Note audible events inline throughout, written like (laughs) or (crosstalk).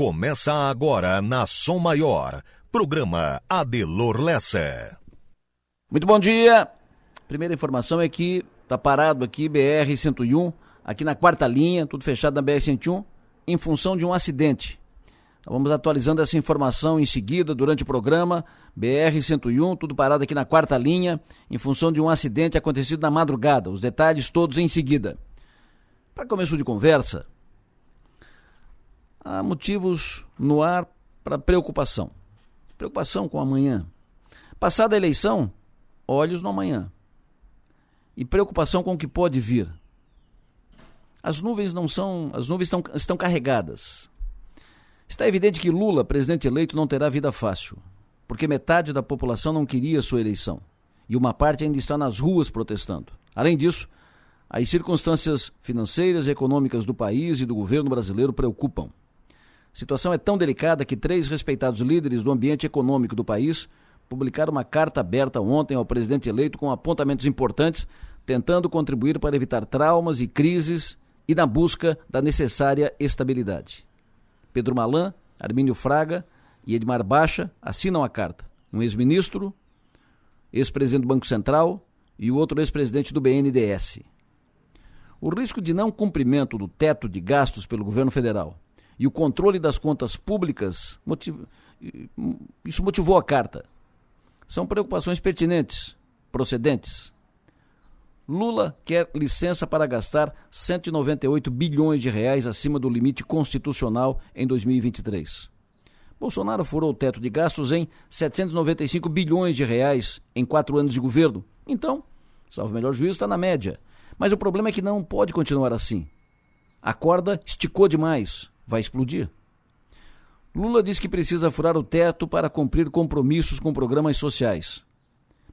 Começa agora na Som Maior. Programa Adelor Lessa. Muito bom dia. Primeira informação é que tá parado aqui BR 101, aqui na quarta linha, tudo fechado na BR 101, em função de um acidente. Então, vamos atualizando essa informação em seguida durante o programa. BR 101, tudo parado aqui na quarta linha, em função de um acidente acontecido na madrugada. Os detalhes todos em seguida. Para começo de conversa, há motivos no ar para preocupação. Preocupação com amanhã. Passada a eleição, olhos no amanhã. E preocupação com o que pode vir. As nuvens não são, as nuvens estão, estão carregadas. Está evidente que Lula, presidente eleito, não terá vida fácil, porque metade da população não queria sua eleição e uma parte ainda está nas ruas protestando. Além disso, as circunstâncias financeiras e econômicas do país e do governo brasileiro preocupam. A situação é tão delicada que três respeitados líderes do ambiente econômico do país publicaram uma carta aberta ontem ao presidente eleito com apontamentos importantes, tentando contribuir para evitar traumas e crises e na busca da necessária estabilidade. Pedro Malan, Armínio Fraga e Edmar Baixa assinam a carta. Um ex-ministro, ex-presidente do Banco Central e o outro ex-presidente do BNDES. O risco de não cumprimento do teto de gastos pelo governo federal e o controle das contas públicas, motiv... isso motivou a carta. São preocupações pertinentes, procedentes. Lula quer licença para gastar 198 bilhões de reais acima do limite constitucional em 2023. Bolsonaro furou o teto de gastos em 795 bilhões de reais em quatro anos de governo. Então, salvo melhor juízo, está na média. Mas o problema é que não pode continuar assim. A corda esticou demais vai explodir. Lula diz que precisa furar o teto para cumprir compromissos com programas sociais.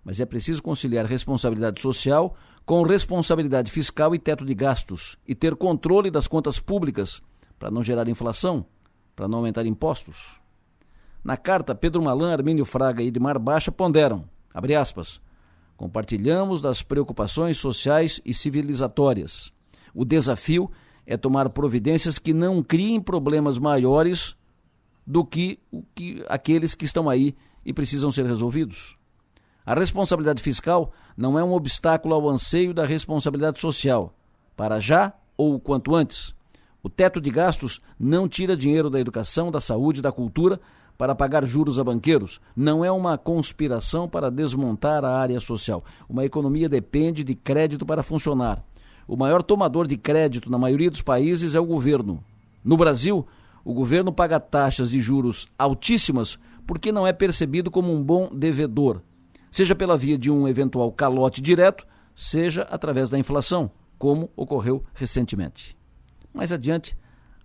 Mas é preciso conciliar responsabilidade social com responsabilidade fiscal e teto de gastos e ter controle das contas públicas para não gerar inflação, para não aumentar impostos. Na carta, Pedro Malan, Armínio Fraga e Edmar Baixa ponderam, abre aspas, compartilhamos das preocupações sociais e civilizatórias. O desafio é tomar providências que não criem problemas maiores do que, que aqueles que estão aí e precisam ser resolvidos. A responsabilidade fiscal não é um obstáculo ao anseio da responsabilidade social, para já ou o quanto antes. O teto de gastos não tira dinheiro da educação, da saúde, da cultura para pagar juros a banqueiros. Não é uma conspiração para desmontar a área social. Uma economia depende de crédito para funcionar. O maior tomador de crédito na maioria dos países é o governo. No Brasil, o governo paga taxas de juros altíssimas porque não é percebido como um bom devedor, seja pela via de um eventual calote direto, seja através da inflação, como ocorreu recentemente. Mais adiante,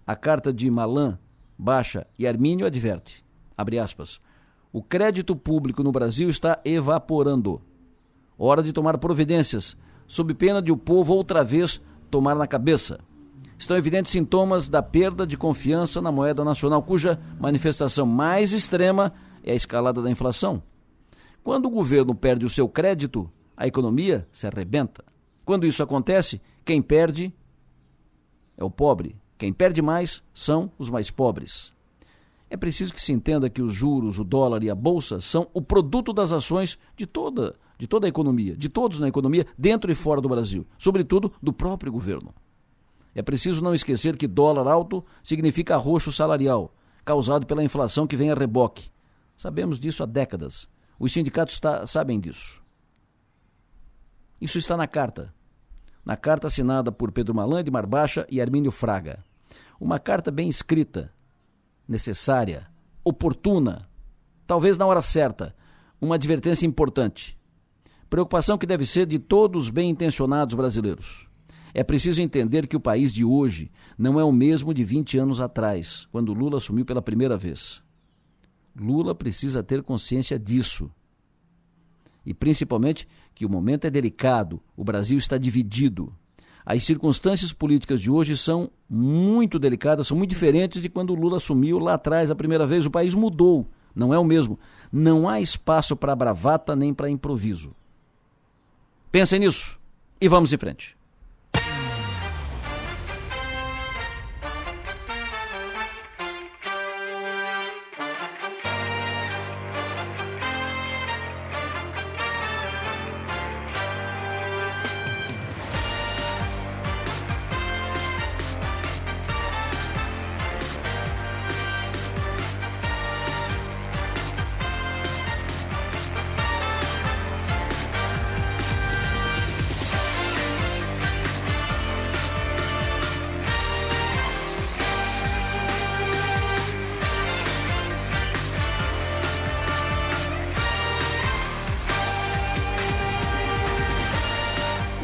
a carta de Malan, Baixa e Armínio adverte, aspas, o crédito público no Brasil está evaporando. Hora de tomar providências sob pena de o povo outra vez tomar na cabeça. Estão evidentes sintomas da perda de confiança na moeda nacional, cuja manifestação mais extrema é a escalada da inflação. Quando o governo perde o seu crédito, a economia se arrebenta. Quando isso acontece, quem perde é o pobre. Quem perde mais são os mais pobres. É preciso que se entenda que os juros, o dólar e a bolsa são o produto das ações de toda de toda a economia, de todos na economia, dentro e fora do Brasil, sobretudo do próprio governo. É preciso não esquecer que dólar alto significa arroxo salarial, causado pela inflação que vem a reboque. Sabemos disso há décadas. Os sindicatos tá, sabem disso. Isso está na carta. Na carta assinada por Pedro Malan de Marbacha e Armínio Fraga. Uma carta bem escrita, necessária, oportuna, talvez na hora certa, uma advertência importante. Preocupação que deve ser de todos os bem-intencionados brasileiros. É preciso entender que o país de hoje não é o mesmo de 20 anos atrás, quando Lula assumiu pela primeira vez. Lula precisa ter consciência disso. E principalmente que o momento é delicado, o Brasil está dividido. As circunstâncias políticas de hoje são muito delicadas, são muito diferentes de quando Lula assumiu lá atrás a primeira vez. O país mudou, não é o mesmo. Não há espaço para bravata nem para improviso. Pensem nisso e vamos em frente.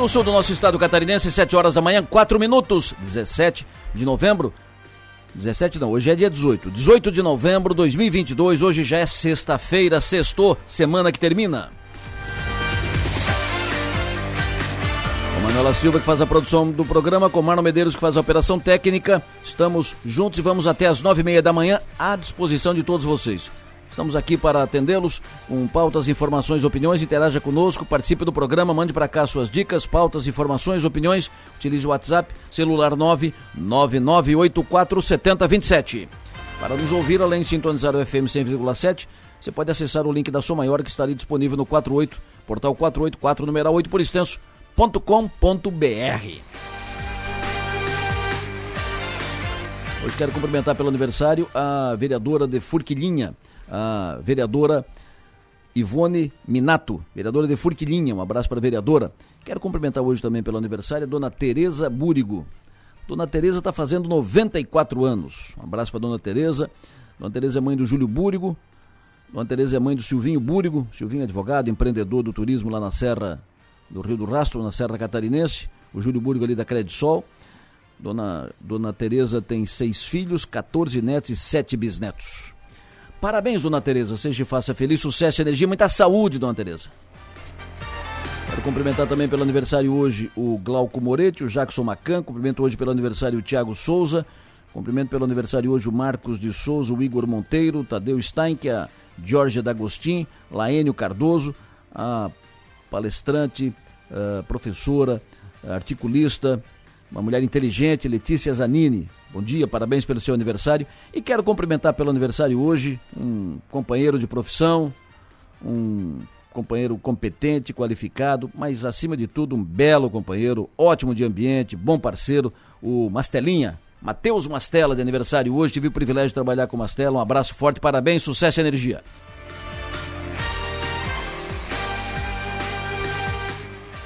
Sul do nosso estado catarinense, 7 horas da manhã, 4 minutos, 17 de novembro. 17 não, hoje é dia 18. 18 de novembro de 2022, hoje já é sexta-feira, sextou, semana que termina. Com Manuela Silva que faz a produção do programa, com Marno Medeiros que faz a operação técnica. Estamos juntos e vamos até as nove e meia da manhã à disposição de todos vocês. Estamos aqui para atendê-los com pautas, informações, opiniões. Interaja conosco, participe do programa, mande para cá suas dicas, pautas, informações, opiniões. Utilize o WhatsApp, celular 999847027. Para nos ouvir, além de sintonizar o FM 100,7, você pode acessar o link da Som Maior que está ali disponível no 48, portal 484, numeral 8 por extenso, .com.br. Hoje quero cumprimentar pelo aniversário a vereadora de Furquilinha, a vereadora Ivone Minato, vereadora de Furquilinha. Um abraço para a vereadora. Quero cumprimentar hoje também pelo aniversário a dona Tereza Búrigo. Dona Tereza está fazendo 94 anos. Um abraço para dona Tereza. Dona Tereza é mãe do Júlio Búrigo. Dona Tereza é mãe do Silvinho Búrigo. Silvinho é advogado, empreendedor do turismo lá na Serra do Rio do Rastro, na Serra Catarinense. O Júlio Búrigo ali da Credisol. Dona, Dona Tereza tem seis filhos, 14 netos e sete bisnetos. Parabéns, dona Tereza. Seja faça feliz, sucesso, energia, muita saúde, dona Tereza. Quero cumprimentar também pelo aniversário hoje o Glauco Moretti, o Jackson Macan. Cumprimento hoje pelo aniversário o Tiago Souza. Cumprimento pelo aniversário hoje o Marcos de Souza, o Igor Monteiro, Tadeu Steinck, a Georgia D'Agostin, Laênio Cardoso, a palestrante, a professora, a articulista, uma mulher inteligente, Letícia Zanini. Bom dia, parabéns pelo seu aniversário. E quero cumprimentar pelo aniversário hoje um companheiro de profissão, um companheiro competente, qualificado, mas acima de tudo um belo companheiro, ótimo de ambiente, bom parceiro, o Mastelinha. Matheus Mastela de aniversário hoje, tive o privilégio de trabalhar com o Mastela. Um abraço forte, parabéns, sucesso e energia.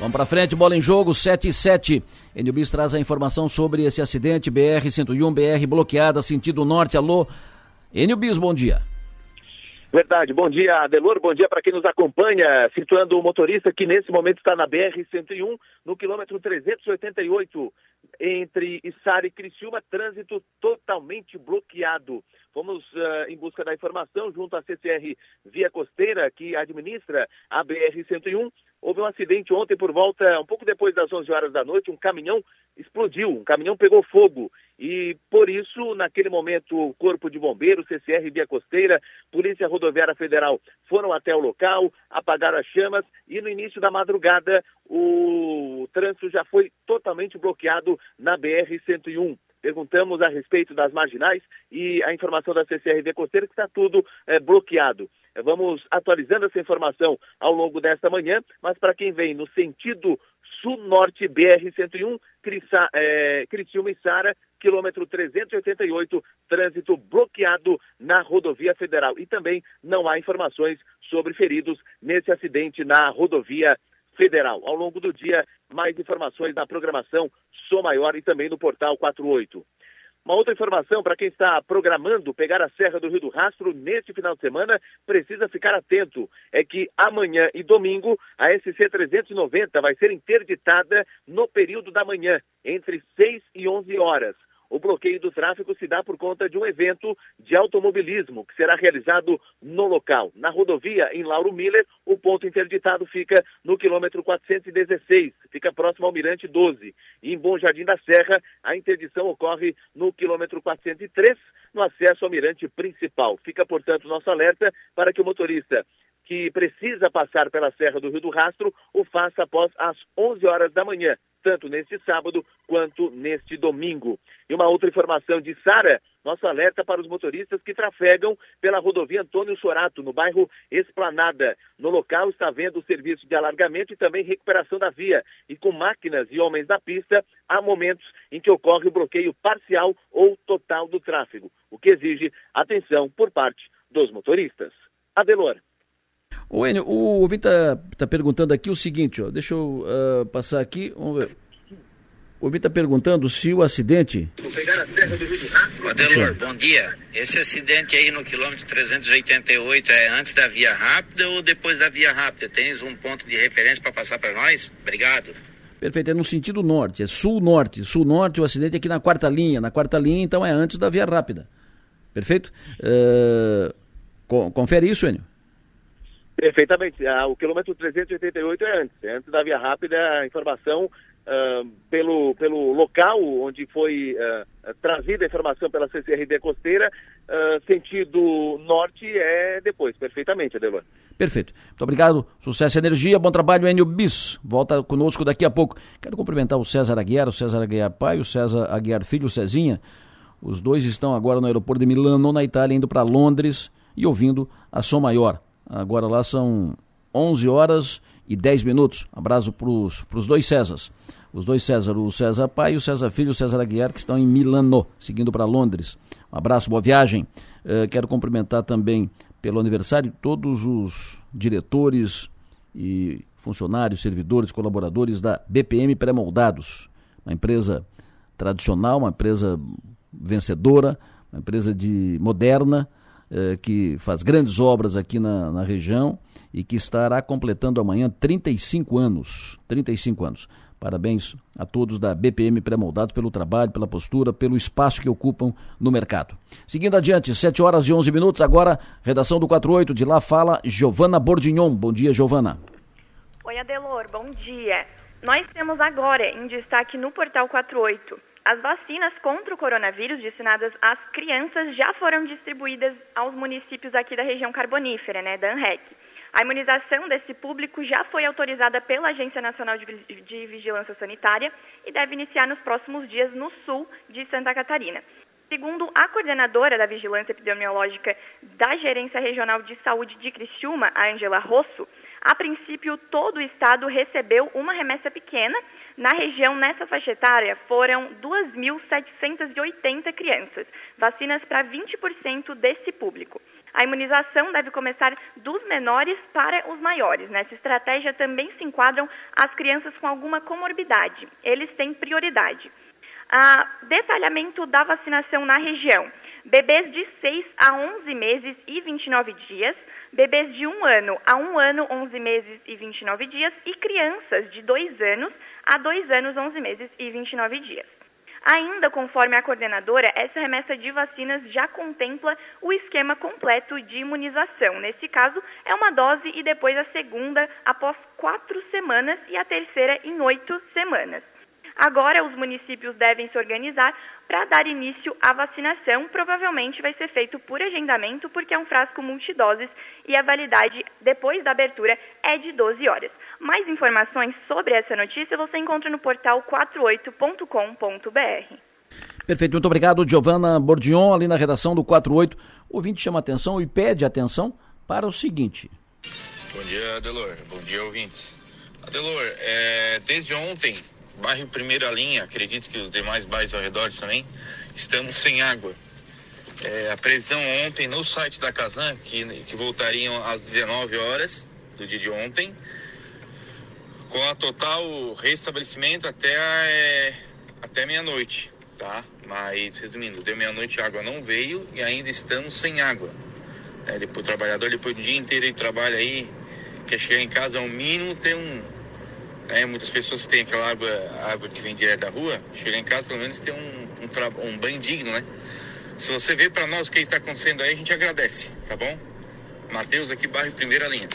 Vamos para frente, bola em jogo, 7 e 7. Enilbis traz a informação sobre esse acidente BR-101, BR bloqueada, sentido norte. Alô, Enilbis, bom dia. Verdade. Bom dia, Adelor. Bom dia para quem nos acompanha. Situando o motorista que nesse momento está na BR-101, no quilômetro 388, entre Içara e Criciúma, trânsito totalmente bloqueado. Fomos uh, em busca da informação junto à CCR Via Costeira, que administra a BR-101. Houve um acidente ontem por volta, um pouco depois das 11 horas da noite, um caminhão explodiu, um caminhão pegou fogo. E por isso, naquele momento, o Corpo de Bombeiros, CCR Via Costeira, Polícia Rodoviária Federal foram até o local, apagaram as chamas e no início da madrugada o trânsito já foi totalmente bloqueado na BR-101 perguntamos a respeito das marginais e a informação da CCRV Costeira que está tudo é, bloqueado. Vamos atualizando essa informação ao longo desta manhã, mas para quem vem no sentido sul-norte BR-101, é, Criciúma e Sara, quilômetro 388, trânsito bloqueado na rodovia federal. E também não há informações sobre feridos nesse acidente na rodovia federal. Ao longo do dia, mais informações na programação Sou Maior e também no portal 48. Uma outra informação para quem está programando pegar a Serra do Rio do Rastro neste final de semana, precisa ficar atento. É que amanhã e domingo a SC 390 vai ser interditada no período da manhã, entre 6 e 11 horas. O bloqueio do tráfego se dá por conta de um evento de automobilismo que será realizado no local. Na rodovia, em Lauro Miller, o ponto interditado fica no quilômetro 416, fica próximo ao Mirante 12. E em Bom Jardim da Serra, a interdição ocorre no quilômetro 403, no acesso ao Mirante principal. Fica, portanto, nosso alerta para que o motorista que precisa passar pela Serra do Rio do Rastro o faça após as 11 horas da manhã tanto neste sábado quanto neste domingo. E uma outra informação de Sara, nosso alerta para os motoristas que trafegam pela rodovia Antônio Sorato, no bairro Esplanada. No local está havendo o serviço de alargamento e também recuperação da via. E com máquinas e homens na pista, há momentos em que ocorre o bloqueio parcial ou total do tráfego, o que exige atenção por parte dos motoristas. Adelor. O Enio, o ouvinte está tá perguntando aqui o seguinte, ó, deixa eu uh, passar aqui, vamos ver. O ouvinte está perguntando se o acidente. Adelor, bom dia. Esse acidente aí no quilômetro 388 é antes da via rápida ou depois da via rápida? Tens um ponto de referência para passar para nós? Obrigado. Perfeito, é no sentido norte, é sul-norte. Sul-norte, o acidente é aqui na quarta linha. Na quarta linha, então, é antes da via rápida. Perfeito? Uh, confere isso, Enio. Perfeitamente. Ah, o quilômetro 388 é antes. É antes da via rápida, a informação uh, pelo, pelo local onde foi uh, trazida a informação pela CCRD Costeira, sentido norte é depois. Perfeitamente, Adelor. Perfeito. Muito obrigado. Sucesso e energia. Bom trabalho, Enio Bis. Volta conosco daqui a pouco. Quero cumprimentar o César Aguiar, o César Aguiar pai, o César Aguiar filho, o Cezinha. Os dois estão agora no aeroporto de Milano, na Itália, indo para Londres e ouvindo a Som Maior. Agora lá são 11 horas e 10 minutos. Abraço para os dois Césars. Os dois César, o César pai e o César filho, o César Aguiar, que estão em Milano, seguindo para Londres. Um abraço, boa viagem. Uh, quero cumprimentar também pelo aniversário todos os diretores e funcionários, servidores, colaboradores da BPM Pré-Moldados, uma empresa tradicional, uma empresa vencedora, uma empresa de moderna, eh, que faz grandes obras aqui na, na região e que estará completando amanhã 35 anos. 35 anos. Parabéns a todos da BPM Pré-Moldados pelo trabalho, pela postura, pelo espaço que ocupam no mercado. Seguindo adiante, 7 horas e 11 minutos, agora, redação do 48, de lá fala Giovana Bordignon. Bom dia, Giovana. Oi, Adelor, bom dia. Nós temos agora em destaque no Portal 48 as vacinas contra o coronavírus destinadas às crianças já foram distribuídas aos municípios aqui da região carbonífera, né, da ANREC. A imunização desse público já foi autorizada pela Agência Nacional de Vigilância Sanitária e deve iniciar nos próximos dias no sul de Santa Catarina. Segundo a coordenadora da Vigilância Epidemiológica da Gerência Regional de Saúde de Criciúma, a Angela Rosso, a princípio todo o estado recebeu uma remessa pequena. Na região, nessa faixa etária, foram 2.780 crianças, vacinas para 20% desse público. A imunização deve começar dos menores para os maiores. Nessa estratégia também se enquadram as crianças com alguma comorbidade. Eles têm prioridade. Ah, detalhamento da vacinação na região. Bebês de 6 a 11 meses e 29 dias, bebês de 1 ano a 1 ano, 11 meses e 29 dias e crianças de 2 anos a 2 anos, 11 meses e 29 dias. Ainda conforme a coordenadora, essa remessa de vacinas já contempla o esquema completo de imunização. Nesse caso, é uma dose e depois a segunda após quatro semanas e a terceira em oito semanas. Agora, os municípios devem se organizar para dar início à vacinação. Provavelmente vai ser feito por agendamento, porque é um frasco multidoses e a validade depois da abertura é de 12 horas. Mais informações sobre essa notícia você encontra no portal 48.com.br. Perfeito, muito obrigado, Giovana Bordion, ali na redação do 48. O ouvinte chama atenção e pede atenção para o seguinte. Bom dia, Adelor. Bom dia, ouvintes. Adelor, é, desde ontem bairro Primeira Linha, acredito que os demais bairros ao redor também, estamos sem água. É, a previsão ontem no site da Casan, que, que voltariam às 19 horas do dia de ontem, com a total restabelecimento até, é, até meia-noite, tá? Mas, resumindo, deu meia-noite a água não veio e ainda estamos sem água. É, depois, o trabalhador, depois do dia inteiro ele trabalha aí, quer chegar em casa ao mínimo, tem um, né? Muitas pessoas têm aquela água, água que vem direto da rua, chega em casa pelo menos tem um, um, um banho digno, né? Se você vê para nós o que está acontecendo aí, a gente agradece, tá bom? Matheus aqui, bairro Primeira Linha.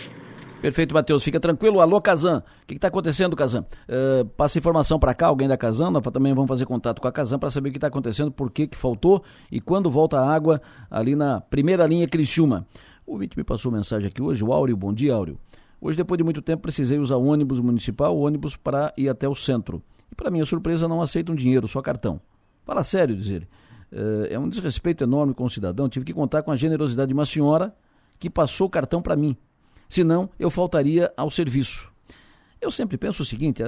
Perfeito, Matheus. Fica tranquilo. Alô, Kazan. O que está acontecendo, Kazan? Uh, passa informação para cá, alguém da Kazan. Nós também vamos fazer contato com a Kazan para saber o que está acontecendo, por que, que faltou e quando volta a água ali na primeira linha Criciúma. O Vítor me passou mensagem aqui hoje, o Áureo. Bom dia, Áureo. Hoje, depois de muito tempo, precisei usar ônibus municipal, ônibus para ir até o centro. E, para minha surpresa, não aceitam dinheiro, só cartão. Fala sério, diz ele. É, é um desrespeito enorme com o cidadão. Tive que contar com a generosidade de uma senhora que passou o cartão para mim. Senão, eu faltaria ao serviço. Eu sempre penso o seguinte: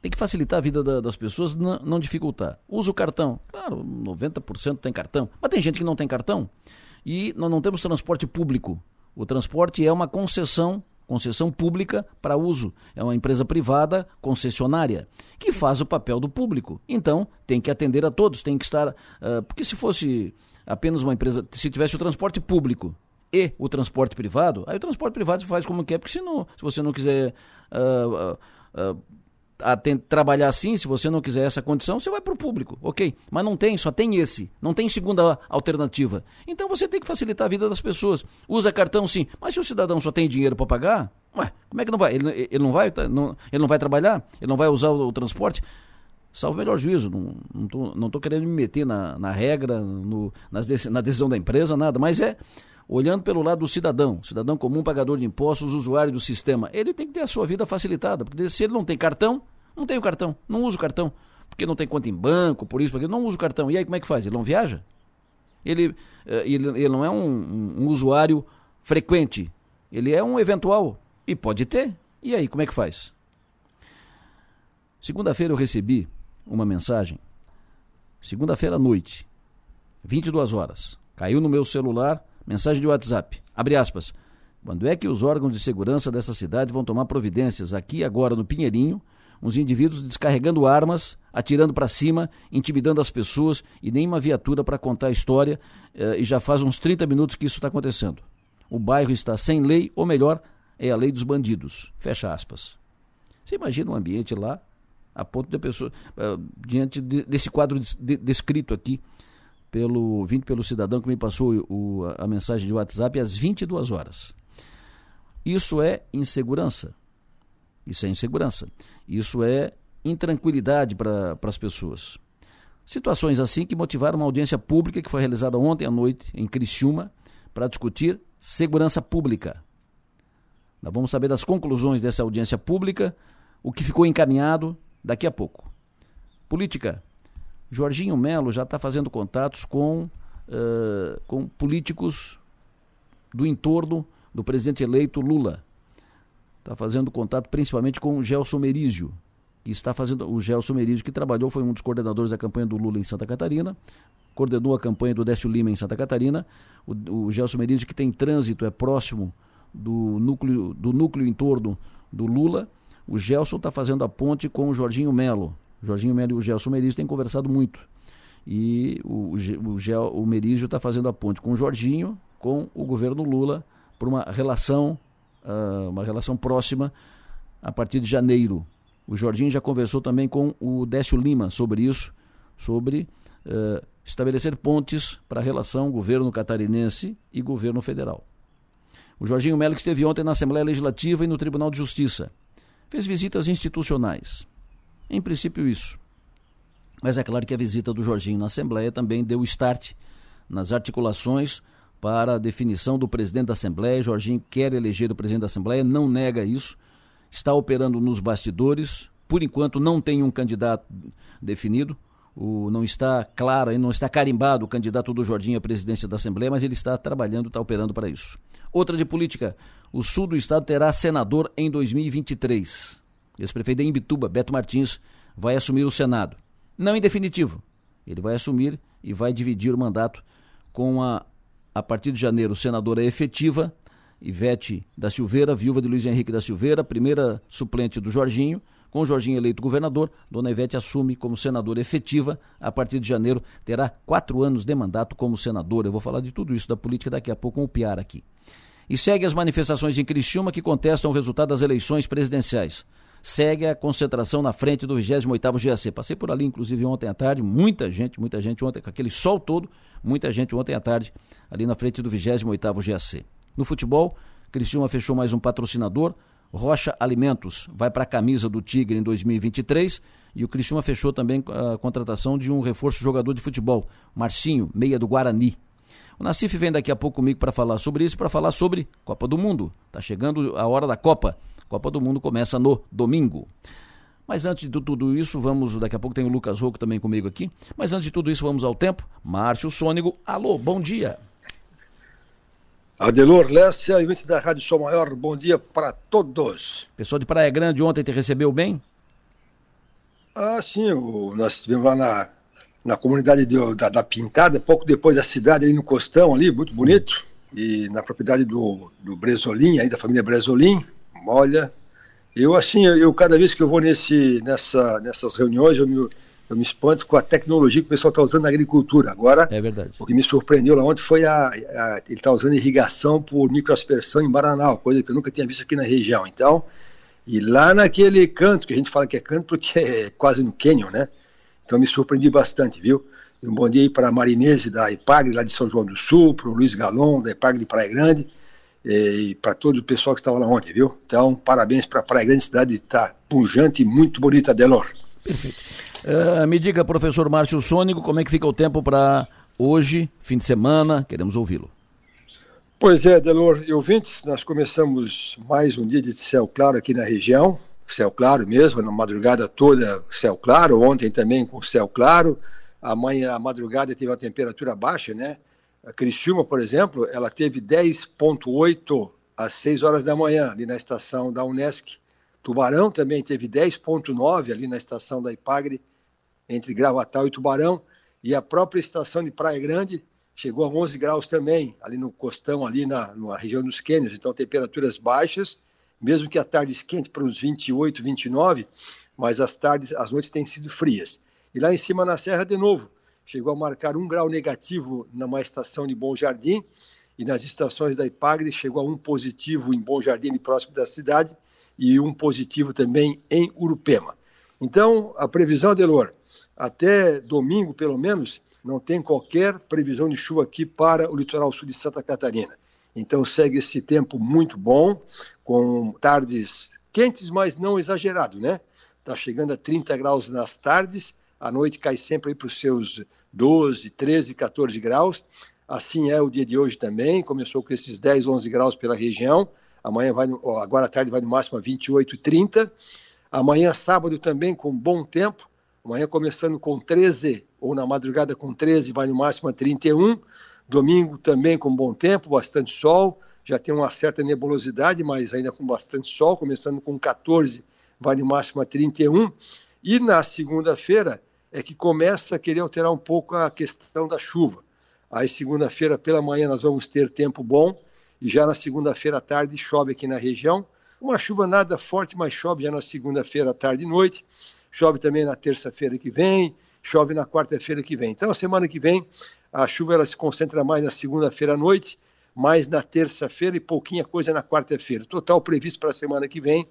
tem que facilitar a vida da, das pessoas, não, não dificultar. Usa o cartão. Claro, 90% tem cartão. Mas tem gente que não tem cartão. E nós não temos transporte público. O transporte é uma concessão concessão pública para uso. É uma empresa privada concessionária que faz o papel do público. Então, tem que atender a todos, tem que estar. Uh, porque se fosse apenas uma empresa, se tivesse o transporte público e o transporte privado, aí o transporte privado faz como quer, porque se, não, se você não quiser. Uh, uh, a trabalhar assim, se você não quiser essa condição, você vai para o público, ok? Mas não tem, só tem esse, não tem segunda alternativa. Então você tem que facilitar a vida das pessoas. Usa cartão sim, mas se o cidadão só tem dinheiro para pagar, ué, como é que não vai? Ele, ele, não vai, não, ele não vai trabalhar? Ele não vai usar o, o transporte? Salvo o melhor juízo, não, não, tô, não tô querendo me meter na, na regra, no, nas, na decisão da empresa, nada, mas é olhando pelo lado do cidadão, cidadão comum, pagador de impostos, usuário do sistema, ele tem que ter a sua vida facilitada, porque se ele não tem cartão, não tem o cartão, não usa o cartão, porque não tem conta em banco, por isso, porque não usa o cartão. E aí como é que faz? Ele não viaja? Ele, eh, ele, ele não é um, um, usuário frequente, ele é um eventual, e pode ter. E aí, como é que faz? Segunda-feira eu recebi uma mensagem, segunda-feira à noite, 22 horas. Caiu no meu celular Mensagem de WhatsApp. Abre aspas. Quando é que os órgãos de segurança dessa cidade vão tomar providências? Aqui agora no Pinheirinho, uns indivíduos descarregando armas, atirando para cima, intimidando as pessoas e nem uma viatura para contar a história. Eh, e já faz uns 30 minutos que isso está acontecendo. O bairro está sem lei, ou melhor, é a lei dos bandidos. Fecha aspas. Você imagina um ambiente lá, a ponto de a pessoa, uh, diante de, desse quadro de, descrito aqui, pelo, vindo pelo cidadão que me passou o, a mensagem de WhatsApp às 22 horas. Isso é insegurança. Isso é insegurança. Isso é intranquilidade para as pessoas. Situações assim que motivaram uma audiência pública que foi realizada ontem à noite em Criciúma para discutir segurança pública. Nós vamos saber das conclusões dessa audiência pública, o que ficou encaminhado daqui a pouco. Política Jorginho Melo já está fazendo contatos com, uh, com políticos do entorno do presidente eleito Lula. Está fazendo contato principalmente com o Gelson Merizio, que está fazendo. O Gelson Merizio, que trabalhou, foi um dos coordenadores da campanha do Lula em Santa Catarina, coordenou a campanha do Décio Lima em Santa Catarina. O, o Gelson Merizio, que tem trânsito, é próximo do núcleo, do núcleo em torno do Lula. O Gelson está fazendo a ponte com o Jorginho Melo, Jorginho Melo e o Gelson Merizio têm conversado muito. E o, o, Gel, o Merizio está fazendo a ponte com o Jorginho, com o governo Lula, por uma relação, uh, uma relação próxima a partir de janeiro. O Jorginho já conversou também com o Décio Lima sobre isso, sobre uh, estabelecer pontes para a relação governo catarinense e governo federal. O Jorginho Melo esteve ontem na Assembleia Legislativa e no Tribunal de Justiça. Fez visitas institucionais. Em princípio, isso. Mas é claro que a visita do Jorginho na Assembleia também deu start nas articulações para a definição do presidente da Assembleia. Jorginho quer eleger o presidente da Assembleia, não nega isso, está operando nos bastidores. Por enquanto, não tem um candidato definido. O, não está claro, não está carimbado o candidato do Jorginho à presidência da Assembleia, mas ele está trabalhando, está operando para isso. Outra de política: o sul do estado terá senador em 2023 ex-prefeito de Imbituba, Beto Martins, vai assumir o Senado. Não em definitivo. Ele vai assumir e vai dividir o mandato com a, a partir de janeiro, senadora efetiva, Ivete da Silveira, viúva de Luiz Henrique da Silveira, primeira suplente do Jorginho. Com o Jorginho eleito governador, Dona Ivete assume como senadora efetiva. A partir de janeiro, terá quatro anos de mandato como senadora. Eu vou falar de tudo isso da política daqui a pouco com o Piar aqui. E segue as manifestações em Criciúma que contestam o resultado das eleições presidenciais segue a concentração na frente do 28º GAC. Passei por ali, inclusive, ontem à tarde, muita gente, muita gente ontem, com aquele sol todo, muita gente ontem à tarde, ali na frente do 28º GAC. No futebol, Cristiúma fechou mais um patrocinador, Rocha Alimentos, vai para a camisa do Tigre em 2023 e o Cristiúma fechou também a contratação de um reforço jogador de futebol, Marcinho, meia do Guarani. O Nacif vem daqui a pouco comigo para falar sobre isso, para falar sobre Copa do Mundo. Tá chegando a hora da Copa. Copa do Mundo começa no domingo. Mas antes de tudo isso, vamos. Daqui a pouco tem o Lucas Rocco também comigo aqui. Mas antes de tudo isso, vamos ao tempo. Márcio Sônigo, alô, bom dia. Adelor Lécia, e da Rádio Sol Maior, bom dia para todos. Pessoal de Praia Grande ontem te recebeu bem? Ah, sim, o, nós estivemos lá na, na comunidade de, da, da, Pintada, pouco depois da cidade, aí no Costão, ali, muito bonito, e na propriedade do, do Bresolim, aí da família Bresolim, Olha, eu assim, eu cada vez que eu vou nesse, nessa, nessas reuniões, eu me, eu me espanto com a tecnologia que o pessoal está usando na agricultura. Agora, é verdade. o que me surpreendeu lá ontem foi a, a ele está usando irrigação por microaspersão em Baranal, coisa que eu nunca tinha visto aqui na região. Então, E lá naquele canto, que a gente fala que é canto porque é quase no Canyon, né? Então me surpreendi bastante, viu? Um bom dia aí para a Marinese da IPAGRE, lá de São João do Sul, para o Luiz Galon, da IPAGRE de Praia Grande, e para todo o pessoal que estava lá ontem, viu? Então, parabéns para a Praia Grande, cidade está pujante e muito bonita, Delor. Perfeito. Uh, me diga, professor Márcio Sônico, como é que fica o tempo para hoje, fim de semana? Queremos ouvi-lo. Pois é, Delor e ouvintes, nós começamos mais um dia de céu claro aqui na região, céu claro mesmo, na madrugada toda céu claro, ontem também com céu claro, amanhã, a madrugada teve uma temperatura baixa, né? A Criciúma, por exemplo, ela teve 10.8 às 6 horas da manhã, ali na estação da Unesc. Tubarão também teve 10.9 ali na estação da Ipagre, entre Gravatal e Tubarão. E a própria estação de Praia Grande chegou a 11 graus também, ali no costão, ali na, na região dos Quênios. Então, temperaturas baixas, mesmo que a tarde esquente para uns 28, 29, mas as tardes, as noites têm sido frias. E lá em cima na serra, de novo, chegou a marcar um grau negativo numa estação de Bom Jardim, e nas estações da Ipagre chegou a um positivo em Bom Jardim, próximo da cidade, e um positivo também em Urupema. Então, a previsão, Delor, até domingo, pelo menos, não tem qualquer previsão de chuva aqui para o litoral sul de Santa Catarina. Então segue esse tempo muito bom, com tardes quentes, mas não exagerado, né? Está chegando a 30 graus nas tardes, à noite cai sempre para os seus 12, 13, 14 graus. Assim é o dia de hoje também, começou com esses 10, 11 graus pela região. Amanhã vai, agora à tarde vai no máximo a 28, 30. Amanhã, sábado, também com bom tempo. Amanhã começando com 13, ou na madrugada com 13, vai no máximo a 31. Domingo também com bom tempo, bastante sol. Já tem uma certa nebulosidade, mas ainda com bastante sol, começando com 14, vai no máximo a 31. E na segunda-feira é que começa a querer alterar um pouco a questão da chuva. Aí, segunda-feira pela manhã, nós vamos ter tempo bom, e já na segunda-feira à tarde chove aqui na região. Uma chuva nada forte, mas chove já na segunda-feira à tarde e noite chove também na terça-feira que vem, chove na quarta-feira que vem. Então, a semana que vem, a chuva ela se concentra mais na segunda-feira à noite, mais na terça-feira e pouquinha coisa na quarta-feira. Total previsto para a semana que vem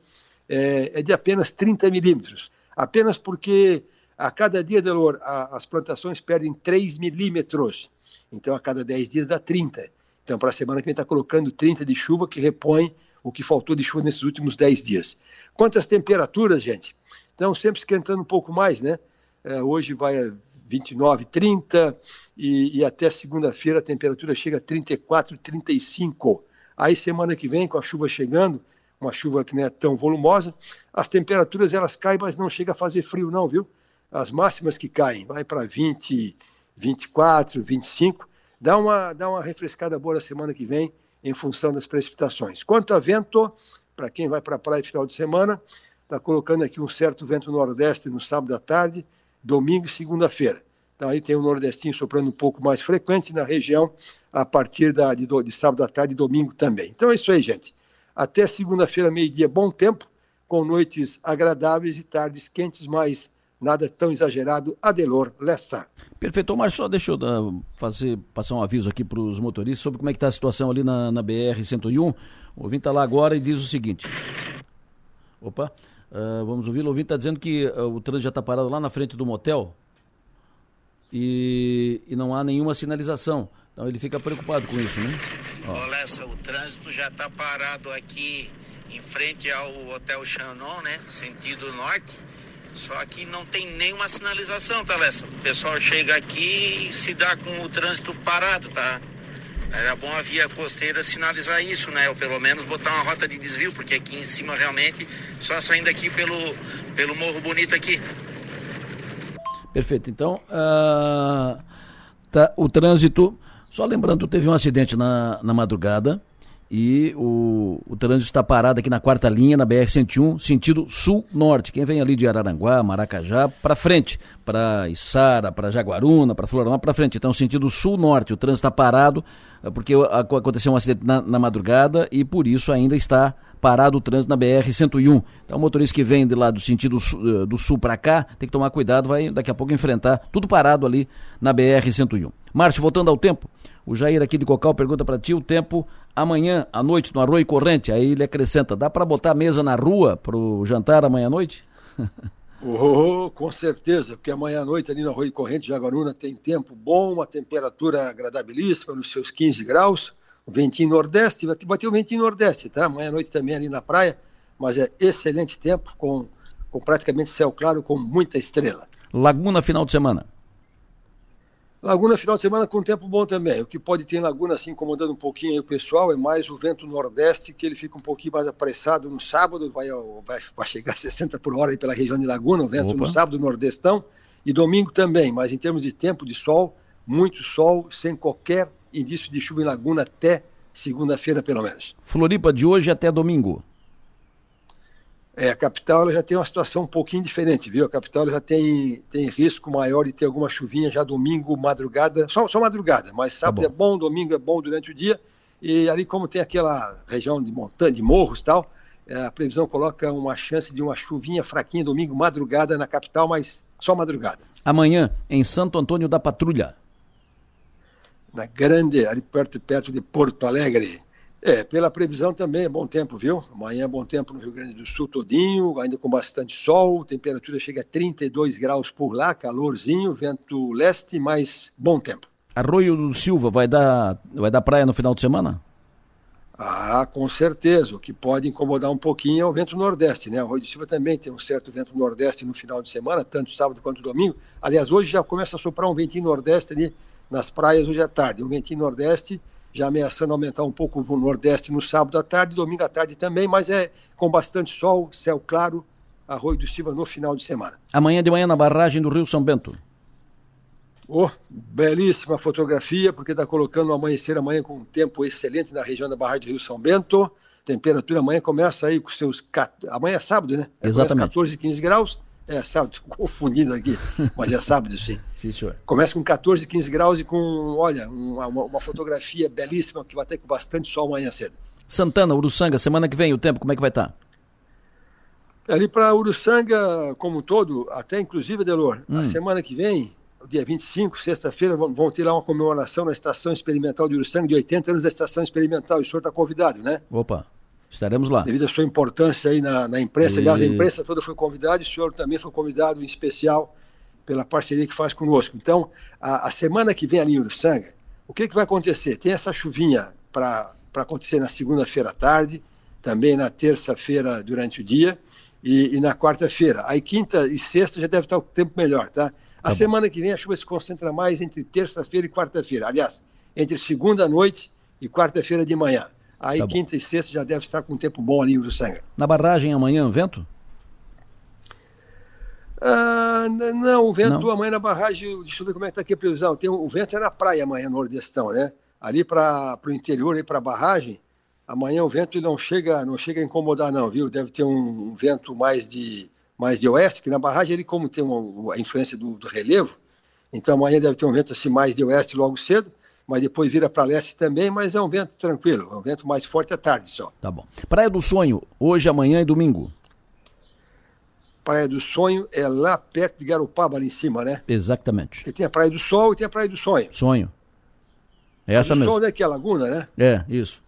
é, é de apenas 30 milímetros. Apenas porque a cada dia, Delor, a, as plantações perdem 3 milímetros. Então, a cada 10 dias dá 30. Então, para a semana que vem, está colocando 30 de chuva, que repõe o que faltou de chuva nesses últimos 10 dias. Quanto às temperaturas, gente, então, sempre esquentando um pouco mais, né? É, hoje vai a 29, 30 e, e até segunda-feira a temperatura chega a 34, 35. Aí semana que vem, com a chuva chegando, uma chuva que não é tão volumosa, as temperaturas elas caem, mas não chega a fazer frio não, viu? As máximas que caem, vai para 20, 24, 25, dá uma, dá uma refrescada boa na semana que vem em função das precipitações. Quanto a vento, para quem vai para a praia final de semana, está colocando aqui um certo vento nordeste no sábado à tarde, domingo e segunda-feira. Então aí tem o nordestinho soprando um pouco mais frequente na região a partir da, de, de sábado à tarde e domingo também. Então é isso aí, gente. Até segunda-feira, meio-dia, bom tempo, com noites agradáveis e tardes quentes, mas nada tão exagerado. Adelor Lessa. Perfeito, mas só deixa eu dar, fazer, passar um aviso aqui para os motoristas sobre como é que está a situação ali na, na BR-101. O ouvinte está lá agora e diz o seguinte. Opa, Uh, vamos ouvir. O ouvinte está dizendo que uh, o trânsito já está parado lá na frente do motel e, e não há nenhuma sinalização. Então ele fica preocupado com isso, né? Ó. Lessa, o trânsito já está parado aqui em frente ao Hotel Chanon, né? Sentido norte. Só que não tem nenhuma sinalização, tá, Lessa? O pessoal chega aqui e se dá com o trânsito parado, tá? Era bom a via costeira sinalizar isso, né? Ou pelo menos botar uma rota de desvio, porque aqui em cima realmente só saindo aqui pelo, pelo Morro Bonito aqui. Perfeito. Então, uh, tá, o trânsito. Só lembrando, teve um acidente na, na madrugada e o, o trânsito está parado aqui na quarta linha, na BR-101, sentido sul-norte. Quem vem ali de Araranguá, Maracajá, para frente, para Içara, para Jaguaruna, para Florianópolis, para frente. Então, sentido sul-norte. O trânsito está parado eh, porque aconteceu um acidente na, na, madrugada e por isso ainda está parado o trânsito na BR-101. Então, o motorista que vem de lá do sentido sul, eh, do sul para cá tem que tomar cuidado, vai daqui a pouco enfrentar tudo parado ali na BR-101. Márcio, voltando ao tempo. O Jair aqui de Cocal pergunta para ti o tempo amanhã à noite no Arroio Corrente. Aí ele acrescenta: dá para botar a mesa na rua pro jantar amanhã à noite? (laughs) Oh, com certeza, porque amanhã à noite ali no Arroio Corrente, Jaguaruna, tem tempo bom, uma temperatura agradabilíssima, nos seus 15 graus, o ventinho nordeste, vai ter o ventinho nordeste, tá? Amanhã à noite também ali na praia, mas é excelente tempo, com, com praticamente céu claro, com muita estrela. Laguna final de semana. Laguna final de semana com tempo bom também. O que pode ter em Laguna assim incomodando um pouquinho o pessoal é mais o vento nordeste, que ele fica um pouquinho mais apressado no sábado, vai, vai, vai chegar a 60 por hora aí pela região de Laguna, o vento Opa. no sábado nordestão, e domingo também, mas em termos de tempo de sol, muito sol, sem qualquer indício de chuva em Laguna até segunda-feira pelo menos. Floripa de hoje até domingo. É, a capital já tem uma situação um pouquinho diferente, viu? A capital já tem, tem risco maior de ter alguma chuvinha já domingo, madrugada, só, só madrugada, mas tá sábado tá é bom, domingo é bom durante o dia. E ali, como tem aquela região de montanha, de morros e tal, é, a previsão coloca uma chance de uma chuvinha fraquinha domingo, madrugada na capital, mas só madrugada. Amanhã, em Santo Antônio da Patrulha. Na grande, ali perto, perto de Porto Alegre. É, pela previsão também é bom tempo, viu? Amanhã é bom tempo no Rio Grande do Sul todinho, ainda com bastante sol, temperatura chega a 32 graus por lá, calorzinho, vento leste, mas bom tempo. Arroio do Silva vai dar, vai dar praia no final de semana? Ah, com certeza. O que pode incomodar um pouquinho é o vento nordeste, né? Arroio do Silva também tem um certo vento nordeste no final de semana, tanto sábado quanto domingo. Aliás, hoje já começa a soprar um ventinho nordeste ali nas praias hoje à tarde. Um ventinho nordeste já ameaçando aumentar um pouco o nordeste no sábado à tarde, domingo à tarde também, mas é com bastante sol, céu claro, Arroio do Silva no final de semana. Amanhã de manhã na barragem do Rio São Bento. Oh, belíssima fotografia, porque está colocando o amanhecer amanhã com um tempo excelente na região da barragem do Rio São Bento. Temperatura amanhã começa aí com seus. Amanhã é sábado, né? Exatamente. 14, 15 graus. É sábado, confundindo aqui, mas é sábado sim. sim, senhor. Começa com 14, 15 graus e com, olha, uma, uma fotografia belíssima que vai ter com bastante sol amanhã cedo. Santana, Uruçanga, semana que vem, o tempo, como é que vai estar? Tá? Ali para Uruçanga, como um todo, até inclusive, Delor, hum. a semana que vem, dia 25, sexta-feira, vão ter lá uma comemoração na Estação Experimental de Uruçanga, de 80 anos da Estação Experimental, e o senhor está convidado, né? Opa! Estaremos lá. Devido à sua importância aí na, na imprensa, e... aliás, a imprensa toda foi convidada e o senhor também foi convidado em especial pela parceria que faz conosco. Então, a, a semana que vem ali em Uruçanga, o que, que vai acontecer? Tem essa chuvinha para acontecer na segunda-feira à tarde, também na terça-feira durante o dia e, e na quarta-feira. Aí quinta e sexta já deve estar o tempo melhor, tá? A tá semana bom. que vem a chuva se concentra mais entre terça-feira e quarta-feira. Aliás, entre segunda noite e quarta-feira de manhã. Aí tá quinta e sexta já deve estar com um tempo bom ali no Sangra. Na barragem amanhã, vento? Ah, não, o vento não. amanhã na barragem, deixa eu ver como é que está aqui a previsão. Tem, o vento é na praia amanhã, no Nordestão, né? Ali para o interior, aí para a barragem, amanhã o vento não chega, não chega a incomodar não, viu? Deve ter um, um vento mais de, mais de oeste, que na barragem ele como tem uma, a influência do, do relevo, então amanhã deve ter um vento assim mais de oeste logo cedo mas depois vira para leste também, mas é um vento tranquilo, é um vento mais forte à tarde só. Tá bom. Praia do Sonho, hoje, amanhã e domingo. Praia do Sonho é lá perto de Garopaba, ali em cima, né? Exatamente. Porque tem a Praia do Sol e tem a Praia do Sonho. Sonho. É essa mesmo. O Sol é que é a laguna, né? É, isso.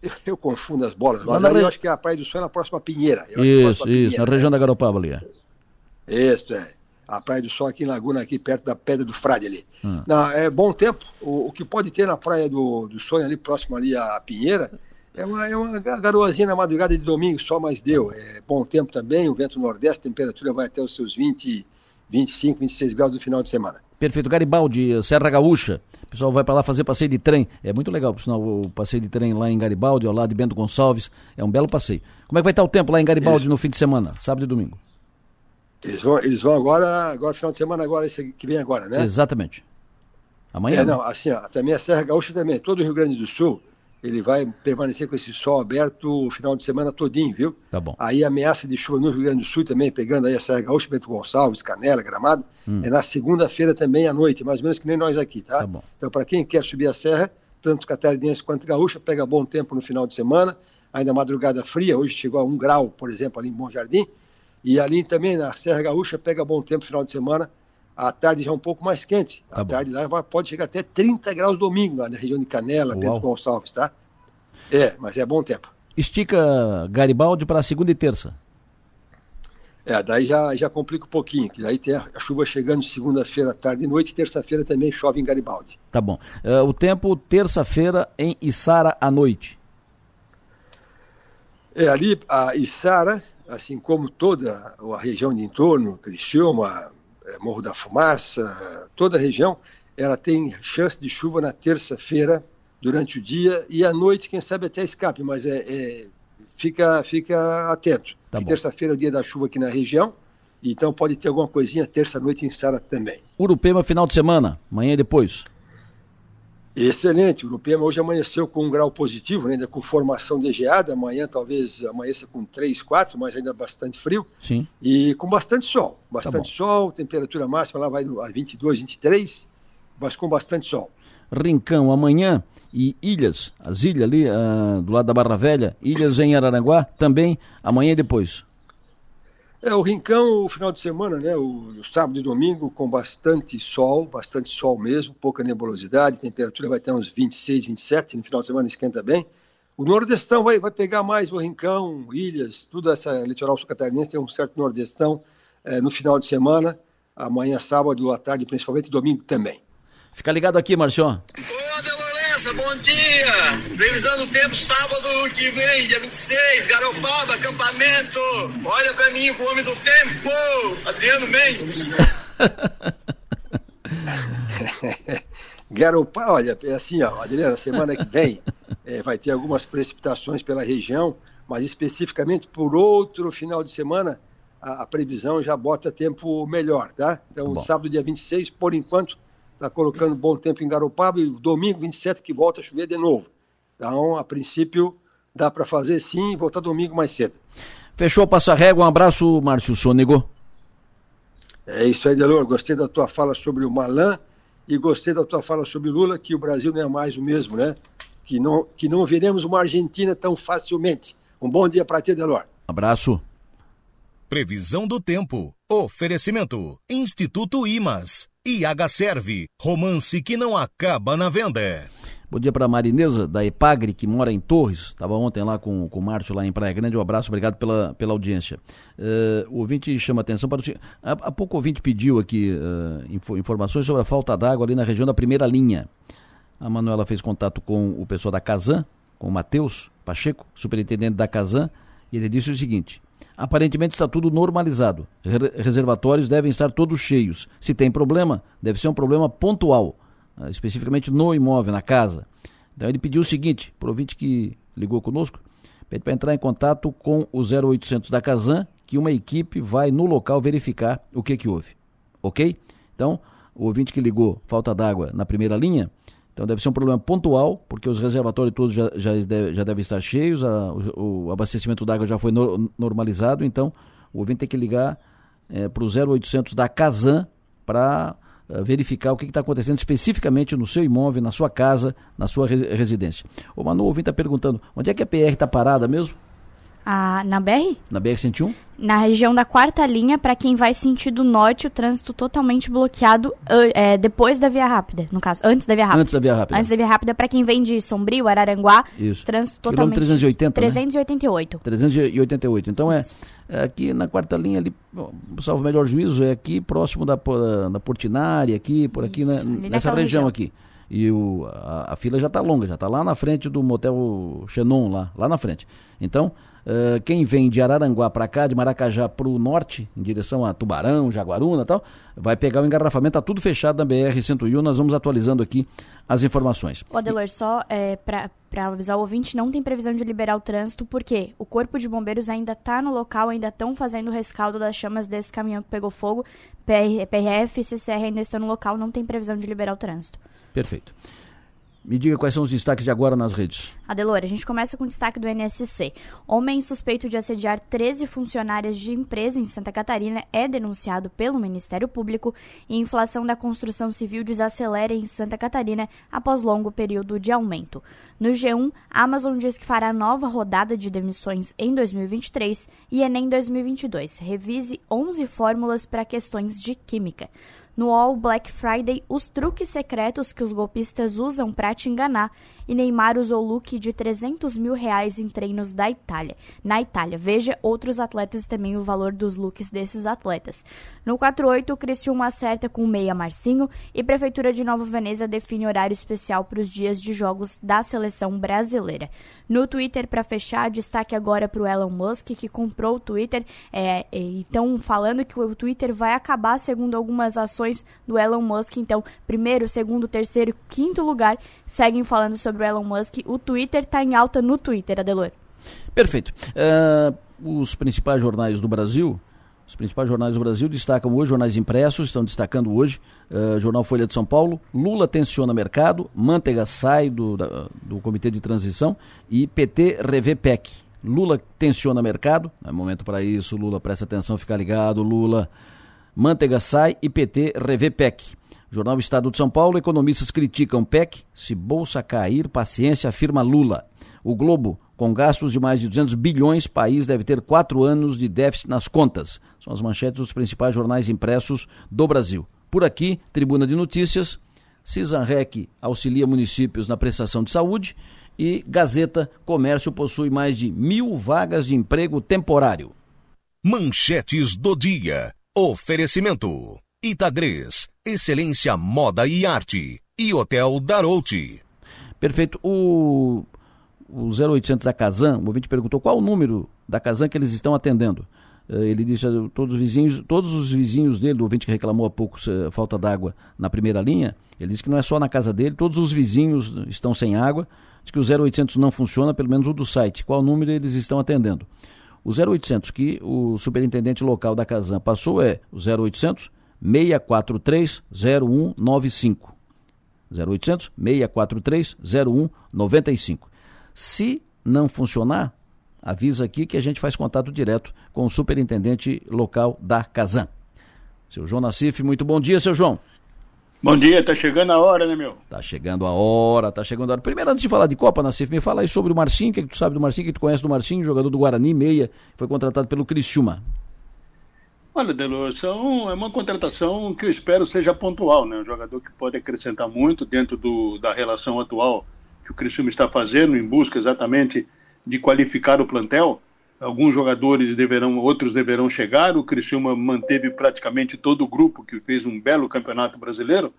Eu, (laughs) eu confundo as bolas, mas aí re... eu acho que a Praia do Sonho é na próxima Pinheira. Eu isso, isso, Pinheira, na né? região da Garopaba ali. É. Isso, é a Praia do Sol aqui em Laguna, aqui perto da Pedra do Frade ali. Hum. Na, é bom tempo. O, o, que pode ter na Praia do, do Sonho ali, próximo ali à Pinheira, é uma, é uma garoazinha na madrugada de domingo, só mais deu. É bom tempo também, o vento nordeste, a temperatura vai até os seus 20, 25, 26 graus no final de semana. Perfeito. Garibaldi, Serra Gaúcha. O pessoal vai para lá fazer passeio de trem. É muito legal, por sinal, o passeio de trem lá em Garibaldi, ao lado de Bento Gonçalves. É um belo passeio. Como é que vai estar o tempo lá em Garibaldi Isso. no fim de semana, sábado e domingo? Eles vão, eles vão agora, agora final de semana, agora esse que vem agora, né? Exatamente. Amanhã. É, não, assim, ó, também a Serra Gaúcha também, todo o Rio Grande do Sul, ele vai permanecer com esse sol aberto o final de semana todinho, viu? Tá bom. Aí a ameaça de chuva no Rio Grande do Sul também, pegando aí a Serra Gaúcha, Bento Gonçalves, Canela, Gramado, hum. é na segunda-feira também à noite, mais ou menos que nem nós aqui, tá? Tá bom. Então, para quem quer subir a serra, tanto catarinense quanto gaúcha, pega bom tempo no final de semana, ainda madrugada fria, hoje chegou a um grau, por exemplo, ali em Bom Jardim, e ali também na Serra Gaúcha pega bom tempo final de semana, à tarde já é um pouco mais quente. Tá à bom. tarde lá vai- pode chegar até 30 graus domingo, lá na região de Canela, Pedro Uau. Gonçalves, tá? É, mas é bom tempo. Estica Garibaldi para segunda e terça. É, daí já, já complica um pouquinho, que daí tem a, a chuva chegando segunda-feira à tarde e noite, terça-feira também chove em Garibaldi. Tá bom. Eh, o tempo terça-feira em Içara à noite. É, ali a Içara, assim como toda a região de entorno, Criciúma, eh, Morro da Fumaça, toda a região, ela tem chance de chuva na terça-feira durante o dia e à noite, quem sabe até escape, mas é, é- fica, fica atento. Tá terça-feira é o dia da chuva aqui na região, então pode ter alguma coisinha terça-noite em Sara também. Urupema final de semana, amanhã e depois. Excelente, o Urupema hoje amanheceu com um grau positivo, né, ainda com formação de geada, amanhã talvez amanheça com 3, 4, mas ainda bastante frio. Sim. E com bastante sol. Tá. Bastante sol, temperatura máxima lá vai a 22, 23, mas com bastante sol. Rincão amanhã e Ilhas, as ilhas ali ah, do lado da Barra Velha, Ilhas em Araranguá, também amanhã e depois. É, o Rincão, o final de semana, né, o, o sábado e domingo, com bastante sol, bastante sol mesmo, pouca nebulosidade, temperatura vai ter uns 26, 27, no final de semana esquenta bem. O Nordestão vai, vai pegar mais o Rincão, Ilhas, toda essa litoral sul-catarinense tem um certo Nordestão eh, no final de semana, amanhã, sábado, à tarde, principalmente, e domingo também. Fica ligado aqui, Marchão. Ô, Delorença, bom dia! Previsão do tempo sábado que vem, dia 26, Garopaba, acampamento. Olha pra mim, o homem do tempo, Adriano Mendes. (laughs) Garopá, olha, é assim, ó, Adriana, semana que vem eh, vai ter algumas precipitações pela região, mas especificamente por outro final de semana, a, a previsão já bota tempo melhor, tá? Então, Bom. sábado, dia 26, por enquanto, está colocando bom tempo em Garopaba e domingo, 27, que volta a chover de novo. Então, a princípio, dá para fazer sim e voltar domingo mais cedo. Fechou, passa régua. Um abraço, Márcio Sônego. É isso aí, Delor. Gostei da tua fala sobre o Malan e gostei da tua fala sobre Lula, que o Brasil não é mais o mesmo, né? Que não, que não veremos uma Argentina tão facilmente. Um bom dia para ti, Delor. Abraço. Previsão do tempo. Oferecimento. Instituto Imas. IH Serve. Romance que não acaba na venda. Bom dia para Marinesa, da Epagre, que mora em Torres. Estava ontem lá com, com o Márcio, lá em Praia Grande. Um abraço, obrigado pela, pela audiência. Eh, o ouvinte chama atenção para o. seguinte- Há, pouco o ouvinte pediu aqui eh, info- informações sobre a falta d'água ali na região da primeira linha. A Manuela fez contato com o pessoal da Casan, com o Matheus Pacheco, superintendente da Casan, e ele disse o seguinte: aparentemente está tudo normalizado. Re- reservatórios devem estar todos cheios. Se tem problema, deve ser um problema pontual, ah, especificamente no imóvel, na casa. Então ele pediu o seguinte, para o ouvinte que ligou conosco, pede para entrar em contato com o 0800 da Casan, que uma equipe vai no local verificar o que que houve. Ok? Então, o ouvinte que ligou, falta d'água na primeira linha, então deve ser um problema pontual, porque os reservatórios todos já, já, deve- já devem estar cheios, a- o, o abastecimento d'água já foi no- normalizado, então o ouvinte tem que ligar para o 0800 da Casan para verificar o que está acontecendo especificamente no seu imóvel, na sua casa, na sua resi- residência. O Manu, ouvinte está perguntando, onde é que a PR está parada mesmo? Ah, na BR? Na BR-101? Na região da quarta linha, para quem vai sentido norte, o trânsito totalmente bloqueado é, depois da via rápida, no caso, antes da via rápida. Antes da via rápida. Antes da via rápida, para quem vem de Sombrio, Araranguá, Isso. trânsito Quilômetro totalmente... 380, né? 388. 388. Então é, é aqui na quarta linha ali, salvo o melhor juízo, é aqui próximo da, da Portinari, aqui, por aqui, né, nessa região região. aqui. E o, a, a fila já está longa, já está lá na frente do motel Xenon, lá, lá na frente. Então, eh, quem vem de Araranguá para cá, de Maracajá para o norte, em direção a Tubarão, Jaguaruna e tal, vai pegar o engarrafamento, está tudo fechado na BR-101, nós vamos atualizando aqui as informações. Ô, Adelor, só é, para avisar o ouvinte, não tem previsão de liberar o trânsito, porque o Corpo de Bombeiros ainda está no local, ainda estão fazendo o rescaldo das chamas desse caminhão que pegou fogo. PR, PRF e CCR ainda estão no local, não tem previsão de liberar o trânsito. Perfeito. Me diga quais são os destaques de agora nas redes. Adelor, a gente começa com o destaque do NSC. Homem suspeito de assediar 13 funcionárias de empresa em Santa Catarina é denunciado pelo Ministério Público e inflação da construção civil desacelera em Santa Catarina após longo período de aumento. No G1, a Amazon diz que fará nova rodada de demissões em 2023 e Enem 2022. Revise 11 fórmulas para questões de química. No All Black Friday, os truques secretos que os golpistas usam para te enganar. E Neymar usou look de 300 mil reais em treinos da Itália. Na Itália, veja outros atletas e também o valor dos looks desses atletas. No 48, o Cristiúma acerta com o meia Marcinho e Prefeitura de Nova Veneza define horário especial para os dias de jogos da seleção brasileira. No Twitter, para fechar, destaque agora para o Elon Musk, que comprou o Twitter. É, então, falando que o Twitter vai acabar, segundo algumas ações do Elon Musk. Então, primeiro, segundo, terceiro, quinto lugar seguem falando sobre o Elon Musk. O Twitter está em alta no Twitter, Adelor. Perfeito. Uh, os principais jornais do Brasil os principais jornais do Brasil destacam hoje, jornais impressos estão destacando hoje, uh, Jornal Folha de São Paulo, Lula tensiona mercado, Manteiga sai do, da, do Comitê de Transição e PT revê PEC. Lula tensiona mercado, é momento para isso, Lula presta atenção, fica ligado, Lula. Manteiga sai e PT revê PEC. Jornal Estado de São Paulo, economistas criticam PEC, se bolsa cair, paciência, afirma Lula. O Globo, com gastos de mais de 200 bilhões, país deve ter quatro anos de déficit nas contas. São as manchetes dos principais jornais impressos do Brasil. Por aqui, Tribuna de Notícias, Cisanrec auxilia municípios na prestação de saúde e Gazeta Comércio possui mais de mil vagas de emprego temporário. Manchetes do dia. Oferecimento. Itagres, Excelência Moda e Arte. E Hotel Darouti. Perfeito. O o 0800 da Casan, o ouvinte perguntou qual o número da Casan que eles estão atendendo. Eh, ele disse todos os vizinhos, todos os vizinhos dele, o ouvinte que reclamou há pouco falta d'água na primeira linha, ele disse que não é só na casa dele, todos os vizinhos estão sem água. Diz que o 0800 não funciona, pelo menos o do site. Qual número eles estão atendendo? O 0800 que o superintendente local da Casan passou é o 0800 643 0195. 0800 643 0195. Se não funcionar, avisa aqui que a gente faz contato direto com o superintendente local da Casan. Seu João Nassif, muito bom dia, seu João. Bom dia, tá chegando a hora, né, meu? Tá chegando a hora, tá chegando a hora. Primeiro, antes de falar de Copa, Nassif, me fala aí sobre o Marcinho, o que, é que tu sabe do Marcinho, o que tu conhece do Marcinho, jogador do Guarani, meia, foi contratado pelo Criciúma. Olha, Delor, são, é uma contratação que eu espero seja pontual, né? Um jogador que pode acrescentar muito dentro do, da relação atual que o Criciúma está fazendo em busca exatamente de qualificar o plantel. Alguns jogadores deverão, outros deverão chegar. O Criciúma manteve praticamente todo o grupo que fez um belo campeonato brasileiro.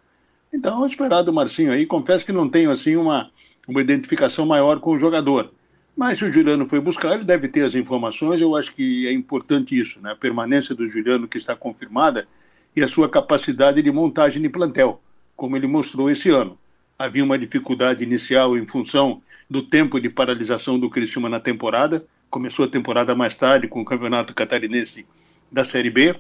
Então, eu esperar do Marcinho aí. Confesso que não tenho assim uma, uma identificação maior com o jogador. Mas se o Juliano foi buscar, ele deve ter as informações. Eu acho que é importante isso, né? A permanência do Juliano que está confirmada e a sua capacidade de montagem de plantel, como ele mostrou esse ano havia uma dificuldade inicial em função do tempo de paralisação do Criciúma na temporada. Começou a temporada mais tarde com o Campeonato Catarinense da Série B.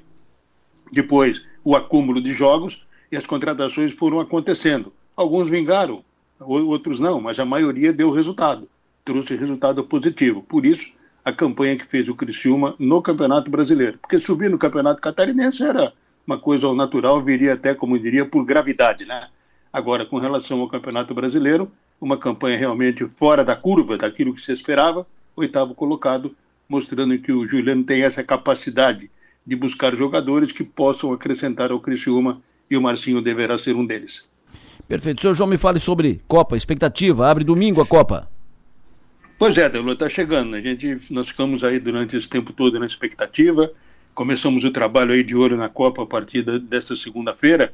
Depois, o acúmulo de jogos e as contratações foram acontecendo. Alguns vingaram, outros não, mas a maioria deu resultado, trouxe resultado positivo. Por isso, a campanha que fez o Criciúma no Campeonato Brasileiro. Porque subir no Campeonato Catarinense era uma coisa ao natural, viria até, como diria, por gravidade, né? Agora, com relação ao Campeonato Brasileiro, uma campanha realmente fora da curva daquilo que se esperava, oitavo colocado, mostrando que o Juliano tem essa capacidade de buscar jogadores que possam acrescentar ao Criciúma e o Marcinho deverá ser um deles. Perfeito. Senhor João, me fale sobre Copa, expectativa. Abre domingo a Copa. Pois é, Delô, está chegando. A gente, nós ficamos aí durante esse tempo todo na expectativa. Começamos o trabalho aí de olho na Copa a partir desta segunda-feira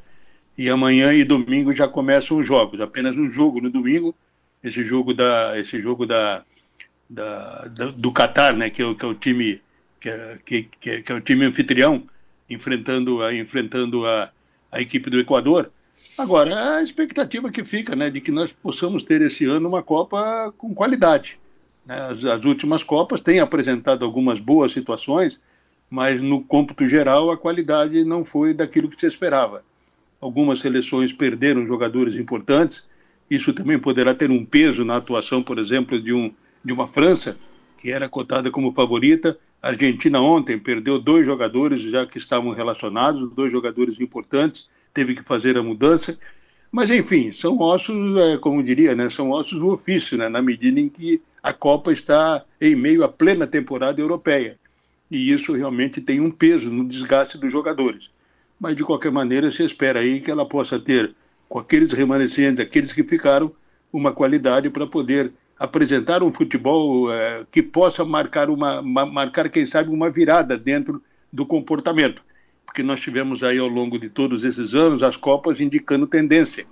e amanhã e domingo já começam os jogos. Apenas um jogo no domingo, esse jogo da, esse jogo da, da, da do Catar, né, que é, que é o time que é, que, é, que é o time anfitrião enfrentando a, enfrentando a, a equipe do Equador. Agora a expectativa que fica, né, de que nós possamos ter esse ano uma Copa com qualidade. Né? As, as últimas Copas têm apresentado algumas boas situações, mas no cômputo geral a qualidade não foi daquilo que se esperava algumas seleções perderam jogadores importantes. Isso também poderá ter um peso na atuação, por exemplo, de, um, de uma França, que era cotada como favorita. A Argentina ontem perdeu dois jogadores já que estavam relacionados, dois jogadores importantes, teve que fazer a mudança. Mas, enfim, são ossos, é, como diria, né, são ossos do ofício, né, na medida em que a Copa está em meio à plena temporada europeia. E isso realmente tem um peso no desgaste dos jogadores mas de qualquer maneira se espera aí que ela possa ter, com aqueles remanescentes, aqueles que ficaram, uma qualidade para poder apresentar um futebol é, que possa marcar, uma, marcar, quem sabe, uma virada dentro do comportamento. Porque nós tivemos aí ao longo de todos esses anos as Copas indicando tendência.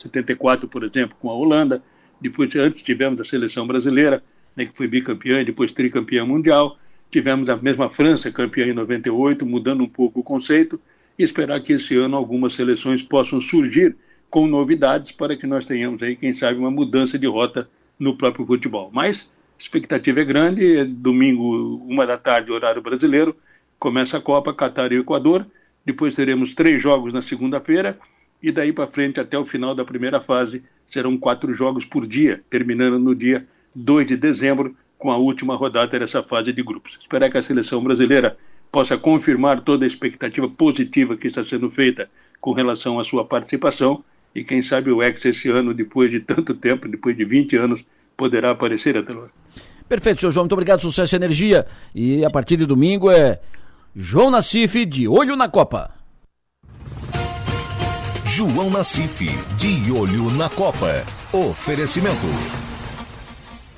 74, por exemplo, com a Holanda, depois antes tivemos a seleção brasileira, né, que foi bicampeã e depois tricampeã mundial. Tivemos a mesma França, campeã em 98, mudando um pouco o conceito, e esperar que esse ano algumas seleções possam surgir com novidades para que nós tenhamos aí, quem sabe, uma mudança de rota no próprio futebol. Mas a expectativa é grande, é domingo, uma da tarde, horário brasileiro, começa a Copa, Catar e Equador, depois teremos três jogos na segunda-feira, e daí para frente, até o final da primeira fase, serão quatro jogos por dia, terminando no dia 2 de dezembro, com a última rodada dessa fase de grupos. Espero que a seleção brasileira possa confirmar toda a expectativa positiva que está sendo feita com relação à sua participação e quem sabe o ex esse ano, depois de tanto tempo, depois de 20 anos, poderá aparecer, Adelor. Perfeito, senhor João, muito obrigado, sucesso e energia. E a partir de domingo é João Nassif de Olho na Copa. João Nassif, de Olho na Copa. Oferecimento.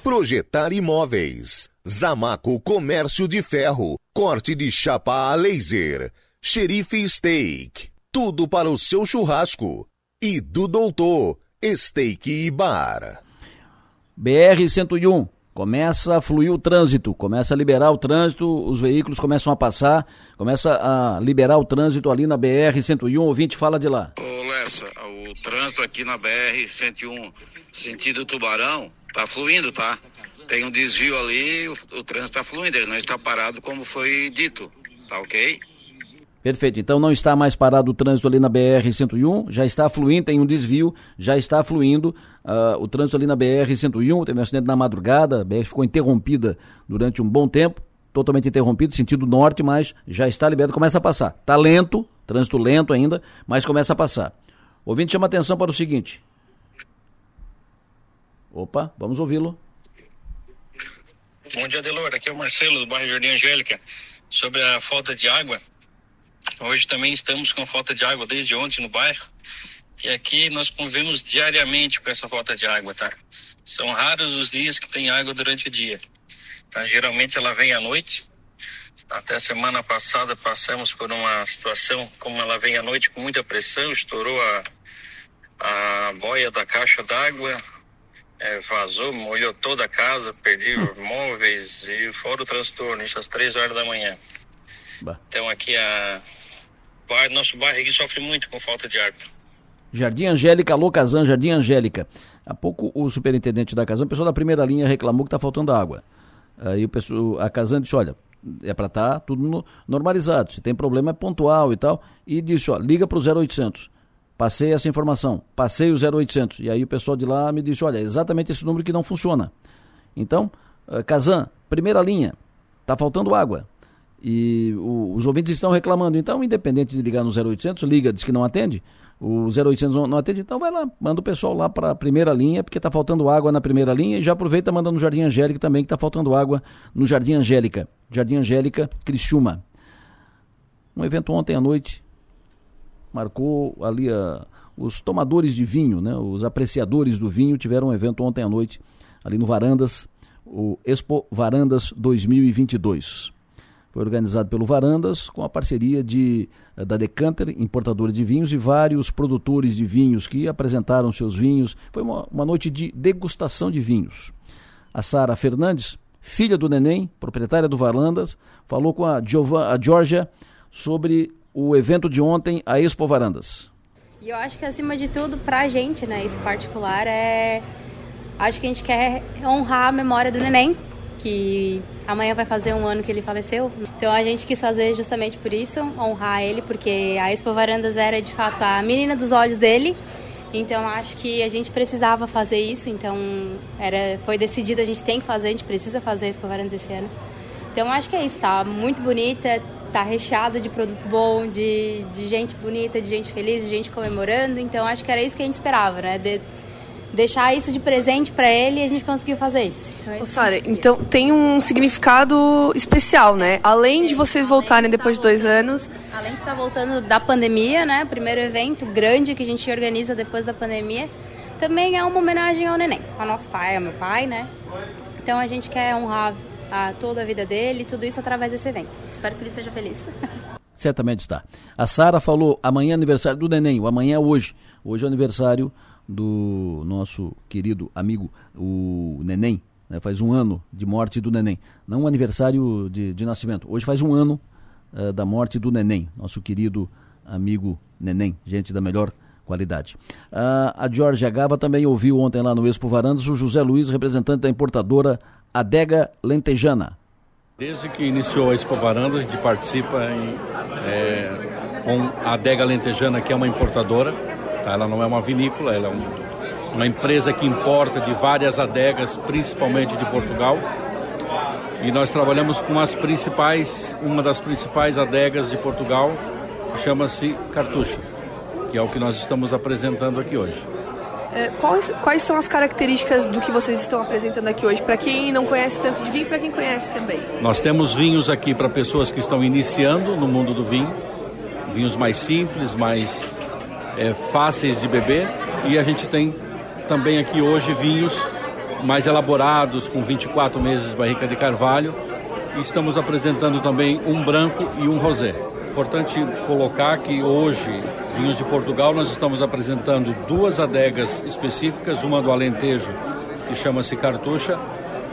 Projetar Imóveis. Zamaco Comércio de Ferro. Corte de chapa a laser. Xerife Steak. Tudo para o seu churrasco. E do Doutor. Steak e Bar. BR-101. Começa a fluir o trânsito, começa a liberar o trânsito, os veículos começam a passar, começa a liberar o trânsito ali na BR-101. Ouvinte, fala de lá. Ô Lessa, o trânsito aqui na BR-101, sentido Tubarão, Tá fluindo, tá? Tem um desvio ali, o, o trânsito está fluindo, ele não está parado como foi dito, tá ok? Perfeito, então não está mais parado o trânsito ali na BR-101, já está fluindo, tem um desvio, já está fluindo uh, o trânsito ali na BR-101, teve um acidente na madrugada, a BR ficou interrompida durante um bom tempo, totalmente interrompido, sentido norte, mas já está liberado, começa a passar. Está lento, trânsito lento ainda, mas começa a passar. Ouvinte chama atenção para o seguinte, Opa, vamos ouvi-lo. Bom dia, Delor. Aqui é o Marcelo, do bairro Jardim Angélica. Sobre a falta de água. Hoje também estamos com falta de água desde ontem no bairro. E aqui nós convivemos diariamente com essa falta de água, tá? São raros os dias que tem água durante o dia. Tá? Geralmente ela vem à noite. Até semana passada passamos por uma situação como ela vem à noite com muita pressão, estourou a, a boia da caixa d'água, é, vazou, molhou toda a casa, perdi hum. móveis e fora o transtorno, isso às três horas da manhã. Bah. Então aqui a nosso bairro aqui sofre muito com falta de água. Jardim Angélica, alô Casan, Jardim Angélica. Há pouco o superintendente da Casan, o pessoal da primeira linha reclamou que está faltando água. Aí o pessoal, a Casan disse, olha, é para estar tá tudo no, normalizado, se tem problema é pontual e tal. E disse, ó, liga para o 0800 Passei essa informação, passei o 0800. E aí o pessoal de lá me disse: olha, é exatamente esse número que não funciona. Então, uh, Kazan, primeira linha, está faltando água. E o, os ouvintes estão reclamando. Então, independente de ligar no 0800, liga, diz que não atende. O 0800 não, não atende, então vai lá, manda o pessoal lá para a primeira linha, porque está faltando água na primeira linha. E já aproveita mandando no Jardim Angélica também, que está faltando água no Jardim Angélica. Jardim Angélica, Criciúma. Um evento ontem à noite, marcou ali a, os tomadores de vinho, né, os apreciadores do vinho tiveram um evento ontem à noite ali no Varandas, o Expo Varandas 2022. Foi organizado pelo Varandas com a parceria de, eh, da Decanter, importadora de vinhos, e vários produtores de vinhos que apresentaram seus vinhos. Foi uma, uma noite de degustação de vinhos. A Sara Fernandes, filha do Neném, proprietária do Varandas, falou com a, Giova, a Georgia sobre o evento de ontem, a Expo Varandas? E eu acho que acima de tudo, para a gente, né, esse particular, é. Acho que a gente quer honrar a memória do neném, que amanhã vai fazer um ano que ele faleceu. Então a gente quis fazer justamente por isso, honrar ele, porque a Expo Varandas era de fato a menina dos olhos dele. Então acho que a gente precisava fazer isso, então era, foi decidido, a gente tem que fazer, a gente precisa fazer a Expo Varandas esse ano. Então acho que é isso, tá muito bonita, tá recheado de produto bom, de, de gente bonita, de gente feliz, de gente comemorando. Então acho que era isso que a gente esperava, né? De, deixar isso de presente para ele e a gente conseguiu fazer isso. Ô, Sara, então tem um significado especial, né? Além de vocês voltarem depois de dois anos. Além de estar voltando da pandemia, né? Primeiro evento grande que a gente organiza depois da pandemia. Também é uma homenagem ao neném, ao nosso pai, ao meu pai, né? Então a gente quer honrar a toda a vida dele, tudo isso através desse evento. Espero que ele esteja feliz. (laughs) Certamente está. A Sara falou amanhã é aniversário do neném, o amanhã é hoje. Hoje é aniversário do nosso querido amigo, o Neném. Né? Faz um ano de morte do Neném. Não um aniversário de, de nascimento. Hoje faz um ano uh, da morte do Neném, nosso querido amigo Neném, gente da melhor qualidade. Uh, a Georgia Gava também ouviu ontem lá no Expo Varandas o José Luiz, representante da importadora Adega Lentejana. Desde que iniciou a Expo Varandas, a gente participa em, é, com a Adega Lentejana, que é uma importadora? Ela não é uma vinícola, ela é um, uma empresa que importa de várias adegas, principalmente de Portugal. E nós trabalhamos com as principais, uma das principais adegas de Portugal, que chama-se Cartucha, que é o que nós estamos apresentando aqui hoje. É, quais, quais são as características do que vocês estão apresentando aqui hoje? Para quem não conhece tanto de vinho para quem conhece também. Nós temos vinhos aqui para pessoas que estão iniciando no mundo do vinho, vinhos mais simples, mais é, fáceis de beber e a gente tem também aqui hoje vinhos mais elaborados com 24 meses de barrica de carvalho e estamos apresentando também um branco e um rosé. Importante colocar que hoje, vinhos de Portugal, nós estamos apresentando duas adegas específicas, uma do Alentejo, que chama-se Cartucha,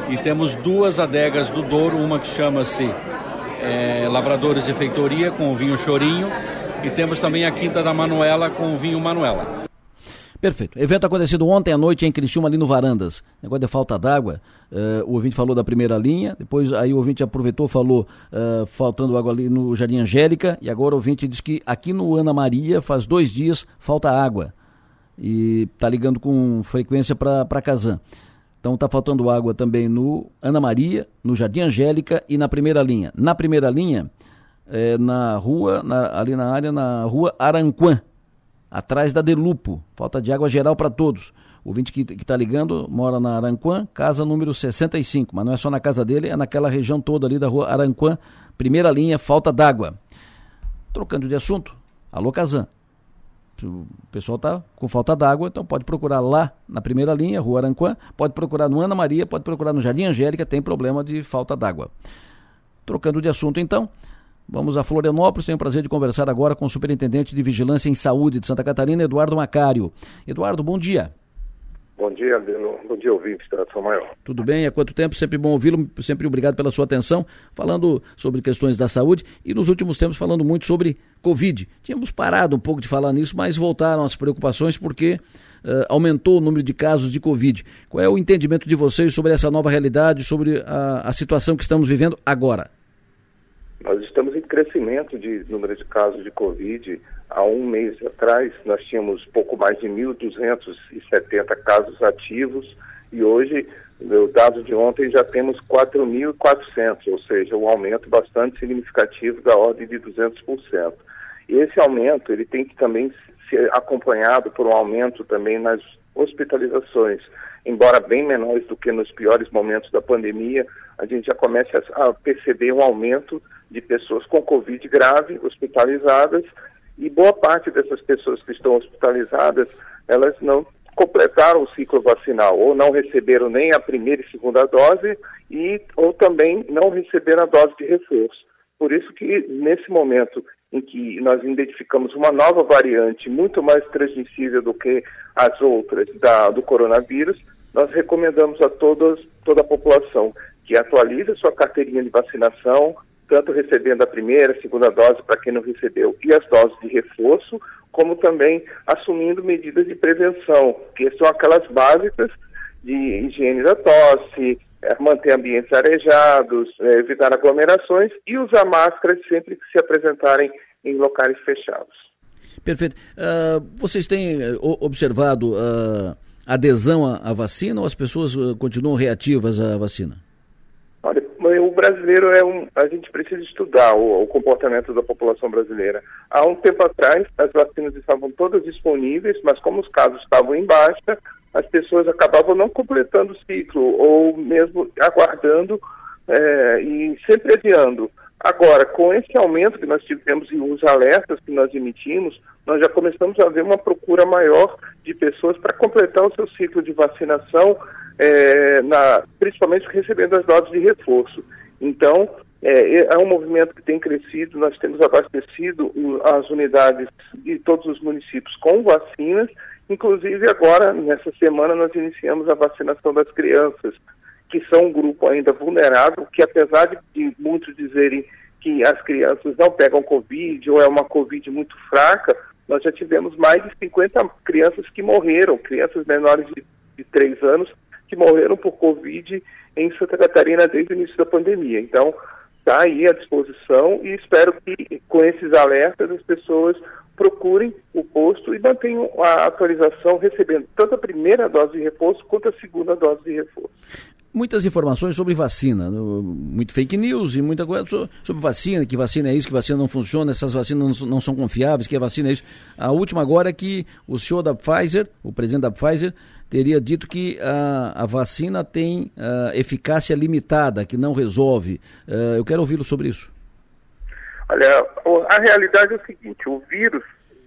e temos duas adegas do Douro, uma que chama-se é, Lavradores de Feitoria, com o vinho Chorinho, e temos também a Quinta da Manuela com o vinho Manuela. Perfeito. Evento acontecido ontem à noite em Criciúma, ali no Varandas. Negócio de falta d'água. Uh, o ouvinte falou da primeira linha, depois aí o ouvinte aproveitou, falou uh, faltando água ali no Jardim Angélica, e agora o ouvinte diz que aqui no Ana Maria faz dois dias falta água. E tá ligando com frequência para Casan. Então tá faltando água também no Ana Maria, no Jardim Angélica e na primeira linha. Na primeira linha, é, na rua, na, ali na área, na rua Aranquã, atrás da Delupo. Falta de água geral para todos. O ouvinte que está ligando mora na Aranquã, casa número 65, mas não é só na casa dele, é naquela região toda ali da rua Aranquã, primeira linha, falta d'água. Trocando de assunto, alô Casan. O pessoal está com falta d'água, então pode procurar lá na primeira linha, Rua Aranquã, pode procurar no Ana Maria, pode procurar no Jardim Angélica, tem problema de falta d'água. Trocando de assunto então, Vamos a Florianópolis, tenho o prazer de conversar agora com o Superintendente de Vigilância em Saúde de Santa Catarina, Eduardo Macário. Eduardo, bom dia. Bom dia, Adelo. Bom dia, ouvinte da São Maior. Tudo bem? Há quanto tempo? Sempre bom ouvi-lo, sempre obrigado pela sua atenção, falando sobre questões da saúde e nos últimos tempos falando muito sobre Covid. Tínhamos parado um pouco de falar nisso, mas voltaram as preocupações porque uh, aumentou o número de casos de Covid. Qual é o entendimento de vocês sobre essa nova realidade, sobre a, a situação que estamos vivendo agora? Nós estamos crescimento de número de casos de Covid. Há um mês atrás, nós tínhamos pouco mais de 1.270 casos ativos e hoje, no dado de ontem, já temos 4.400, ou seja, um aumento bastante significativo da ordem de 200%. E esse aumento ele tem que também ser acompanhado por um aumento também nas hospitalizações embora bem menores do que nos piores momentos da pandemia, a gente já começa a perceber um aumento de pessoas com Covid grave, hospitalizadas, e boa parte dessas pessoas que estão hospitalizadas, elas não completaram o ciclo vacinal, ou não receberam nem a primeira e segunda dose, e, ou também não receberam a dose de reforço. Por isso que, nesse momento em que nós identificamos uma nova variante muito mais transmissível do que as outras da, do coronavírus, nós recomendamos a todos, toda a população que atualize sua carteirinha de vacinação, tanto recebendo a primeira, a segunda dose para quem não recebeu e as doses de reforço, como também assumindo medidas de prevenção, que são aquelas básicas de higiene da tosse, é, manter ambientes arejados, é, evitar aglomerações e usar máscaras sempre que se apresentarem em locais fechados. Perfeito. Uh, vocês têm uh, observado uh, adesão à, à vacina ou as pessoas uh, continuam reativas à vacina? Olha, o brasileiro é um. A gente precisa estudar o, o, comportamento da população brasileira. Há um tempo atrás, as vacinas estavam todas disponíveis, mas como os casos estavam em baixa, as pessoas acabavam não completando o ciclo ou mesmo aguardando é, e sempre adiando. Agora, com esse aumento que nós tivemos e os alertas que nós emitimos, nós já começamos a ver uma procura maior de pessoas para completar o seu ciclo de vacinação, é, na, principalmente recebendo as doses de reforço. Então, é, é, um movimento que tem crescido, nós temos abastecido as unidades de todos os municípios com vacinas, inclusive agora, nessa semana, nós iniciamos a vacinação das crianças, que são um grupo ainda vulnerável, que apesar de, de muitos dizerem que as crianças não pegam Covid ou é uma Covid muito fraca, nós já tivemos mais de 50 crianças que morreram, crianças menores de, de 3 anos, que morreram por Covid em Santa Catarina desde o início da pandemia. Então, está aí à disposição e espero que com esses alertas as pessoas procurem o posto e mantenham a atualização recebendo tanto a primeira dose de reforço quanto a segunda dose de reforço muitas informações sobre vacina, muito fake news e muita coisa sobre vacina, que vacina é isso, que vacina não funciona, essas vacinas não, são confiáveis, que a vacina é isso. A última agora é que o senhor da Pfizer, o presidente da Pfizer, teria dito que a, a vacina tem a, eficácia limitada, que não resolve. Uh, eu quero ouvi-lo sobre isso. Olha, a realidade é o seguinte, o vírus,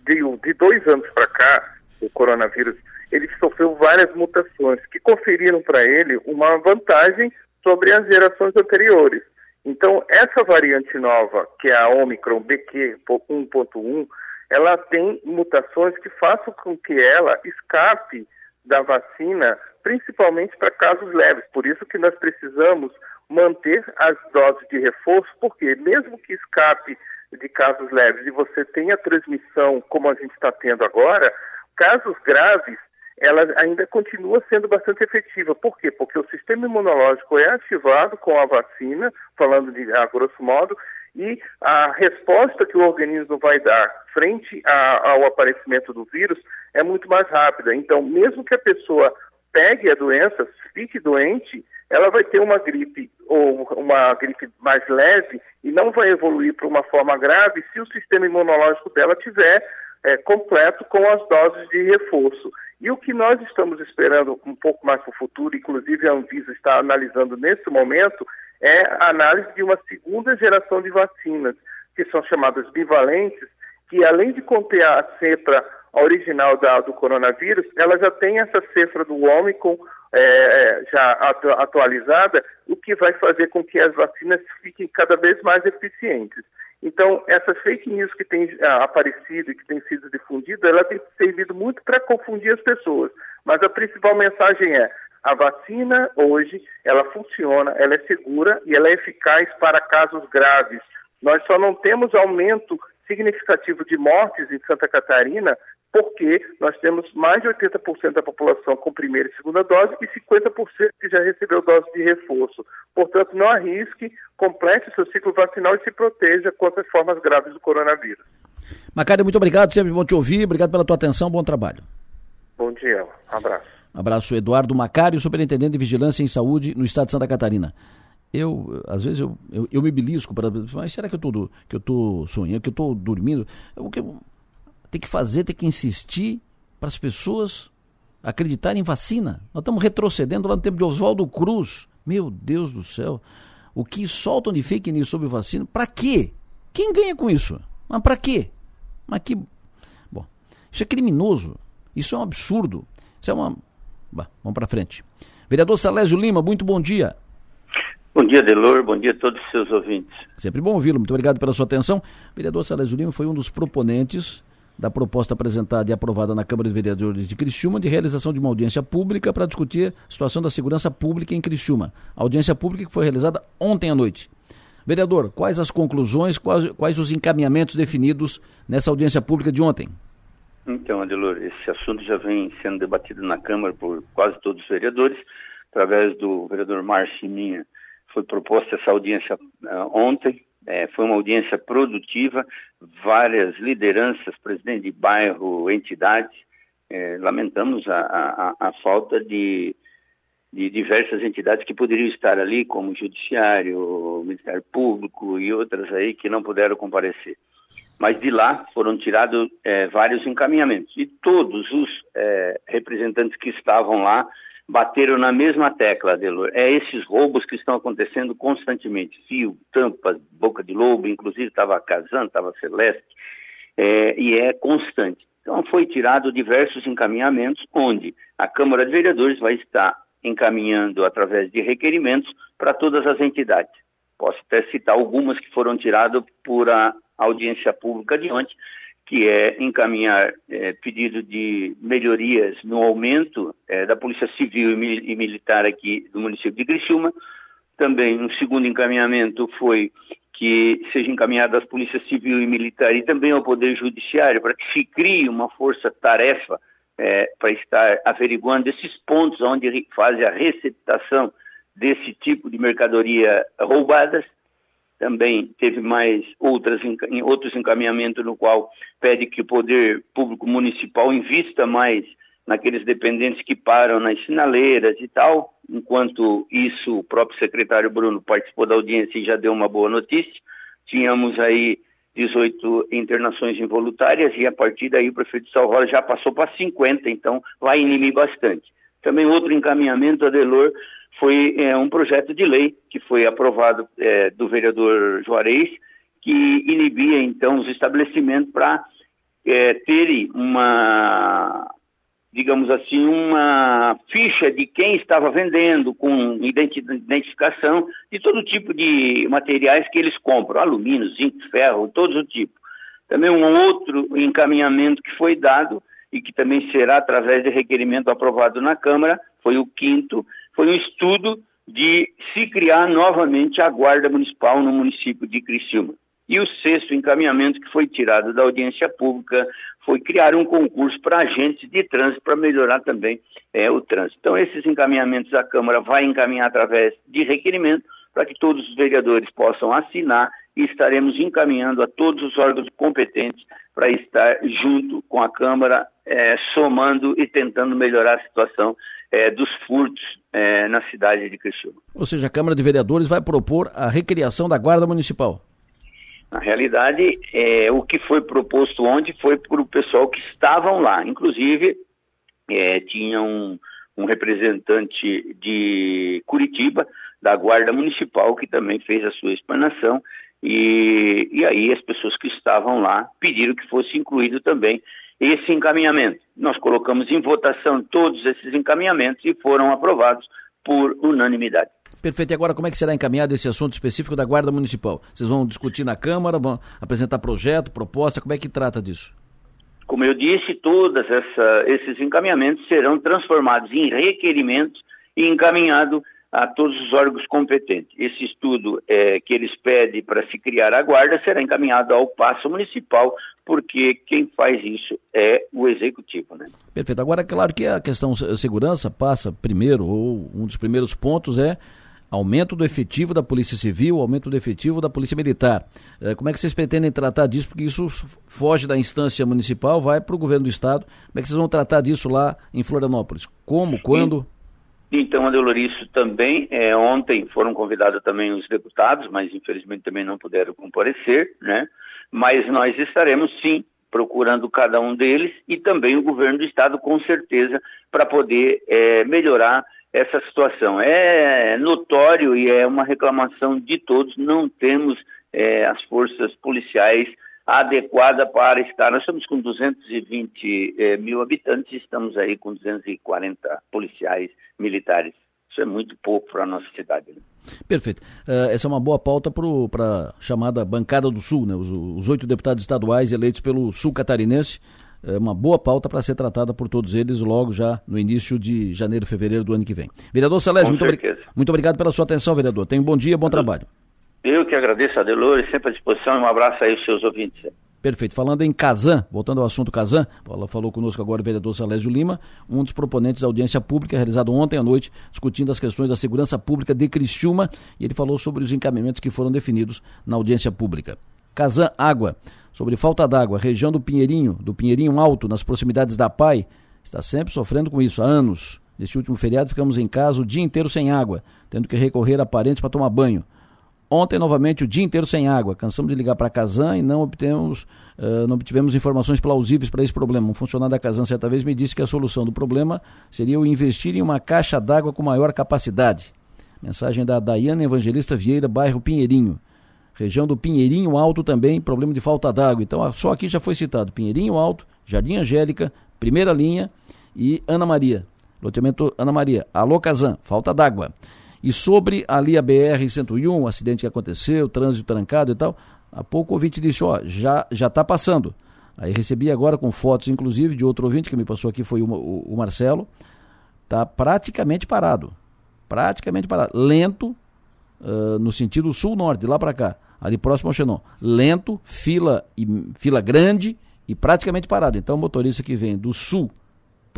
de, de dois anos para cá, o coronavírus, ele sofreu várias mutações que conferiram para ele uma vantagem sobre as gerações anteriores. Então, essa variante nova, que é a Omicron BQ 1.1, ela tem mutações que façam com que ela escape da vacina, principalmente para casos leves. Por isso que nós precisamos manter as doses de reforço, porque mesmo que escape de casos leves e você tenha transmissão como a gente está tendo agora, casos graves ela ainda continua sendo bastante efetiva. Por quê? Porque o sistema imunológico é ativado com a vacina, falando de a grosso modo, e a resposta que o organismo vai dar frente a, ao aparecimento do vírus é muito mais rápida. Então, mesmo que a pessoa pegue a doença, fique doente, ela vai ter uma gripe ou uma gripe mais leve e não vai evoluir para uma forma grave se o sistema imunológico dela tiver é, completo com as doses de reforço. E o que nós estamos esperando um pouco mais para o futuro, inclusive a Anvisa está analisando nesse momento, é a análise de uma segunda geração de vacinas, que são chamadas bivalentes, que além de conter a cepa original da, do coronavírus, ela já tem essa cifra do Omicron é, é, já atu atualizada, o que vai fazer com que as vacinas fiquem cada vez mais eficientes. Então, essa fake news que tem ah, aparecido e que tem sido difundida, ela tem servido muito para confundir as pessoas. Mas a principal mensagem é: a vacina hoje, ela funciona, ela é segura e ela é eficaz para casos graves. Nós só não temos aumento significativo de mortes em Santa Catarina porque nós temos mais de 80% da população com primeira e segunda dose e 50% que já recebeu dose de reforço. Portanto, não arrisque, complete seu ciclo vacinal e se proteja contra as formas graves do coronavírus. Macário, muito obrigado, sempre bom te ouvir, obrigado pela tua atenção, bom trabalho. Bom dia, um abraço. Abraço, Eduardo Macário, superintendente de Vigilância em Saúde no estado de Santa Catarina. Eu, às vezes, eu, eu, eu me belisco para. Mas será que eu estou que eu tô sonhando, que eu estou dormindo? Eu, que eu, tem que fazer, tem que insistir para as pessoas acreditarem em vacina. Nós estamos retrocedendo lá no tempo de Oswaldo Cruz. Meu Deus do céu. O que soltam de fake news sobre vacina? Para quê? Quem ganha com isso? Mas para quê? Mas que. Bom, isso é criminoso. Isso é um absurdo. Isso é uma. Bah, vamos para frente. Vereador Salésio Lima, muito bom dia. Bom dia, Delor. Bom dia a todos os seus ouvintes. Sempre bom ouvi-lo. Muito obrigado pela sua atenção. vereador Salésio Lima foi um dos proponentes da proposta apresentada e aprovada na Câmara de Vereadores de Criciúma de realização de uma audiência pública para discutir a situação da segurança pública em Criciúma. A audiência pública que foi realizada ontem à noite. Vereador, quais as conclusões, quais, quais os encaminhamentos definidos nessa audiência pública de ontem? Então, Adelor, esse assunto já vem sendo debatido na Câmara por quase todos os vereadores, através do vereador Márcio Minha. Foi proposta essa audiência uh, ontem, é, foi uma audiência produtiva, várias lideranças, presidente de bairro, entidades. É, lamentamos a, a, a falta de, de, diversas entidades que poderiam estar ali, como o Judiciário, o Ministério Público e outras aí que não puderam comparecer. mas de lá foram tirados é, vários encaminhamentos. E todos os é, representantes que estavam lá bateram na mesma tecla, Adelor. É esses roubos que estão acontecendo constantemente. Fio, tampas, boca de lobo, inclusive estava Kazan, estava Celeste, é, e é constante. Então foi tirado diversos encaminhamentos, onde a Câmara de Vereadores vai estar encaminhando através de requerimentos para todas as entidades. Posso até citar algumas que foram tiradas por a audiência pública de ontem, que é encaminhar é, pedido de melhorias no aumento é, da Polícia Civil e, Militar aqui do município de Criciúma. Também um segundo encaminhamento foi que seja encaminhado às Polícias Civil e Militar e também ao Poder Judiciário para que se crie uma força-tarefa é, para estar averiguando esses pontos onde faz a receptação desse tipo de mercadoria roubadas. Também teve mais outras, outros encaminhamentos no qual pede que o poder público municipal invista mais naqueles dependentes que param nas sinaleiras e tal. Enquanto isso, o próprio secretário Bruno participou da audiência e já deu uma boa notícia. Tínhamos aí 18 internações involuntárias e a partir daí o prefeito de Paulo já passou para 50, então vai inibir bastante. Também outro encaminhamento, Adelor, foi é, um projeto de lei que foi aprovado é, do vereador Juarez, que inibia então os estabelecimentos para é, terem uma, digamos assim, uma ficha de quem estava vendendo, com identificação de todo tipo de materiais que eles compram, alumínio, zinco, ferro, todo o tipo. Também um outro encaminhamento que foi dado e que também será através de requerimento aprovado na Câmara, foi o quinto, foi um estudo de se criar novamente a Guarda Municipal no município de Criciúma. E o sexto encaminhamento que foi tirado da audiência pública foi criar um concurso para agentes de trânsito para melhorar também é, o trânsito. Então, esses encaminhamentos a Câmara vai encaminhar através de requerimento para que todos os vereadores possam assinar e estaremos encaminhando a todos os órgãos competentes para estar junto com a Câmara, é, somando e tentando melhorar a situação é, dos furtos é, na cidade de Criciúma. Ou seja, a Câmara de Vereadores vai propor a recriação da Guarda Municipal. Na realidade, é, o que foi proposto ontem foi para o pessoal que estavam lá. Inclusive, é, tinha um, um representante de Curitiba, da Guarda Municipal, que também fez a sua explanação e, e aí as pessoas que estavam lá pediram que fosse incluído também esse encaminhamento. Nós colocamos em votação todos esses encaminhamentos e foram aprovados por unanimidade. Perfeito. E agora, como é que será encaminhado esse assunto específico da Guarda Municipal? Vocês vão discutir na Câmara, vão apresentar projeto, proposta, como é que trata disso? Como eu disse, todos esses encaminhamentos serão transformados em requerimentos e encaminhados a todos os órgãos competentes. Esse estudo é, que eles pedem para se criar a guarda será encaminhado ao passo municipal, porque quem faz isso é o executivo. Né? Perfeito. Agora, claro que a questão segurança passa primeiro, ou um dos primeiros pontos é aumento do efetivo da Polícia Civil, aumento do efetivo da Polícia Militar. É, como é que vocês pretendem tratar disso? Porque isso foge da instância municipal, vai para o governo do Estado. Como é que vocês vão tratar disso lá em Florianópolis? Como, quando? Sim. Então, Adelor, isso também, é, ontem foram convidados também os deputados, mas infelizmente também não puderam comparecer, né? Mas nós estaremos sim procurando cada um deles e também o governo do estado com certeza para poder é, melhorar essa situação. É notório e é uma reclamação de todos, não temos é, as forças policiais adequada para estar. Nós estamos com 220 eh, mil habitantes, estamos aí com 240 policiais militares. Isso é muito pouco para a nossa cidade. Né? Perfeito. Uh, essa é uma boa pauta para a chamada Bancada do Sul, né? os oito deputados estaduais eleitos pelo Sul Catarinense. É uma boa pauta para ser tratada por todos eles logo já no início de janeiro, fevereiro do ano que vem. Vereador Salésio, muito, obri muito obrigado pela sua atenção, vereador. Tenha um bom dia, bom trabalho. Eu que agradeço a Delores, sempre à disposição e um abraço aí aos seus ouvintes. Perfeito. Falando em Kazan, voltando ao assunto Kazan, falou conosco agora o vereador Salésio Lima, um dos proponentes da audiência pública realizada ontem à noite, discutindo as questões da segurança pública de Criciúma, e ele falou sobre os encaminhamentos que foram definidos na audiência pública. Kazan Água, sobre falta d'água, região do Pinheirinho, do Pinheirinho Alto, nas proximidades da PAI, está sempre sofrendo com isso há anos. Neste último feriado ficamos em casa o dia inteiro sem água, tendo que recorrer a parentes para tomar banho. Ontem, novamente, o dia inteiro sem água. Cansamos de ligar para a Casan e não obtemos, uh, não obtivemos informações plausíveis para esse problema. Um funcionário da Casan certa vez me disse que a solução do problema seria o investir em uma caixa d'água com maior capacidade. Mensagem da Daiane Evangelista Vieira, bairro Pinheirinho. Região do Pinheirinho Alto também, problema de falta d'água. Então, só aqui já foi citado Pinheirinho Alto, Jardim Angélica, Primeira Linha e Ana Maria. Loteamento Ana Maria. Alô, Casan, falta d'água. E sobre ali a BR-101, o acidente que aconteceu, trânsito trancado e tal, há pouco o ouvinte disse, ó, já já está passando. Aí recebi agora com fotos, inclusive, de outro ouvinte que me passou aqui, foi o, o, o Marcelo, está praticamente parado. Praticamente parado. Lento, uh, no sentido sul-norte, lá para cá, ali próximo ao Xenon. Lento, fila, e, fila grande e praticamente parado. Então o motorista que vem do sul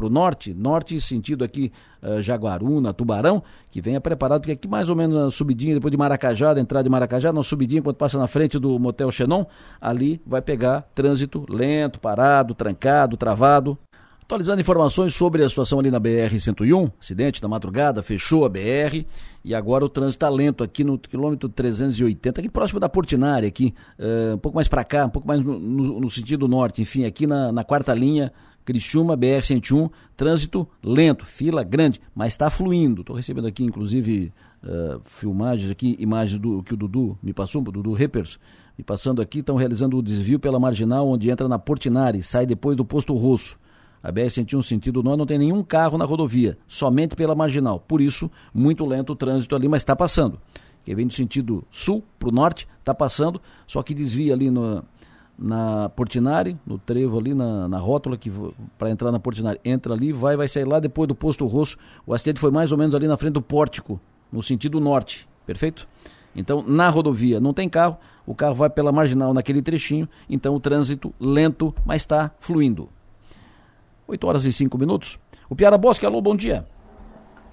para o norte, norte sentido aqui uh, Jaguaruna, Tubarão, que venha preparado, porque aqui mais ou menos na subidinha, depois de Maracajá, da entrada de Maracajá, na subidinha, quando passa na frente do motel Xenon, ali vai pegar trânsito lento, parado, trancado, travado. Atualizando informações sobre a situação ali na BR-101, acidente na madrugada, fechou a BR e agora o trânsito está lento aqui no quilômetro 380, aqui próximo da Portinari, aqui, uh, um pouco mais para cá, um pouco mais no, no, no, sentido norte, enfim, aqui na, na quarta linha, Criciúma, BR-101, trânsito lento, fila grande, mas está fluindo. Estou recebendo aqui, inclusive, uh, filmagens aqui, imagens do que o Dudu me passou, o Dudu Reppers, me passando aqui, estão realizando o desvio pela marginal, onde entra na Portinari, sai depois do posto Rosso. A BR-101 sentido norte não tem nenhum carro na rodovia, somente pela marginal. Por isso, muito lento o trânsito ali, mas está passando. Quem vem do sentido sul para o norte está passando, só que desvia ali no, na Portinari, no trevo ali, na, na rótula, que para entrar na Portinari, entra ali, vai, vai sair lá depois do posto Rosso. O acidente foi mais ou menos ali na frente do pórtico, no sentido norte, perfeito? Então, na rodovia não tem carro, o carro vai pela marginal naquele trechinho, então o trânsito lento, mas está fluindo. 8 horas e 5 minutos. O Piara Bosque, alô, bom dia.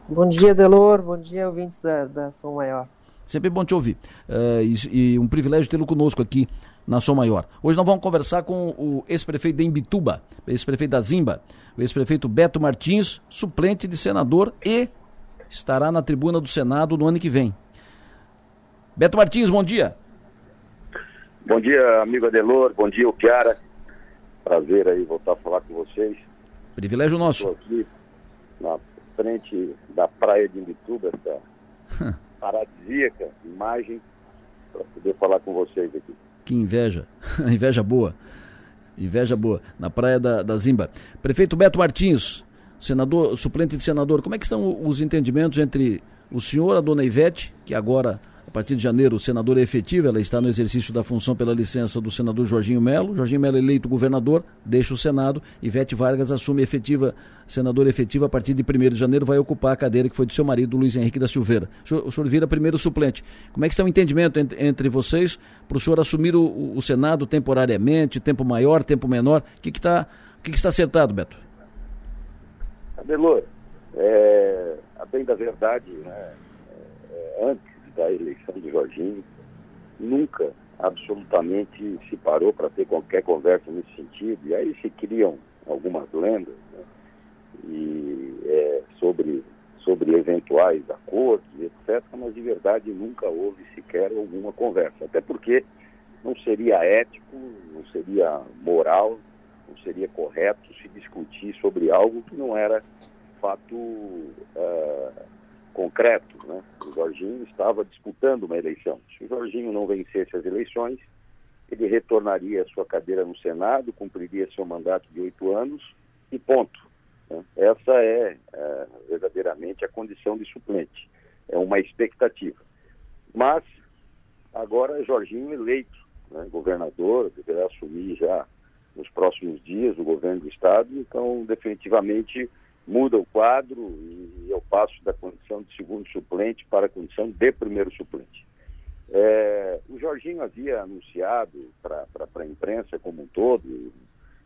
Bom dia, Delor, bom dia, ouvintes da, da Som Maior. Sempre bom te ouvir. Uh, e, e um privilégio tê-lo conosco aqui na Som Maior. Hoje nós vamos conversar com o ex-prefeito de Imbituba, ex-prefeito da Zimba, o ex-prefeito Beto Martins, suplente de senador e estará na tribuna do Senado no ano que vem. Beto Martins, bom dia. Bom dia, amigo Adelor, bom dia, o Piara. Prazer aí voltar a falar com vocês. Privilégio nosso. Estou aqui na frente da praia de Imbituba, essa (laughs) paradisíaca imagem, para poder falar com vocês aqui. Que inveja, (laughs) inveja boa. Inveja boa. Na praia da, da Zimba. Prefeito Beto Martins, senador, suplente de senador, como é que estão os entendimentos entre o senhor, a dona Ivete, que agora partir de janeiro, senadora efetiva, ela está no exercício da função pela licença do senador Jorginho Melo. Jorginho Melo eleito governador, deixa o Senado. Ivete Vargas assume efetiva, senadora efetiva a partir de 1 de janeiro, vai ocupar a cadeira que foi do seu marido, Luiz Henrique da Silveira. O senhor, o senhor vira primeiro suplente. Como é que está o entendimento entre, entre vocês para o senhor assumir o, o, Senado temporariamente, tempo maior, tempo menor? O que, que, tá, o que, que está acertado, Beto? Adelor, é, a bem da verdade, né, é, antes da eleição de Jorginho, nunca absolutamente se parou para ter qualquer conversa nesse sentido. E aí se criam algumas lendas né? e, é, sobre, sobre eventuais acordos, etc., mas de verdade nunca houve sequer alguma conversa. Até porque não seria ético, não seria moral, não seria correto se discutir sobre algo que não era fato. Uh, concreto. Né? O Jorginho estava disputando uma eleição. Se o Jorginho não vencesse as eleições, ele retornaria à sua cadeira no Senado, cumpriria seu mandato de oito anos e ponto. Né? Essa é, é, verdadeiramente a condição de suplente. É uma expectativa. Mas agora Jorginho eleito, né? governador, deverá assumir já nos próximos dias o governo do estado, então definitivamente muda o quadro e eu passo da condição de segundo suplente para a condição de primeiro suplente. É, o Jorginho havia anunciado para a imprensa como um todo,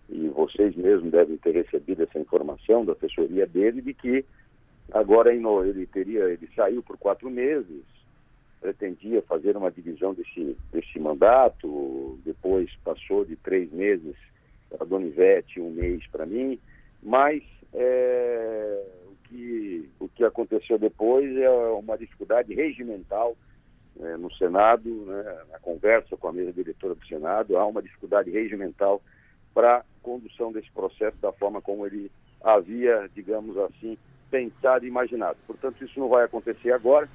e, vocês mesmos devem ter recebido essa informação da assessoria dele, de que agora ele teria, ele saiu por quatro meses, pretendia fazer uma divisão desse, desse mandato, depois passou de três meses para a Dona Ivete, um mês para mim, mas é, o, que, o que aconteceu depois é uma dificuldade regimental é, no Senado, né, na conversa com a mesa diretora do Senado, há uma dificuldade regimental para a condução desse processo da forma como ele havia, digamos assim, pensado e imaginado. Portanto, isso não vai acontecer agora.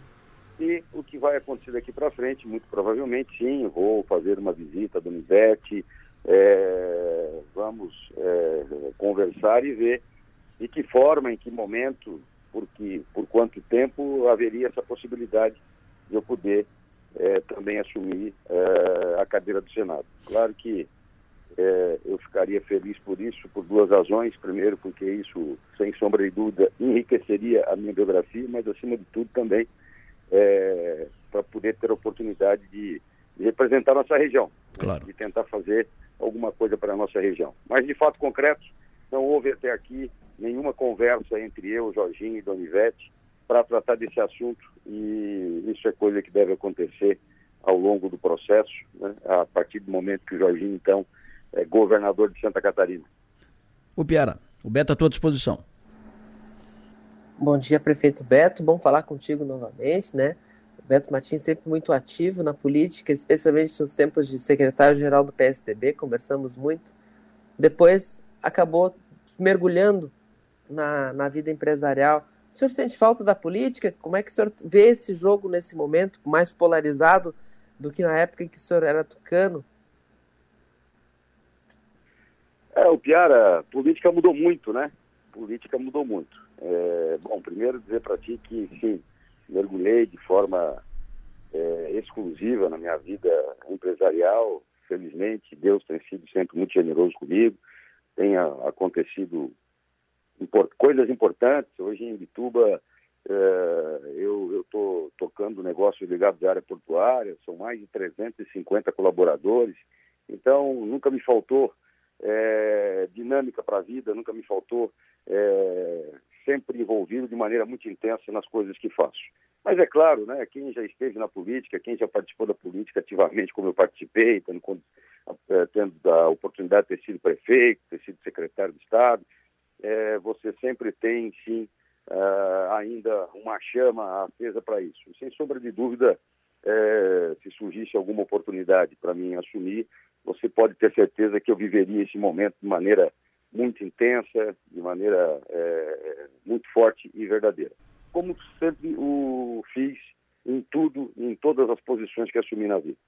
E o que vai acontecer daqui para frente, muito provavelmente, sim, vou fazer uma visita do Univete, é, vamos é, conversar e ver de que forma, em que momento, por, que, por quanto tempo haveria essa possibilidade de eu poder é, também assumir é, a cadeira do Senado. Claro que é, eu ficaria feliz por isso, por duas razões. Primeiro, porque isso, sem sombra de dúvida, enriqueceria a minha biografia, mas, acima de tudo, também para poder ter a oportunidade de, de representar a nossa região, claro. né, de tentar fazer alguma coisa para a nossa região. Mas, de fato concreto, não houve até aqui nenhuma conversa entre eu, Jorginho e Donivete para tratar desse assunto e isso é coisa que deve acontecer ao longo do processo, né, a partir do momento que o Jorginho, então, é governador de Santa Catarina. O Piara, o Beto à tua disposição. Bom dia, prefeito Beto. Bom falar contigo novamente, né? O Beto Martins sempre muito ativo na política, especialmente nos tempos de secretário-geral do PSDB, conversamos muito. Depois acabou mergulhando na, na vida empresarial. O senhor sente falta da política? Como é que o senhor vê esse jogo nesse momento, mais polarizado do que na época em que o senhor era tucano? É, o Piara, política mudou muito, né? Política mudou muito. É, bom, primeiro dizer para ti que, sim, mergulhei de forma é, exclusiva na minha vida empresarial. Felizmente, Deus tem sido sempre muito generoso comigo. Tem acontecido import, coisas importantes. Hoje em Bituba, é, eu estou tocando negócios ligados à área portuária. São mais de 350 colaboradores. Então, nunca me faltou é, dinâmica para a vida, nunca me faltou é, sempre envolvido de maneira muito intensa nas coisas que faço. Mas é claro, né, quem já esteve na política, quem já participou da política ativamente, como eu participei, tendo, tendo a oportunidade de ter sido prefeito, ter sido secretário de Estado, é, você sempre tem, sim, uh, ainda uma chama acesa para isso. Sem sombra de dúvida, é, se surgisse alguma oportunidade para mim assumir, você pode ter certeza que eu viveria esse momento de maneira muito intensa, de maneira é, muito forte e verdadeira. Como sempre o fiz em tudo, em todas as posições que assumi na vida.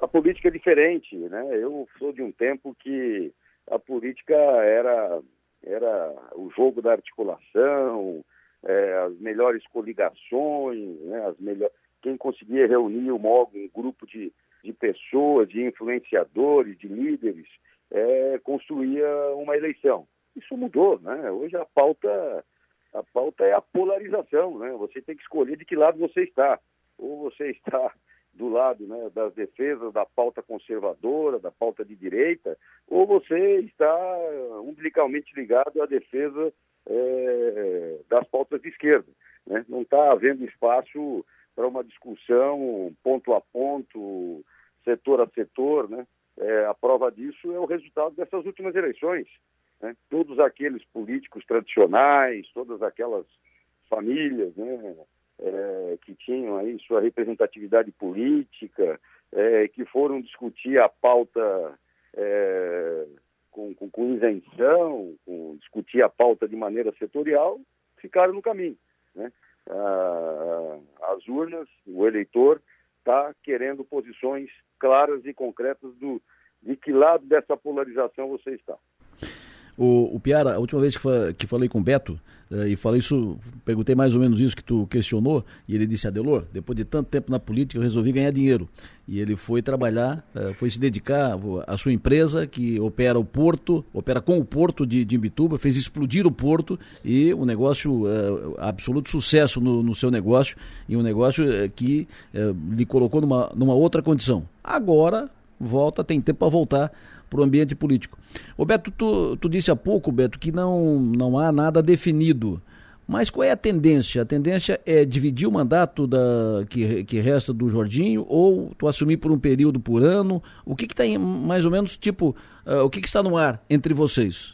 A política é diferente, né? Eu sou de um tempo que a política era era o jogo da articulação, é, as melhores coligações, né? as melhor... quem conseguia reunir um, um grupo de de pessoas, de influenciadores, de líderes, é, construía uma eleição. Isso mudou, né? Hoje a pauta, a pauta é a polarização, né? Você tem que escolher de que lado você está. Ou você está do lado né, das defesas da pauta conservadora, da pauta de direita, ou você está umbilicalmente ligado à defesa é, das pautas de esquerda. Né? Não está havendo espaço para uma discussão ponto a ponto, setor a setor, né? É, a prova disso é o resultado dessas últimas eleições. Né? Todos aqueles políticos tradicionais, todas aquelas famílias né, é, que tinham aí sua representatividade política, é, que foram discutir a pauta é, com, com, com, isenção, com, discutir a pauta de maneira setorial, ficaram no caminho. Né? Ah, as urnas, o eleitor está querendo posições claras e concretas do, de que lado dessa polarização você está. O, o Piara, a última vez que, fa que falei com o Beto, uh, e falei isso, perguntei mais ou menos isso que tu questionou, e ele disse, Adelor, depois de tanto tempo na política, eu resolvi ganhar dinheiro. E ele foi trabalhar, uh, foi se dedicar à sua empresa, que opera o porto, opera com o porto de, de Imbituba, fez explodir o porto, e um negócio, uh, absoluto sucesso no, no, seu negócio, e um negócio que lhe colocou numa, numa outra condição. Agora, volta, tem tempo para voltar para o ambiente político. O Beto, tu, tu disse há pouco, Beto, que não, não há nada definido. Mas qual é a tendência? A tendência é dividir o mandato da, que, que resta do Jorginho ou tu assumir por um período por ano? O que está mais ou menos, tipo, uh, o que, que, está no ar entre vocês?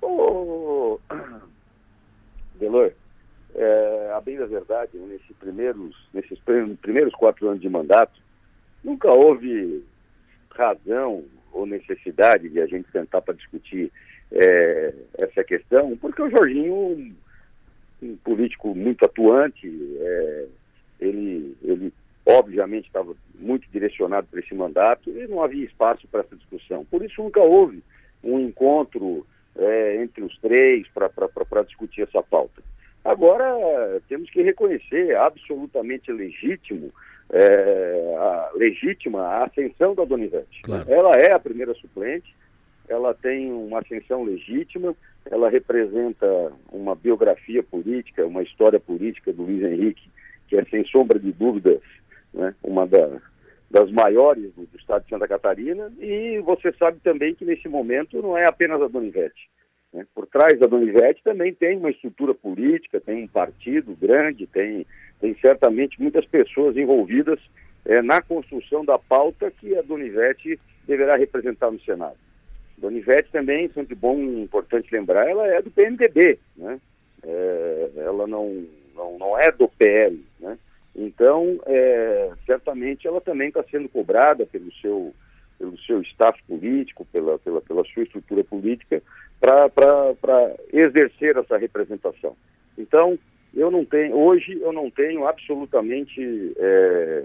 Oh, (coughs) Delor, é, a bem da verdade, nesses primeiros, nesses primeiros quatro anos de mandato, nunca houve razão ou necessidade de a gente sentar para discutir é, essa questão, porque o Jorginho, um político muito atuante, é, ele, ele obviamente estava muito direcionado para esse mandato e não havia espaço para essa discussão. Por isso nunca houve um encontro é, entre os três para discutir essa pauta. Agora, temos que reconhecer absolutamente legítimo, é, a, legítima a ascensão da Donivete. Claro. Ela é a primeira suplente, ela tem uma ascensão legítima, ela representa uma biografia política, uma história política do Luiz Henrique, que é, sem sombra de dúvidas, né, uma da, das maiores do, do, estado de Santa Catarina, e você sabe também que nesse momento não é apenas a Donivete. Né? Por trás da Donivete também tem uma estrutura política, tem um partido grande, tem, tem certamente muitas pessoas envolvidas é, na construção da pauta que a Donivete deverá representar no Senado. Donivete também, sempre bom, importante lembrar, ela é do PMDB, né? É, ela não, não, não é do PL, né? Então, é, certamente ela também está sendo cobrada pelo seu, pelo seu staff político, pela, pela, pela sua estrutura política, para exercer essa representação. Então, eu não tenho, hoje eu não tenho absolutamente é,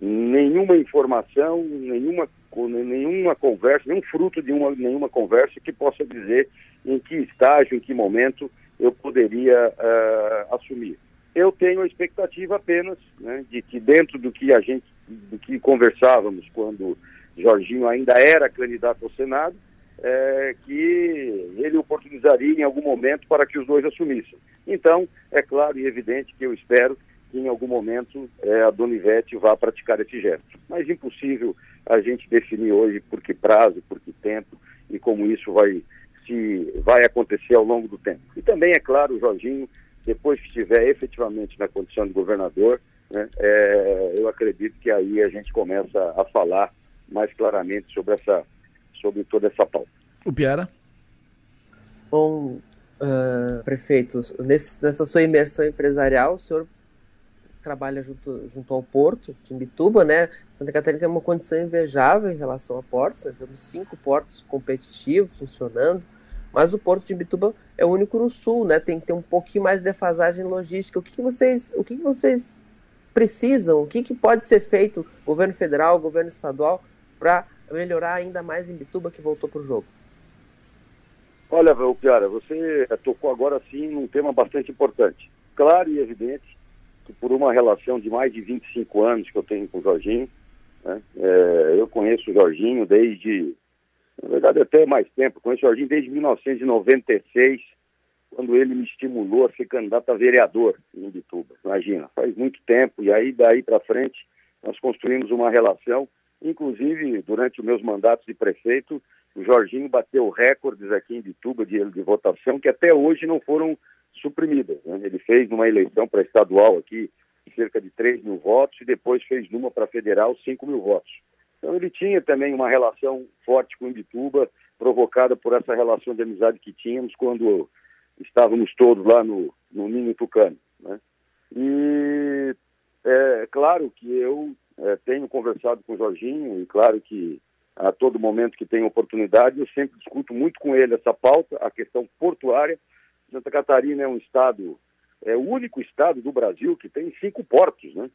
nenhuma informação, nenhuma, nenhuma conversa, nenhum fruto de uma, nenhuma conversa que possa dizer em que estágio, em que momento eu poderia uh, assumir. Eu tenho a expectativa apenas né, de que dentro do que a gente, do que conversávamos quando Jorginho ainda era candidato ao Senado, é, que ele oportunizaria em algum momento para que os dois assumissem. Então, é claro e evidente que eu espero que em algum momento é, a Dona Ivete vá praticar esse gesto. Mas impossível a gente definir hoje por que prazo, por que tempo e como isso vai, se, vai acontecer ao longo do tempo. E também, é claro, o Jorginho, depois que estiver efetivamente na condição de governador, né, é, eu acredito que aí a gente começa a falar mais claramente sobre essa sobre toda essa pauta. O Piara? Bom, uh, prefeito, nesse, nessa sua imersão empresarial, o senhor trabalha junto, junto ao porto de Imbituba, né? Santa Catarina tem uma condição invejável em relação a portos, né? temos cinco portos competitivos funcionando, mas o porto de Imbituba é o único no sul, né? Tem que ter um pouquinho mais de defasagem logística. O que, que vocês, o que, que vocês precisam? O que, que pode ser feito, governo federal, governo estadual, para melhorar ainda mais em Bituba que voltou para o jogo? Olha, Piara, você tocou agora sim num tema bastante importante. Claro e evidente que por uma relação de mais de 25 anos que eu tenho com o Jorginho, né, é, eu conheço o Jorginho desde, na verdade até mais tempo, conheço o Jorginho desde 1996, quando ele me estimulou a ser candidato a vereador em Bituba. Imagina, faz muito tempo, e aí daí para frente nós construímos uma relação Inclusive, durante os meus mandatos de prefeito, o Jorginho bateu recordes aqui em Bituba de, de votação que até hoje não foram suprimidas. Né? Ele fez numa eleição para estadual aqui cerca de 3 mil votos e depois fez numa para federal 5 mil votos. Então ele tinha também uma relação forte com Bituba, provocada por essa relação de amizade que tínhamos quando estávamos todos lá no, no Ninho Tucano. Né? E é claro que eu é, tenho conversado com o Jorginho e claro que a todo momento que tenho oportunidade eu sempre discuto muito com ele essa pauta, a questão portuária. Santa Catarina é um estado, é o único estado do Brasil que tem cinco portos, né?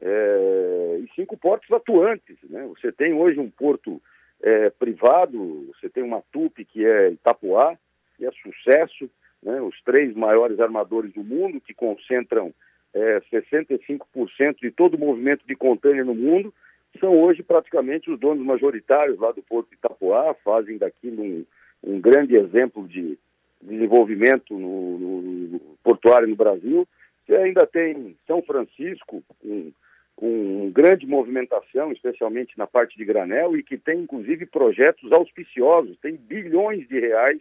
É, e cinco portos atuantes, né? Você tem hoje um porto é, privado, você tem uma TUP que é Itapuá, que é sucesso, né? Os três maiores armadores do mundo que concentram é, 65% de todo o movimento de contêiner no mundo, são hoje praticamente os donos majoritários lá do Porto de Itapuá, fazem daquilo um, um grande exemplo de desenvolvimento no, no, no, portuário no Brasil. Você ainda tem São Francisco, com, com grande movimentação, especialmente na parte de granel, e que tem inclusive projetos auspiciosos, tem bilhões de reais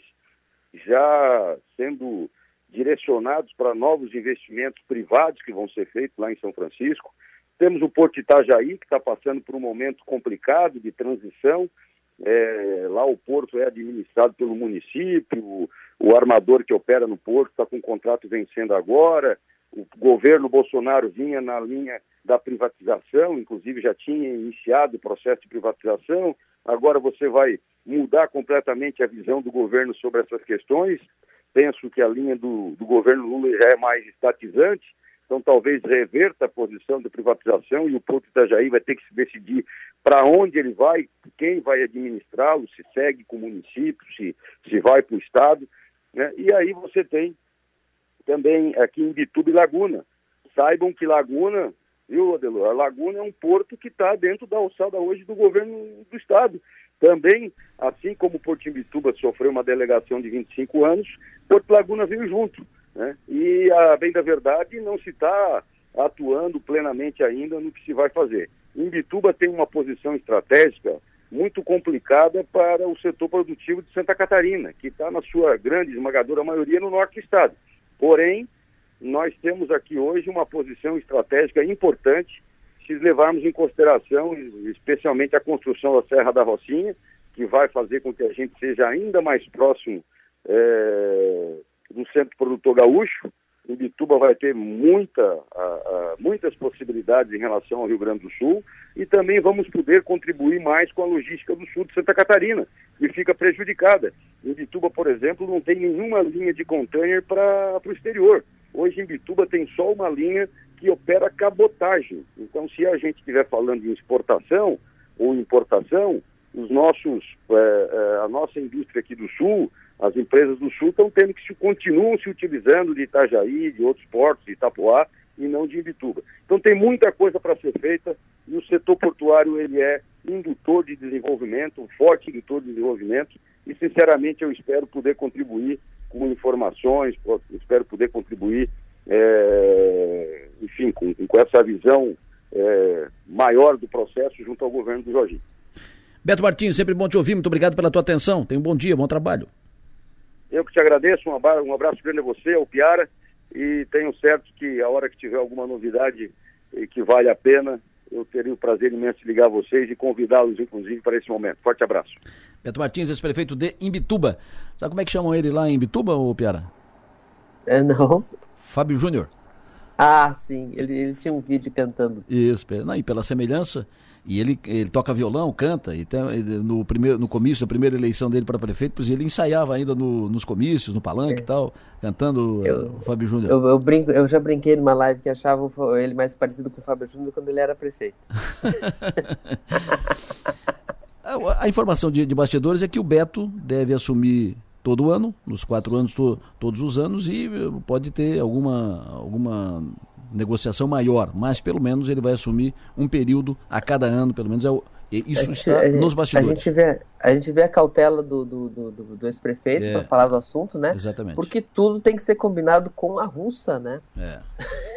já sendo direcionados para novos investimentos privados que vão ser feitos lá em São Francisco. Temos o Porto Itajaí, que está passando por um momento complicado de transição, É, lá o porto é administrado pelo município, o, o armador que opera no porto está com o contrato vencendo agora, o governo Bolsonaro vinha na linha da privatização, inclusive já tinha iniciado o processo de privatização, agora você vai mudar completamente a visão do governo sobre essas questões. Penso que a linha do, do governo Lula já é mais estatizante, então talvez reverta a posição de privatização e o Porto Itajaí vai ter que se decidir para onde ele vai, quem vai administrá-lo, se segue com o município, se, se vai para o Estado. Né? E aí você tem também aqui em Bituba e Laguna. Saibam que Laguna, viu, Adelor? A Laguna é um porto que está dentro da alçada hoje do governo do Estado. Também, assim como Porto Imbituba sofreu uma delegação de 25 anos, Porto Laguna veio junto. Né? E, a bem da verdade, não se está atuando plenamente ainda no que se vai fazer. Imbituba tem uma posição estratégica muito complicada para o setor produtivo de Santa Catarina, que está na sua grande esmagadora maioria no norte do estado. Porém, nós temos aqui hoje uma posição estratégica importante se levarmos em consideração, especialmente a construção da Serra da Rocinha, que vai fazer com que a gente seja ainda mais próximo é, do centro produtor gaúcho. Em Bituba vai ter muita, a, a, muitas possibilidades em relação ao Rio Grande do Sul e também vamos poder contribuir mais com a logística do sul de Santa Catarina, que fica prejudicada. Em Bituba, por exemplo, não tem nenhuma linha de container para o exterior. Hoje em Bituba tem só uma linha que opera cabotagem. Então, se a gente estiver falando de exportação ou importação, os nossos, é, é, a nossa indústria aqui do Sul, as empresas do Sul estão tendo que se continuam se utilizando de Itajaí, de outros portos, de Itapuá e não de Imbituba. Então tem muita coisa para ser feita e o setor portuário ele é indutor de desenvolvimento, um forte indutor de desenvolvimento e sinceramente eu espero poder contribuir com informações, espero poder contribuir é, enfim, com, com, essa visão é, maior do processo junto ao governo do Jorginho. Beto Martins, sempre bom te ouvir, muito obrigado pela tua atenção. Tenha um bom dia, bom trabalho. Eu que te agradeço, um abraço, um abraço grande a você, ao Piara, e tenho certo que a hora que tiver alguma novidade que vale a pena, eu teria o prazer imenso de ligar a vocês e convidá-los, inclusive, para esse momento. Forte abraço. Beto Martins, ex-prefeito de Imbituba. Sabe como é que chamam ele lá em Imbituba, ô Piara? É, não. Fábio Júnior. Ah, sim, ele, ele, tinha um vídeo cantando. Isso, não, e pela semelhança, e ele, ele toca violão, canta, e tem, no, primeiro, no comício, a primeira eleição dele para prefeito, pois ele ensaiava ainda no, nos comícios, no palanque é. e tal, cantando eu, o Fábio Júnior. Eu, eu, brinco, eu já brinquei numa live que achava ele mais parecido com o Fábio Júnior quando ele era prefeito. (laughs) a, a, informação de, de bastidores é que o Beto deve assumir todo ano, nos quatro anos, to, todos os anos, e eh, pode ter alguma, alguma negociação maior, mas pelo menos ele vai assumir um período a cada ano, pelo menos é o, isso gente, está gente, nos bastidores. A gente vê a, gente vê a cautela do, do, do, do ex-prefeito é, para falar do assunto, né? Exatamente. Porque tudo tem que ser combinado com a russa, né? É.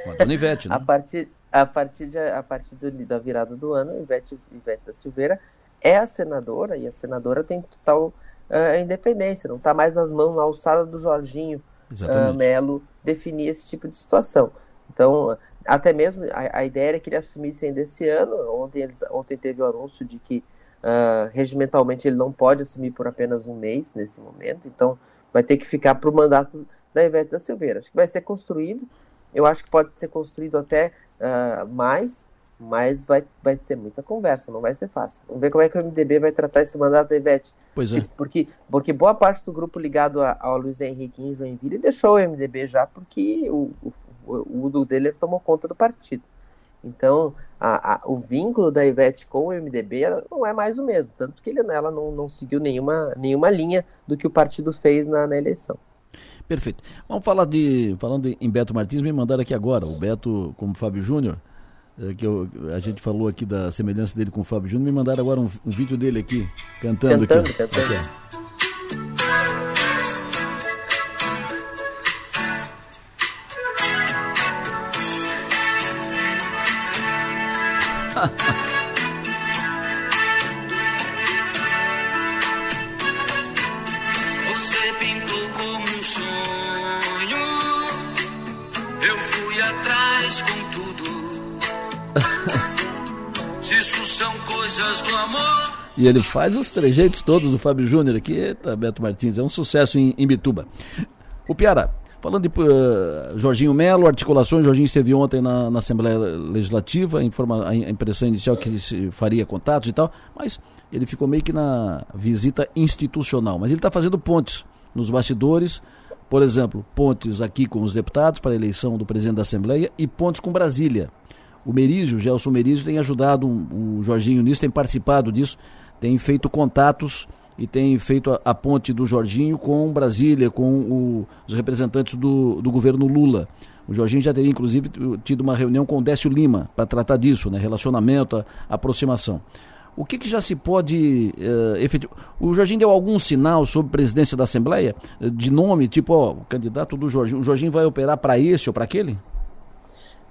Com a dona Ivete, (laughs) né? a partir, a partir, de, a partir do, da virada do ano, Ivete, Ivete da Silveira é a senadora e a senadora tem total uh, independência, não está mais nas mãos, na alçada do Jorginho uh, Melo definir esse tipo de situação. Então, até mesmo a, a, ideia era que ele assumisse ainda esse ano. Ontem, eles, ontem teve o anúncio de que uh, regimentalmente ele não pode assumir por apenas um mês nesse momento, então vai ter que ficar para o mandato da Ivete da Silveira. Acho que vai ser construído, eu acho que pode ser construído até uh, mais, mas vai, vai ser muita conversa, não vai ser fácil. Vamos ver como é que o MDB vai tratar esse mandato da Ivete. Pois é. Porque, porque boa parte do grupo ligado a, ao Luiz Henrique em Joinville deixou o MDB já porque o, o, o Udo dele tomou conta do partido. Então, a, a, o vínculo da Ivete com o MDB não é mais o mesmo, tanto que ele, ela não, não seguiu nenhuma, nenhuma linha do que o partido fez na, na eleição. Perfeito. Vamos falar de. Falando em Beto Martins, me mandaram aqui agora. O Beto, como Fábio Júnior, que eu, a gente falou aqui da semelhança dele com o Fábio Júnior, me mandaram agora um, um vídeo dele aqui, cantando, cantando aqui. Cantando. Aqui, Você coisas do amor. E ele faz os trejeitos todos do Fábio Júnior aqui. Eita, Beto Martins, é um sucesso em, em Bituba. O Piara, falando de uh, Jorginho Melo, articulações, Jorginho esteve ontem na, na Assembleia Legislativa, informa, a impressão inicial que se faria contatos e tal, mas ele ficou meio que na visita institucional. Mas ele está fazendo pontes nos bastidores, por exemplo, pontes aqui com os deputados para a eleição do presidente da Assembleia e pontes com Brasília. O Merizio, o Gelson Merizio, tem ajudado o Jorginho nisso, tem participado disso, tem feito contatos e tem feito a, a ponte do Jorginho com Brasília, com o, os representantes do, do governo Lula. O Jorginho já teria, inclusive, tido uma reunião com o Décio Lima para tratar disso, né? relacionamento, aproximação. O que, que já se pode uh, efetivar? O Jorginho deu algum sinal sobre presidência da Assembleia? De nome, tipo, ó, o candidato do Jorginho. O Jorginho vai operar para esse ou para aquele?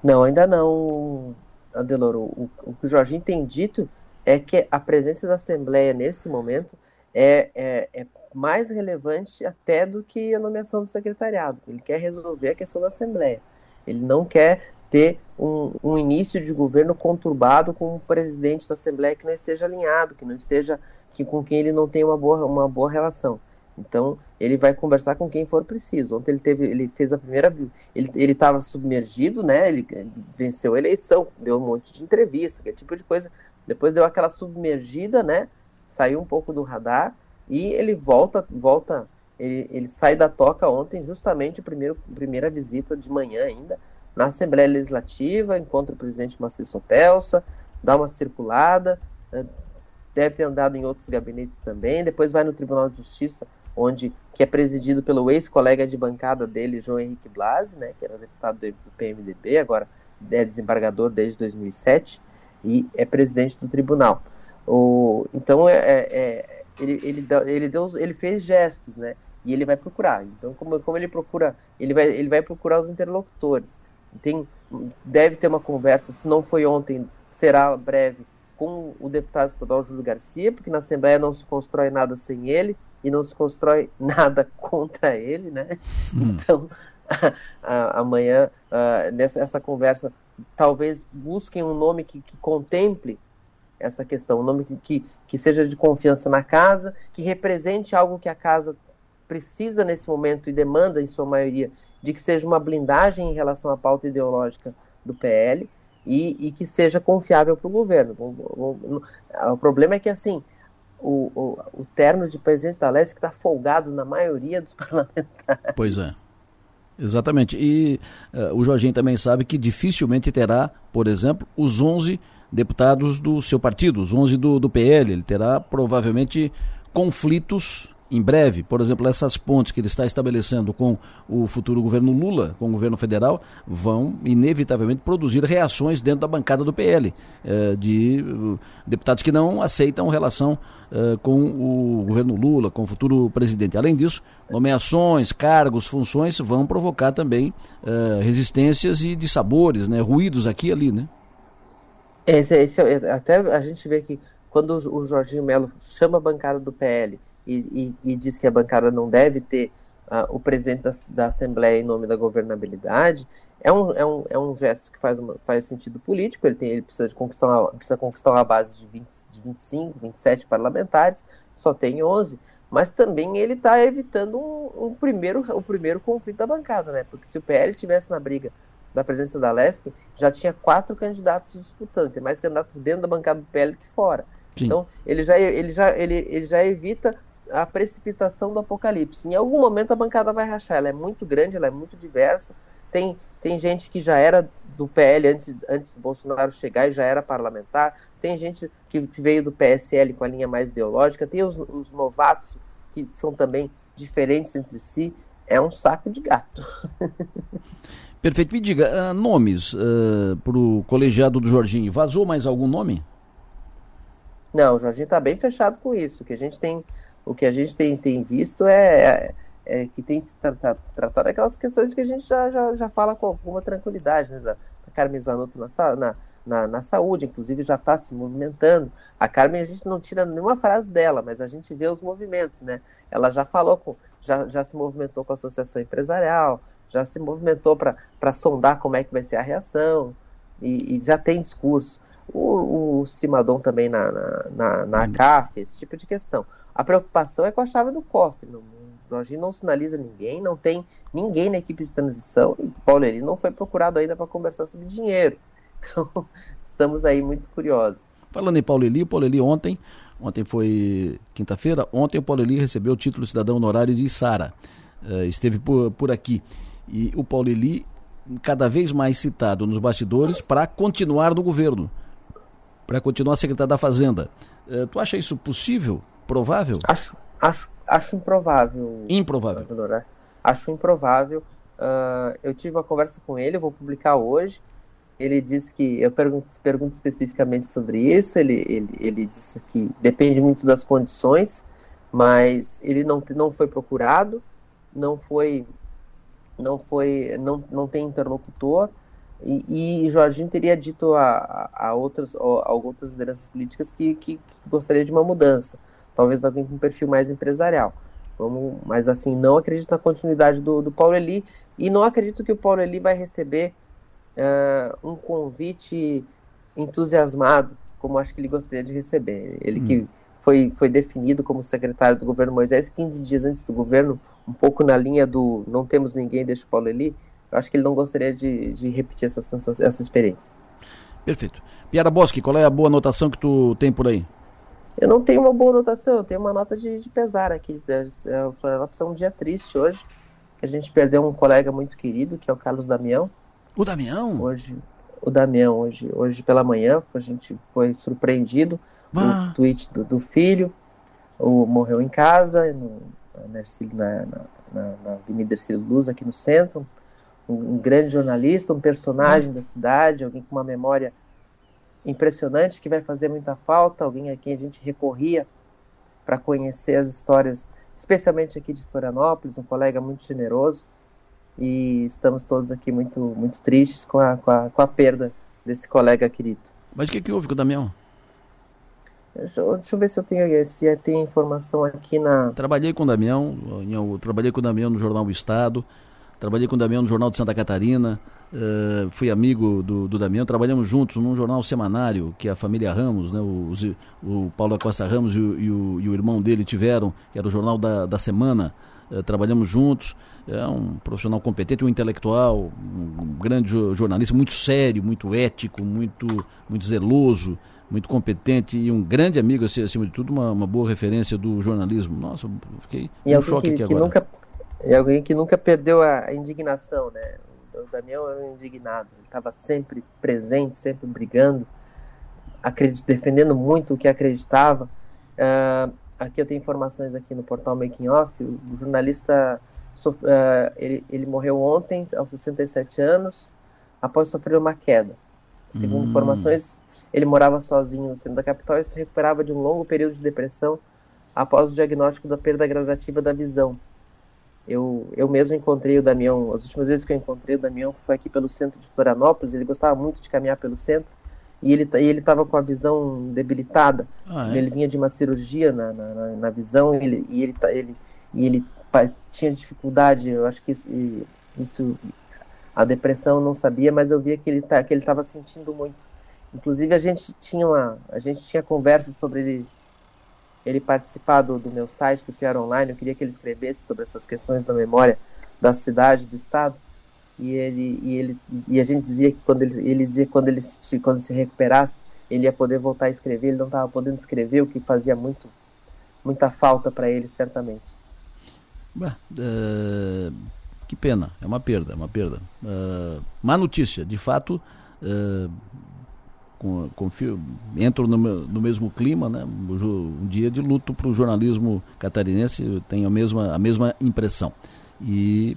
Não, ainda não, Adeloro. O, o, que o Jorginho tem dito é que a presença da Assembleia nesse momento é, é, é mais relevante até do que a nomeação do secretariado. Ele quer resolver a questão da Assembleia. Ele não quer ter um, um, início de governo conturbado com um presidente da Assembleia que não esteja alinhado, que não esteja, que com quem ele não tem uma boa, uma boa relação. Então ele vai conversar com quem for preciso. Ontem ele teve, ele fez a primeira, ele ele estava submergido, né? Ele venceu a eleição, deu um monte de entrevista, aquele tipo de coisa. Depois deu aquela submergida, né? Saiu um pouco do radar e ele volta, volta, ele, ele sai da toca ontem, justamente primeiro, primeira visita de manhã ainda na Assembleia Legislativa, encontra o presidente Maciço Pelsa, dá uma circulada, eh, deve ter andado em outros gabinetes também, depois vai no Tribunal de Justiça, onde que é presidido pelo ex-colega de bancada dele, João Henrique Blasi, né, que era deputado do PMDB, agora é desembargador desde 2007 e é presidente do tribunal. O, então é, é, é ele, ele, ele, deu, ele fez gestos, né? E ele vai procurar. Então, como, como ele procura, ele vai, ele vai procurar os interlocutores tem, deve ter uma conversa, se não foi ontem, será breve, com o deputado estadual Júlio Garcia, porque na Assembleia não se constrói nada sem ele e não se constrói (laughs) nada contra ele, né? Hum. Então, (laughs) amanhã, uh, nessa essa conversa, talvez busquem um nome que, que contemple essa questão, um nome que, que, que seja de confiança na casa, que represente algo que a casa precisa nesse momento e demanda, em sua maioria, de que seja uma blindagem em relação à pauta ideológica do PL e, e que seja confiável para o governo. O, o, o, problema é que, assim, o, o, o terno de presidente da Leste está folgado na maioria dos (laughs) parlamentares. Pois é. Exatamente. E uh, o Jorginho também sabe que dificilmente terá, por exemplo, os 11 deputados do seu partido, os 11 do, do PL. Ele terá provavelmente conflitos em breve, por exemplo, essas pontes que ele está estabelecendo com o futuro governo Lula, com o governo federal, vão inevitavelmente produzir reações dentro da bancada do PL, eh, de uh, deputados que não aceitam relação uh, com o governo Lula, com o futuro presidente. Além disso, nomeações, cargos, funções vão provocar também uh, resistências e dissabores, né, ruídos aqui e ali, né? Esse, esse, até a gente vê que quando o Jorginho Melo chama a bancada do PL e, e, e diz que a bancada não deve ter uh, o presidente da, da, Assembleia em nome da governabilidade, é um, é um, é um gesto que faz, uma, faz sentido político, ele, tem, ele precisa, conquistar uma, precisa conquistar uma base de, 20, de 25, 27 parlamentares, só tem 11, mas também ele está evitando um, um, primeiro, o primeiro conflito da bancada, né? Porque se o PL tivesse na briga da presença da Lesc, já tinha quatro candidatos disputando, tem mais candidatos dentro da bancada do PL que fora. Sim. Então, ele já, ele, já, ele, ele já evita a precipitação do apocalipse. Em algum momento a bancada vai rachar. Ela é muito grande, ela é muito diversa. Tem, tem gente que já era do PL antes, antes do Bolsonaro chegar e já era parlamentar. Tem gente que veio do PSL com a linha mais ideológica. Tem os, os novatos que são também diferentes entre si. É um saco de gato. (laughs) Perfeito. Me diga, uh, nomes uh, para o colegiado do Jorginho. Vazou mais algum nome? Não, o Jorginho está bem fechado com isso. Que a gente tem o que a gente tem, tem visto é, é, é que tem se tratado, tratado aquelas questões que a gente já, já, já fala com alguma tranquilidade, né? Da, da Carmen Zanotto na, na, na, na, saúde, inclusive já está se movimentando. A Carmen, a gente não tira nenhuma frase dela, mas a gente vê os movimentos, né? Ela já falou, com, já, já se movimentou com a associação empresarial, já se movimentou para sondar como é que vai ser a reação. e, e já tem discurso. O, o Simadon também na, na, na, na hum. CAF, esse tipo de questão. A preocupação é com a chave do cofre. Não, a gente não sinaliza ninguém, não tem ninguém na equipe de transição. E Paulo Eli não foi procurado ainda para conversar sobre dinheiro. (laughs) Então, estamos aí muito curiosos. Falando em Paulo Eli, o Paulo Eli ontem, ontem foi quinta-feira, ontem o Paulo Eli recebeu o título de cidadão honorário de Sara. Uh, esteve por, por aqui. E o Paulo Eli cada vez mais citado nos bastidores para continuar no governo, para continuar secretário da Fazenda. Uh, tu acha isso possível? Provável? Acho, acho, acho improvável. Improvável. Acho improvável. Uh, eu tive uma conversa com ele, eu vou publicar hoje. Ele disse que, eu pergunto, pergunto especificamente sobre isso, ele, ele, ele disse que depende muito das condições, mas ele não, não foi procurado, não foi, não foi, não, não tem interlocutor, e, e Jorginho teria dito a, a, outras, a outras lideranças políticas que, que, que gostaria de uma mudança, talvez alguém com um perfil mais empresarial. Vamos, mas assim, não acredito na continuidade do, do Paulo Eli e não acredito que o Paulo Eli vai receber uh, um convite entusiasmado, como acho que ele gostaria de receber. Ele hum. que foi, foi definido como secretário do governo Moisés 15 dias antes do governo, um pouco na linha do não temos ninguém, deixa o Paulo Eli. Eu acho que ele não gostaria de, de repetir essa, essa experiência. Perfeito. Piara Bosque, qual é a boa anotação que tu tem por aí? Eu não tenho uma boa anotação, eu tenho uma nota de, de pesar aqui. O Florianópolis é um dia triste hoje, que a gente perdeu um colega muito querido, que é o Carlos Damião. O Damião? Hoje, o Damião, hoje, hoje pela manhã, a gente foi surpreendido. Ah. O tweet do, do, filho, o morreu em casa, no, na, na, na, Avenida Ercílio Luz, aqui no centro. Um, grande jornalista, um personagem ah. da cidade, alguém com uma memória impressionante que vai fazer muita falta, alguém a quem a gente recorria para conhecer as histórias, especialmente aqui de Florianópolis, um colega muito generoso e estamos todos aqui muito, muito tristes com a, com a, com a perda desse colega querido. Mas o que, que houve com o Damião? Deixa, deixa, eu ver se eu tenho se tem informação aqui na. Trabalhei com o Damião, eu trabalhei com o Damião no Jornal do Estado, trabalhei com o Damião no Jornal de Santa Catarina, uh, fui amigo do, do Damião, trabalhamos juntos num jornal semanário que a família Ramos, né, o, o Paulo da Costa Ramos e o, e o, e o irmão dele tiveram, que era o Jornal da, da Semana. Uh, trabalhamos juntos, é um profissional competente, um intelectual, um grande jornalista, muito sério, muito ético, muito, muito zeloso, muito competente e um grande amigo, acima de tudo, uma, uma boa referência do jornalismo. Nossa, fiquei e um choque que, aqui que agora. Nunca, e alguém que nunca perdeu a indignação, né? O Damião era um indignado, ele estava sempre presente, sempre brigando, defendendo muito o que acreditava. Uh, aqui eu tenho informações aqui no portal Making Off, o, jornalista uh, ele, ele morreu ontem, aos 67 anos, após sofrer uma queda. Segundo hum. informações, ele morava sozinho no centro da capital e se recuperava de um longo período de depressão após o diagnóstico da perda gradativa da visão. Eu, eu mesmo encontrei o Damião, as últimas vezes que eu encontrei o Damião foi aqui pelo centro de Florianópolis, ele gostava muito de caminhar pelo centro, e ele ele estava com a visão debilitada. Ah, é? Ele vinha de uma cirurgia na, na, na visão e ele, e ele, ele, e ele tinha dificuldade. Eu acho que isso, isso a depressão não sabia, mas eu via que ele tá, que ele estava sentindo muito. Inclusive a gente tinha uma a gente tinha conversas sobre ele ele participar do, do meu site do Piar Online. Eu queria que ele escrevesse sobre essas questões da memória da cidade, do estado e ele e ele e a gente dizia que quando ele, ele dizia que quando ele se, quando se recuperasse ele ia poder voltar a escrever ele não estava podendo escrever o que fazia muito muita falta para ele certamente uh, que pena é uma perda é uma perda uh, má notícia de fato uh, confio, entro no, no, mesmo clima, né? Um dia de luto para o jornalismo catarinense, tenho a mesma, a mesma impressão. E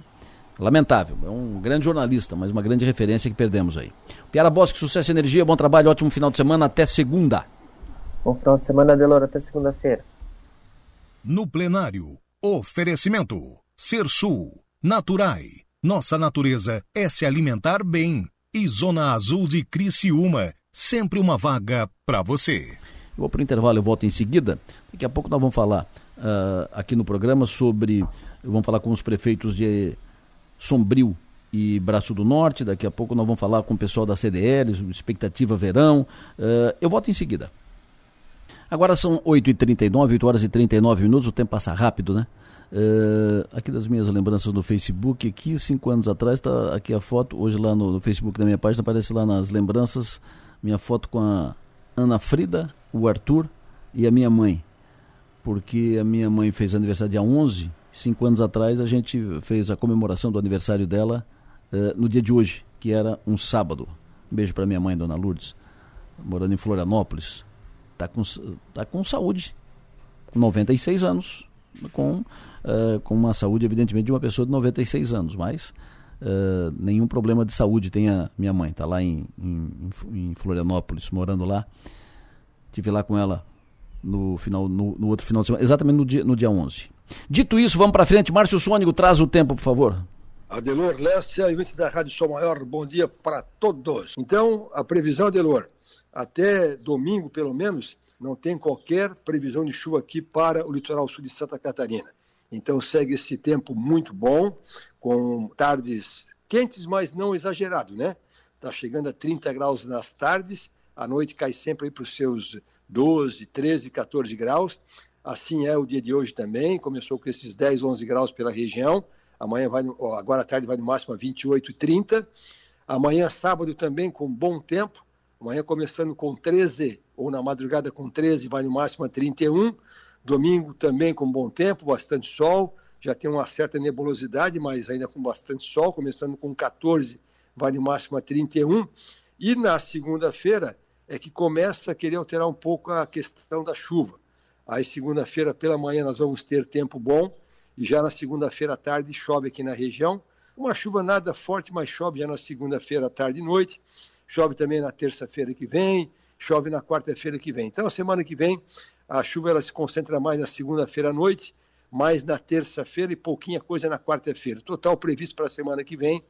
Lamentável. É um grande jornalista, mas uma grande referência que perdemos aí. Piara Bosque, sucesso e energia, bom trabalho, ótimo final de semana, até segunda. Bom final de semana, Delora, até segunda-feira. No plenário, oferecimento. Ser Sul, Naturai. Nossa natureza é se alimentar bem. E Zona Azul de Criciúma, sempre uma vaga para você. Eu vou para o intervalo, eu volto em seguida. Daqui a pouco nós vamos falar uh, aqui no programa sobre. Vamos falar com os prefeitos de Sombrio e Braço do Norte. Daqui a pouco nós vamos falar com o pessoal da CDL, expectativa verão. Uh, eu volto em seguida. Agora são 8h39, 8 horas e 39 minutos, o tempo passa rápido, né? Uh, aqui das minhas lembranças no Facebook, aqui cinco anos atrás, está aqui a foto, hoje lá no, no, Facebook da minha página, aparece lá nas lembranças, minha foto com a Ana Frida, o Arthur e a minha mãe. Porque a minha mãe fez aniversário dia 11, cinco anos atrás a gente fez a comemoração do aniversário dela uh, no dia de hoje, que era um sábado. Um beijo para minha mãe, Dona Lourdes, morando em Florianópolis. Tá com, tá com saúde, 96 anos, com, uh, com uma saúde, evidentemente, de uma pessoa de 96 anos, mas nenhum problema de saúde tem a minha mãe. Está lá em, em, em, Florianópolis, morando lá. Tive lá com ela no, final, no, no outro final de semana, exatamente no dia, no dia 11. Dito isso, vamos para frente. Márcio Sônico, traz o tempo, por favor. Adelor Lécia, ouvintes da Rádio Sol Maior, bom dia para todos. Então, a previsão, Adelor, até domingo, pelo menos, não tem qualquer previsão de chuva aqui para o litoral sul de Santa Catarina. Então segue esse tempo muito bom, com tardes quentes, mas não exagerado, né? Está chegando a 30 graus nas tardes, à noite cai sempre para os seus 12, 13, 14 graus. Assim é o dia de hoje também, começou com esses 10, 11 graus pela região. Amanhã vai, agora à tarde vai no máximo a 28, 30. Amanhã, sábado, também com bom tempo, Amanhã começando com 13, ou na madrugada com 13, vai no máximo a 31. Domingo também com bom tempo, bastante sol. Já tem uma certa nebulosidade, mas ainda com bastante sol. Começando com 14, vai no máximo a 31. E na segunda-feira é que começa a querer alterar um pouco a questão da chuva. Aí segunda-feira pela manhã nós vamos ter tempo bom e já na segunda-feira à tarde chove aqui na região. Uma chuva nada forte, mas chove já na segunda-feira à tarde e noite chove também na terça-feira que vem, chove na quarta-feira que vem. Então, a semana que vem, a chuva ela se concentra mais na segunda-feira à noite, mais na terça-feira e pouquinha coisa na quarta-feira. Total previsto para a semana que vem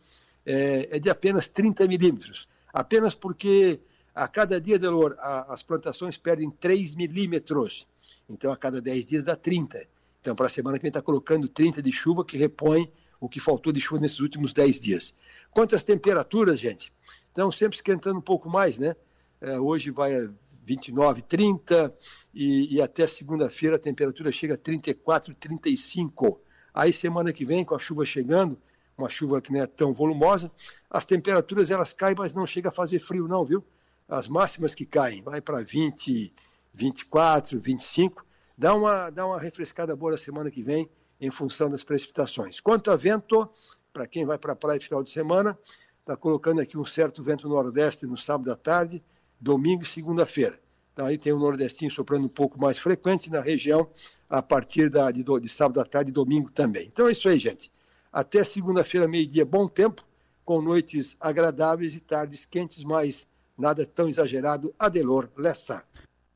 é, é de apenas 30 milímetros. Apenas porque a cada dia, Delor, a, as plantações perdem 3 milímetros. Então, a cada 10 dias dá 30. Então, para a semana que vem, está colocando 30 de chuva, que repõe o que faltou de chuva nesses últimos 10 dias. Quanto às temperaturas, gente, então, sempre esquentando um pouco mais, né? É, hoje vai a 29, 30 e, e até segunda-feira a temperatura chega a 34, 35. Aí, semana que vem, com a chuva chegando, uma chuva que não é tão volumosa, as temperaturas elas caem, mas não chega a fazer frio, não, viu? As máximas que caem, vai para 20, 24, 25, dá uma, dá uma refrescada boa na semana que vem, em função das precipitações. Quanto a vento, para quem vai para a praia final de semana, está colocando aqui um certo vento nordeste no sábado à tarde, domingo e segunda-feira. Então aí tem o um nordestinho soprando um pouco mais frequente na região a partir da, de, de sábado à tarde e domingo também. Então é isso aí, gente. Até segunda-feira, meio-dia, bom tempo, com noites agradáveis e tardes quentes, mas nada tão exagerado. Adelor Lessa.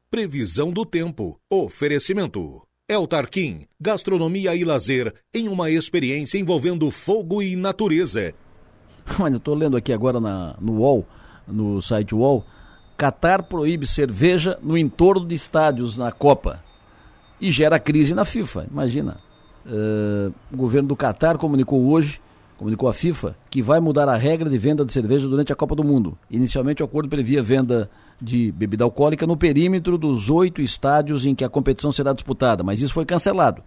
Previsão do tempo. Oferecimento. El Tarquim, gastronomia e lazer em uma experiência envolvendo fogo e natureza. (laughs) Olha, eu estou lendo aqui agora na, no UOL, no site UOL, Qatar proíbe cerveja no entorno de estádios na Copa e gera crise na FIFA. Imagina. Uh, o governo do Qatar comunicou hoje, comunicou à FIFA, que vai mudar a regra de venda de cerveja durante a Copa do Mundo. Inicialmente, o acordo previa venda de bebida alcoólica no perímetro dos oito estádios em que a competição será disputada, mas isso foi cancelado.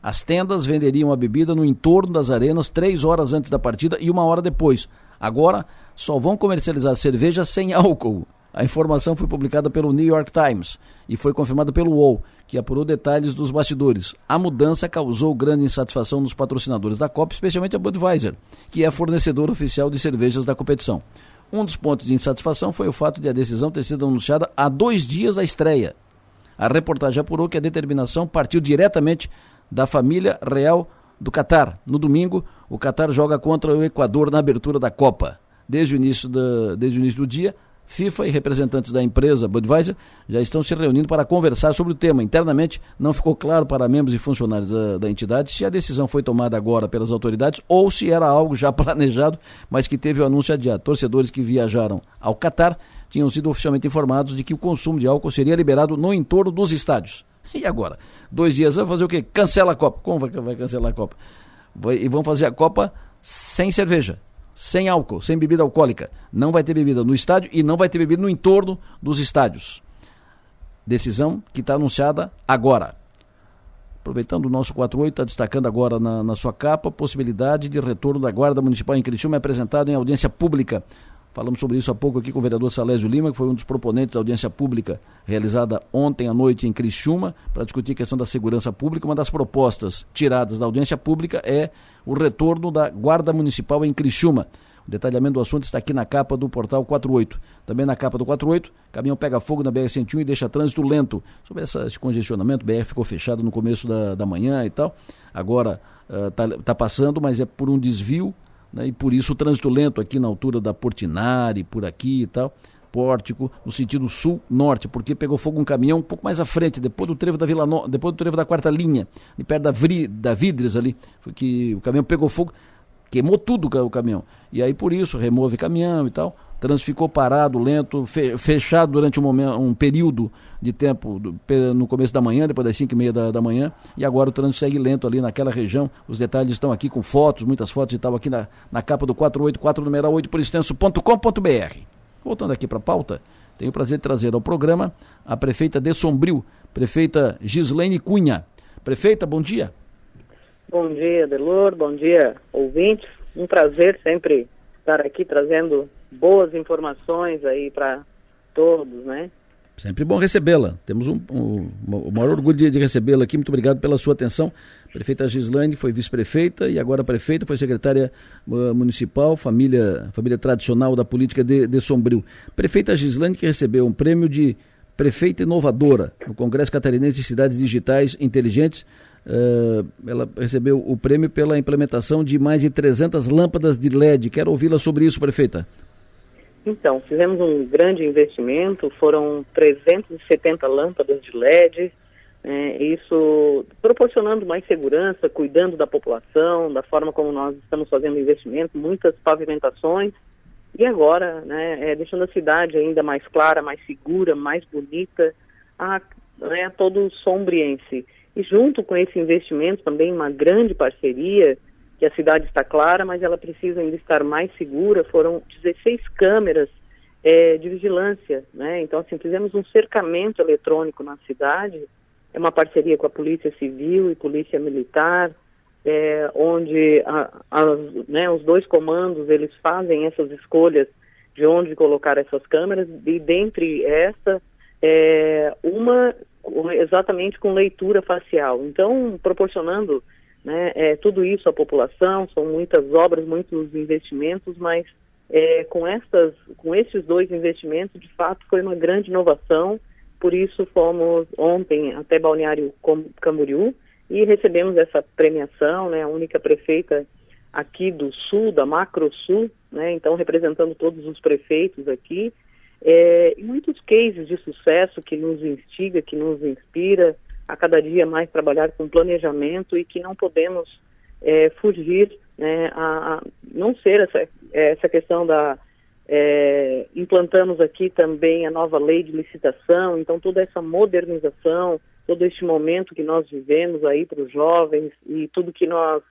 As tendas venderiam a bebida no entorno das arenas três horas antes da partida e uma hora depois. Agora, só vão comercializar cerveja sem álcool. A informação foi publicada pelo New York Times e foi confirmada pelo UOL, que apurou detalhes dos bastidores. A mudança causou grande insatisfação nos patrocinadores da Copa, especialmente a Budweiser, que é fornecedor oficial de cervejas da competição. Um dos pontos de insatisfação foi o fato de a decisão ter sido anunciada há dois dias da estreia. A reportagem apurou que a determinação partiu diretamente da família real do Catar. No domingo, o Catar joga contra o Equador na abertura da Copa. Desde o início, da, desde o início do dia, FIFA e representantes da empresa Budweiser já estão se reunindo para conversar sobre o tema. Internamente, não ficou claro para membros e funcionários da, da, entidade se a decisão foi tomada agora pelas autoridades ou se era algo já (laughs) planejado, mas que teve o anúncio adiado. Torcedores que viajaram ao Catar tinham sido oficialmente informados de que o consumo de álcool seria liberado no entorno dos estádios. E agora? Dois dias, vamos fazer o quê? Cancela a Copa. Como vai, vai cancelar a Copa? Vai, e vão fazer a Copa sem cerveja. Sem álcool, sem bebida alcoólica. Não vai ter bebida no estádio e não vai ter bebida no entorno dos estádios. Decisão que está anunciada agora. Aproveitando o nosso 48, está destacando agora na, na, sua capa a possibilidade de retorno da Guarda Municipal em Criciúma, é apresentado em audiência pública. Falamos sobre isso há pouco aqui com o vereador Salésio Lima, que foi um dos proponentes da audiência pública realizada ontem à noite em Criciúma, para discutir a questão da segurança pública. Uma das propostas tiradas da audiência pública é o retorno da Guarda Municipal em Criciúma. O detalhamento do assunto está aqui na capa do portal 48. Também na capa do 48, caminhão pega fogo na BR-101 e deixa trânsito lento. Sobre esse congestionamento, o BR ficou fechado no começo da, da manhã e tal. Agora está uh, tá passando, mas é por um desvio, né, e por isso o trânsito lento aqui na altura da Portinari, por aqui e tal. Pórtico, no sentido sul-norte, porque pegou fogo um caminhão um pouco mais à frente, depois do trevo da Vila no... depois do trevo da quarta linha, ali perto da, Vri... da Vidres ali, que o caminhão pegou fogo queimou tudo o caminhão. E aí por isso remove caminhão e tal. Trânsito ficou parado, lento, fechado durante um, momento, um período de tempo do, no começo da manhã, depois das 5 e meia da, da, manhã, e agora o trânsito segue lento ali naquela região. Os detalhes estão aqui com fotos, muitas fotos e tal, aqui na, na capa do 484 numeral 8 por extenso.com.br. Voltando aqui para a pauta, tenho o prazer de trazer ao programa a prefeita de Sombrio, prefeita Gislaine Cunha. Prefeita, bom dia. Bom dia, Delor. Bom dia, ouvintes. Um prazer sempre estar aqui trazendo boas informações aí para todos, né? Sempre bom recebê-la. Temos um, um, o maior orgulho de, de recebê-la aqui. Muito obrigado pela sua atenção. Prefeita Gislaine foi vice-prefeita e agora prefeita, foi secretária uh, municipal, família, família tradicional da política de, de Sombrio. Prefeita Gislaine que recebeu um prêmio de prefeita inovadora no Congresso Catarinense de Cidades Digitais Inteligentes Uh, ela recebeu o prêmio pela implementação de mais de 300 lâmpadas de LED. Quero ouvi-la sobre isso, prefeita. Então, fizemos um grande investimento, foram 370 lâmpadas de LED, é, isso proporcionando mais segurança, cuidando da população, da forma como nós estamos fazendo investimento, muitas pavimentações, e agora, né, é, deixando a cidade ainda mais clara, mais segura, mais bonita, a, né, a todo sombriense. E junto com esse investimento também uma grande parceria, que a cidade está clara, mas ela precisa ainda estar mais segura, foram 16 câmeras é, de vigilância, né? Então, assim, fizemos um cercamento eletrônico na cidade, é uma parceria com a Polícia Civil e Polícia Militar, é, onde a, a, né, os dois comandos, eles fazem essas escolhas de onde colocar essas câmeras, e dentre essa, é, uma exatamente com leitura facial. Então, proporcionando né, é, tudo isso à população, são muitas obras, muitos investimentos, mas é, com, estas, com esses dois investimentos, de fato, foi uma grande inovação. Por isso, fomos ontem até Balneário Camboriú e recebemos essa premiação, né, a única prefeita aqui do Sul, da Macro Sul, né, então representando todos os prefeitos aqui, é, muitos cases de sucesso que nos instiga, que nos inspira a cada dia mais trabalhar com planejamento e que não podemos é, fugir, né, a, a, não ser essa, essa questão da é, implantamos aqui também a nova lei de licitação, então toda essa modernização, todo este momento que nós vivemos aí para os jovens e tudo que nós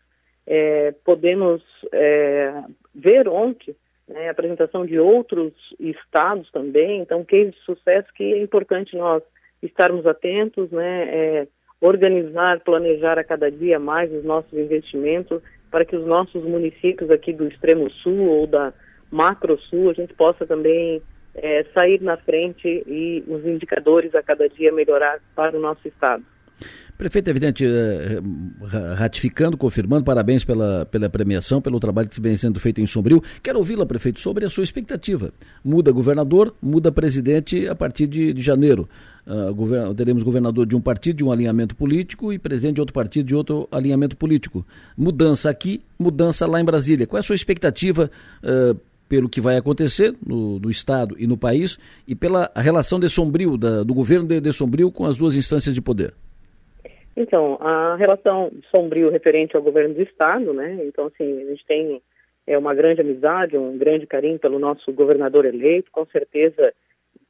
é, podemos é, ver ontem né, apresentação de outros estados também, então case de sucesso que é importante nós estarmos atentos, né, é, organizar, planejar a cada dia mais os nossos investimentos para que os nossos municípios aqui do extremo sul ou da macro sul a gente possa também é, sair na frente e os indicadores a cada dia melhorar para o nosso estado. Prefeito, é evidente, eh, ratificando, confirmando, parabéns pela, pela premiação, pelo trabalho que vem sendo feito em Sombrio. Quero ouvi-la, prefeito, sobre a sua expectativa. Muda governador, muda presidente a partir de, de janeiro. Uh, govern teremos governador de um partido, de um alinhamento político, e presidente de outro partido, de outro alinhamento político. Mudança aqui, mudança lá em Brasília. Qual é a sua expectativa uh, pelo que vai acontecer no, no, Estado e no país e pela relação de Sombrio, da, do governo de, de Sombrio com as duas instâncias de poder? Então, a relação sombrio referente ao governo do Estado, né? Então, assim, a gente tem é, uma grande amizade, um grande carinho pelo nosso governador eleito, com certeza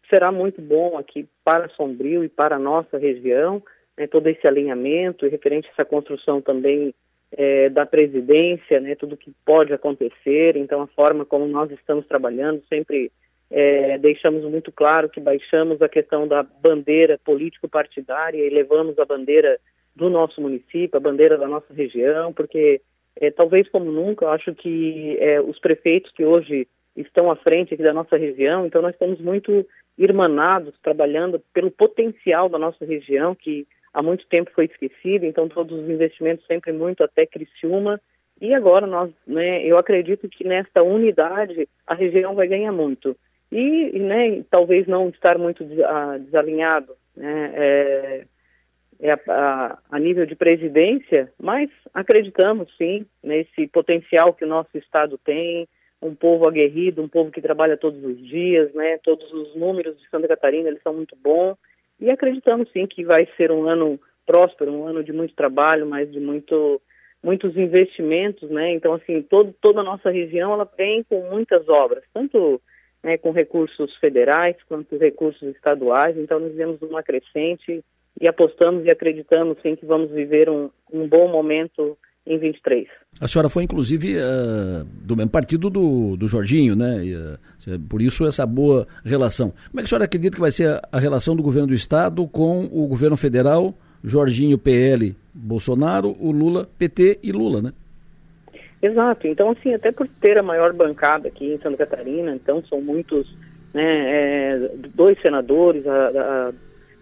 será muito bom aqui para Sombrio e para a nossa região, né, todo esse alinhamento e referente a essa construção também é, da presidência, né, tudo que pode acontecer, então a forma como nós estamos trabalhando, sempre é, deixamos muito claro que baixamos a questão da bandeira político-partidária e levamos a bandeira do nosso município, a bandeira da nossa região, porque é, talvez como nunca, eu acho que é, os prefeitos que hoje estão à frente aqui da nossa região, então nós estamos muito irmanados, trabalhando pelo potencial da nossa região, que há muito tempo foi esquecido, então todos os investimentos sempre muito até Criciúma, e agora nós, né, eu acredito que nesta unidade a região vai ganhar muito. E, né, talvez não estar muito desalinhado, né, é, é a, a, nível de presidência, mas acreditamos sim nesse potencial que o nosso estado tem, um povo aguerrido, um povo que trabalha todos os dias, né? Todos os números de Santa Catarina eles são muito bons e acreditamos sim que vai ser um ano próspero, um ano de muito trabalho, mas de muito muitos investimentos, né? Então assim todo, toda a nossa região ela vem com muitas obras, tanto né, com recursos federais quanto recursos estaduais. Então nós vemos uma crescente e apostamos e acreditamos sim que vamos viver um, um bom momento em 23. A senhora foi inclusive uh, do mesmo partido do, do Jorginho, né? E, uh, por isso essa boa relação. Como é que a senhora acredita que vai ser a relação do governo do estado com o governo federal, Jorginho PL, Bolsonaro, o Lula PT e Lula, né? Exato. Então assim, até por ter a maior bancada aqui em Santa Catarina, então são muitos, né? É, dois senadores, a, a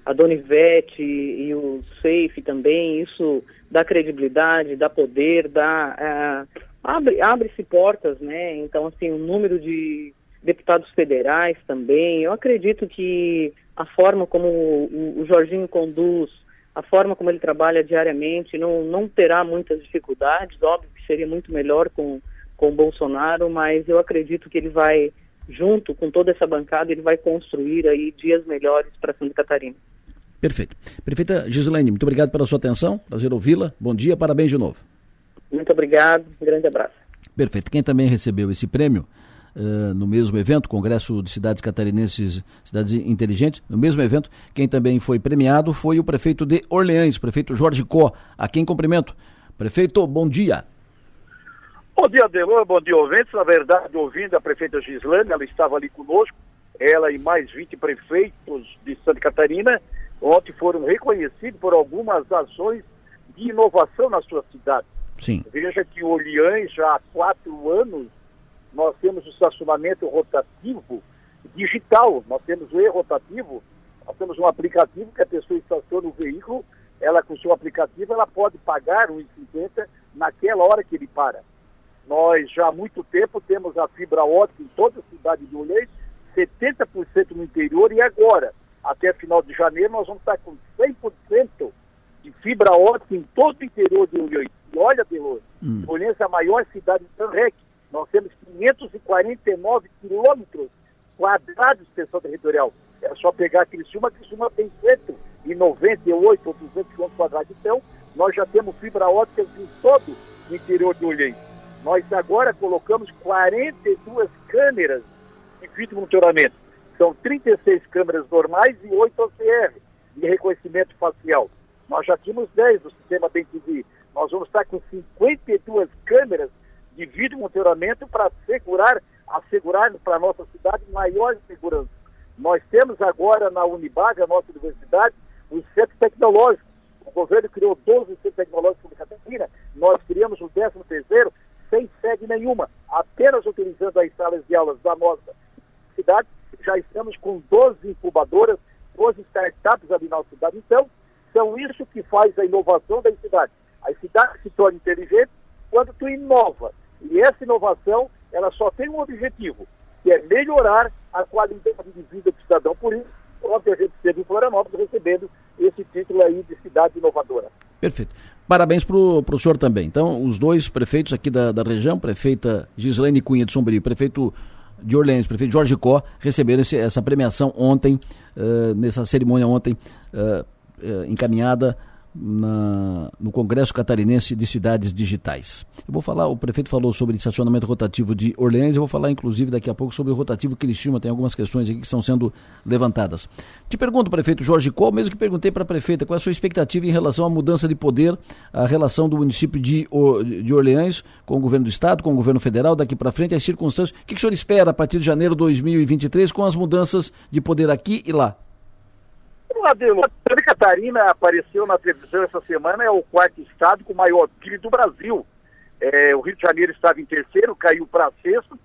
a Donivete e o Safe também, isso dá credibilidade, dá poder, dá uh, abre abre-se portas, né? Então assim o número de deputados federais também, eu acredito que a forma como o, o Jorginho conduz, a forma como ele trabalha diariamente, não não terá muitas dificuldades, óbvio que seria muito melhor com com o Bolsonaro, mas eu acredito que ele vai junto com toda essa bancada, ele vai construir aí dias melhores para Santa Catarina. Perfeito. Prefeita Gislaine, muito obrigado pela sua atenção. Prazer ouvi-la. Bom dia, parabéns de novo. Muito obrigado, um grande abraço. Perfeito. Quem também recebeu esse prêmio uh, no mesmo evento, Congresso de Cidades Catarinenses, Cidades Inteligentes, no mesmo evento, quem também foi premiado foi o prefeito de Orleans, prefeito Jorge Có, a quem cumprimento. Prefeito, bom dia. Bom dia, Delor, bom dia, ouvintes. Na verdade, ouvindo a prefeita Gislane, ela estava ali conosco, ela e mais 20 prefeitos de Santa Catarina, ontem foram reconhecidos por algumas ações de inovação na sua cidade. Sim. Veja que o Orleans, já há quatro anos, nós temos o estacionamento rotativo digital, nós temos o e-rotativo, nós temos um aplicativo que a pessoa estaciona o veículo, ela com o seu aplicativo, ela pode pagar o 1,50 naquela hora que ele para. Nós já há muito tempo temos a fibra ótica em toda a cidade de Orleans, 70% no interior e agora até final de janeiro, nós vamos estar com 100% de fibra ótica em todo o interior de Olhões. E olha, Delor, hum. é a maior cidade de Sanrec. Nós temos 549 quilômetros quadrados de extensão territorial. É só pegar aquele Criciúma, Criciúma tem 198 ou 200 quilômetros quadrados. Então, nós já temos fibra ótica em todo o interior de Olhões. Nós agora colocamos 42 câmeras de vídeo monitoramento. São 36 câmeras normais e 8 OCR de reconhecimento facial. Nós já tínhamos 10 do sistema BenTV. Nós vamos estar com 52 câmeras de vídeo monitoramento para assegurar, assegurar para a nossa cidade maior segurança. Nós temos agora na Unibag, a nossa universidade, o centro tecnológico. O governo criou 12 centros tecnológicos de Catarina, nós criamos o 13 terceiro sem sede nenhuma, apenas utilizando as salas de aulas da nossa cidade já estamos com 12 incubadoras, 12 startups ali na cidade. Então, são isso que faz a inovação da cidade. A cidade se torna inteligente quando tu inova. E essa inovação, ela só tem um objetivo, que é melhorar a qualidade de vida do cidadão. Por isso, ontem a gente esteve em Florianópolis recebendo esse título aí de cidade inovadora. Perfeito. Parabéns para o senhor também. Então, os dois prefeitos aqui da, da região, prefeita Gislaine Cunha de Sombrio, prefeito de Orleans, prefeito Jorge Có, receberam essa premiação ontem, uh, nessa cerimônia ontem, uh, encaminhada na, no Congresso Catarinense de Cidades Digitais. Eu vou falar, o prefeito falou sobre estacionamento rotativo de Orleans, eu vou falar inclusive daqui a pouco sobre o rotativo Criciúma, tem algumas questões aqui que estão sendo levantadas. Te pergunto, prefeito Jorge Col, mesmo que perguntei para a prefeita, qual é a sua expectativa em relação à mudança de poder, a relação do município de, de Orleans com o governo do estado, com o governo federal, daqui para frente, as circunstâncias, o que, que o senhor espera a partir de janeiro de 2023 com as mudanças de poder aqui e lá? Santa Catarina apareceu na televisão essa semana, é o quarto estado com o maior PIB do Brasil. É, o Rio de Janeiro estava em terceiro, caiu para sexto.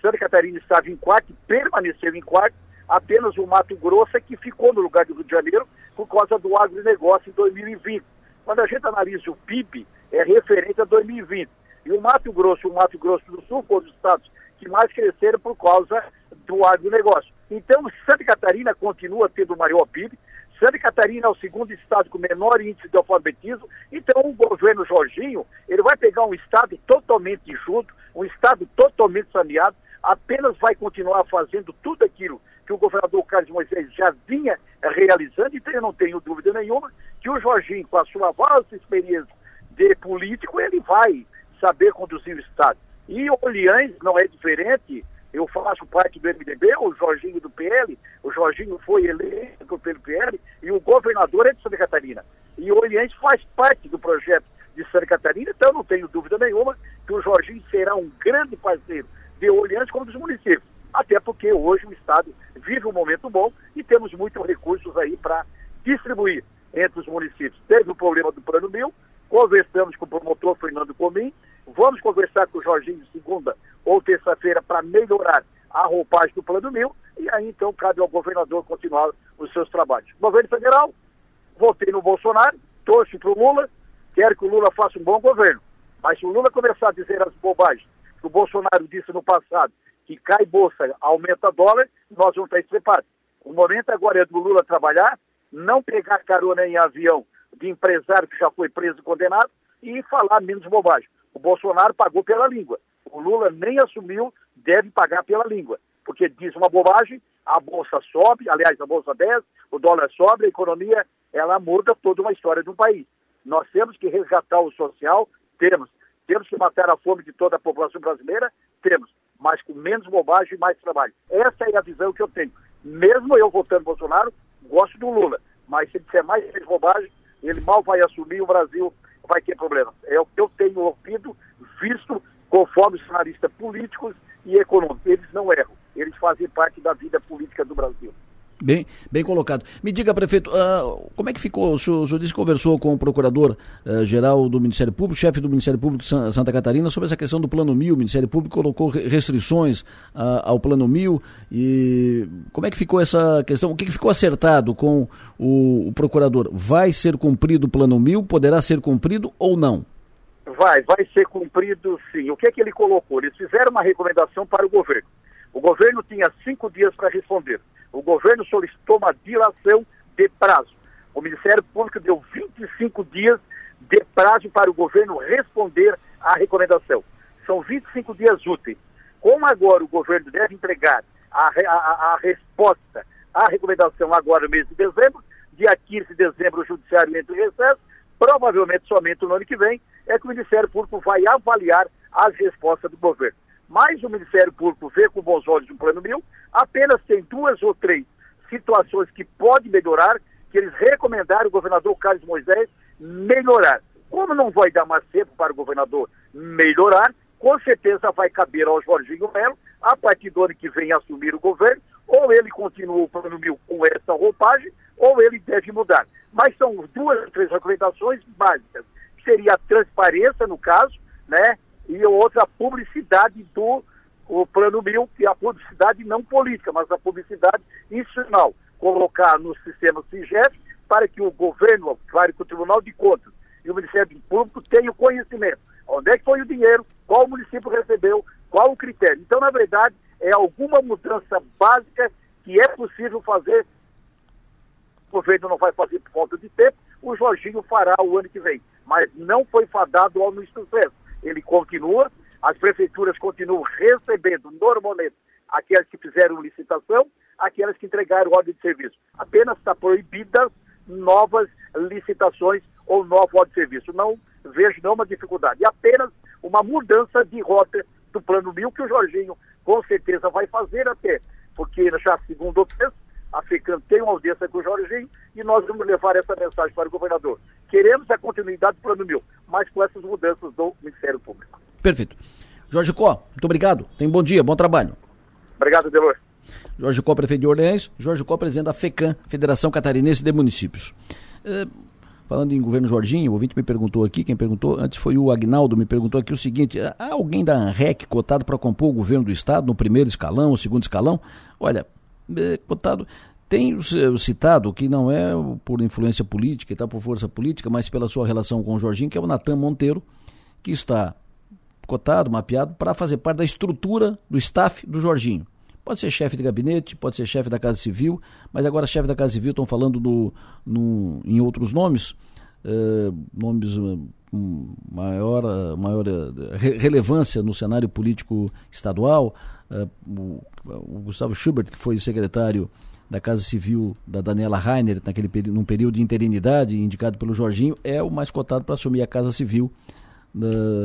Santa Catarina estava em quarto, permaneceu em quarto. Apenas o Mato Grosso é que ficou no lugar do Rio de Janeiro por causa do agronegócio em 2020. Quando a gente analisa o PIB, é referente a 2020. E o Mato Grosso e o Mato Grosso do Sul foram os estados que mais cresceram por causa do agronegócio. Então, Santa Catarina continua tendo o maior PIB, Santa Catarina é o segundo estado com menor índice de alfabetismo, então o governo Jorginho, ele vai pegar um estado totalmente junto, um estado totalmente saneado, apenas vai continuar fazendo tudo aquilo que o governador Carlos Moisés já vinha realizando, então eu não tenho dúvida nenhuma que o Jorginho, com a sua vasta experiência de político, ele vai saber conduzir o estado. E Orleans não é diferente, eu faço parte do MDB, o Jorginho do PL, o Jorginho foi eleito pelo PL e o governador é de Santa Catarina. E o Oriente faz parte do projeto de Santa Catarina, então não tenho dúvida nenhuma que o Jorginho será um grande parceiro de Oriente como dos municípios. Até porque hoje o Estado vive um momento bom e temos muitos recursos aí para distribuir entre os municípios. Teve o problema do Plano Mil, conversamos com o promotor Fernando Comim, vamos conversar com o Jorginho segunda ou terça-feira para melhorar a roupagem do Plano Mil, e aí então cabe ao governador continuar os seus trabalhos. Governo federal, votei no Bolsonaro, torço para o Lula, quero que o Lula faça um bom governo. Mas se o Lula começar a dizer as bobagens que o Bolsonaro disse no passado, que cai bolsa, aumenta dólar, nós vamos estar estripados. O momento agora é do Lula trabalhar, não pegar carona em avião de empresário que já foi preso e condenado e falar menos bobagem. O Bolsonaro pagou pela língua. O Lula nem assumiu, deve pagar pela língua, porque diz uma bobagem, a bolsa sobe, aliás, a bolsa desce, o dólar sobe, a economia, ela muda toda uma história de um país. Nós temos que resgatar o social, temos. Temos que matar a fome de toda a população brasileira, temos. Mas com menos bobagem e mais trabalho. Essa é a visão que eu tenho. Mesmo eu votando Bolsonaro, gosto do Lula. Mas se ele disser mais bobagem, ele mal vai assumir, o Brasil vai ter problemas. É o que eu tenho ouvido, visto conforme os analistas políticos e econômicos. Eles não erram, eles fazem parte da vida política do Brasil. Bem, bem colocado. Me diga, prefeito, uh, como é que ficou? O senhor, o senhor disse que conversou com o procurador-geral uh, do Ministério Público, chefe do Ministério Público de Santa Catarina, sobre essa questão do Plano Mil. O Ministério Público colocou restrições uh, ao Plano Mil. E como é que ficou essa questão? O que, que ficou acertado com o, o procurador? Vai ser cumprido o Plano Mil? Poderá ser cumprido ou não? Vai, vai ser cumprido sim. O que é que ele colocou? Eles fizeram uma recomendação para o governo. O governo tinha cinco dias para responder. O governo solicitou uma dilação de prazo. O Ministério Público deu 25 dias de prazo para o governo responder à recomendação. São 25 dias úteis. Como agora o governo deve entregar a, a, a resposta à recomendação agora no mês de dezembro, dia 15 de dezembro o judiciário entra em recesso, provavelmente somente no ano que vem, é que o Ministério Público vai avaliar as respostas do governo. Mas o Ministério Público vê com bons olhos o Plano Mil, apenas tem duas ou três situações que pode melhorar, que eles recomendaram o governador Carlos Moisés melhorar. Como não vai dar mais tempo para o governador melhorar, com certeza vai caber ao Jorginho Melo, a partir do ano que vem, assumir o governo, ou ele continua o Plano Mil com essa roupagem, ou ele deve mudar. Mas são duas ou três recomendações básicas seria a transparência, no caso, né? E outra, a publicidade do o plano mil, que é a publicidade não política, mas a publicidade institucional. Colocar no sistema CIGEF para que o governo, claro que o Tribunal de Contas e o Ministério Público tenham conhecimento. Onde é que foi o dinheiro, qual o município recebeu, qual o critério. Então, na verdade, é alguma mudança básica que é possível fazer. O governo não vai fazer por falta de tempo, o Jorginho fará o ano que vem mas não foi fadado ao sucesso. Ele continua, as prefeituras continuam recebendo normalmente aquelas que fizeram licitação, aquelas que entregaram ordem de serviço. Apenas está proibida novas licitações ou nove horas de serviço. Não vejo nenhuma dificuldade. E apenas uma mudança de rota do plano mil que o Jorginho com certeza vai fazer até, porque já segundo o texto, a FECAM tem uma audiência com o Jorginho e nós vamos levar essa mensagem para o governador. Queremos a continuidade do plano mil, mas com essas mudanças do Ministério Público. Perfeito. Jorge Có, muito obrigado. Tenha um bom dia, bom trabalho. Obrigado, Delor. Jorge Có, prefeito de Orleans, Jorge Có, presidente da FECAM, Federação Catarinense de Municípios. É, falando em governo Jorginho, o ouvinte me perguntou aqui, quem perguntou antes foi o Agnaldo, me perguntou aqui o seguinte, há alguém da ANREC cotado para compor o governo do Estado no primeiro escalão, o segundo escalão? Olha, é, cotado, tem o citado, que não é por influência política e tal, por força política, mas pela sua relação com o Jorginho, que é o Natan Monteiro, que está cotado, mapeado, para fazer parte da estrutura do staff do Jorginho. Pode ser chefe de gabinete, pode ser chefe da Casa Civil, mas agora chefe da Casa Civil estão falando no, no, em outros nomes, uh, nomes com maior, maior uh, relevância no cenário político estadual. Uh, o, o, Gustavo Schubert, que foi secretário da Casa Civil da Daniela Rainer, naquele, num período de interinidade, indicado pelo Jorginho, é o mais cotado para assumir a Casa Civil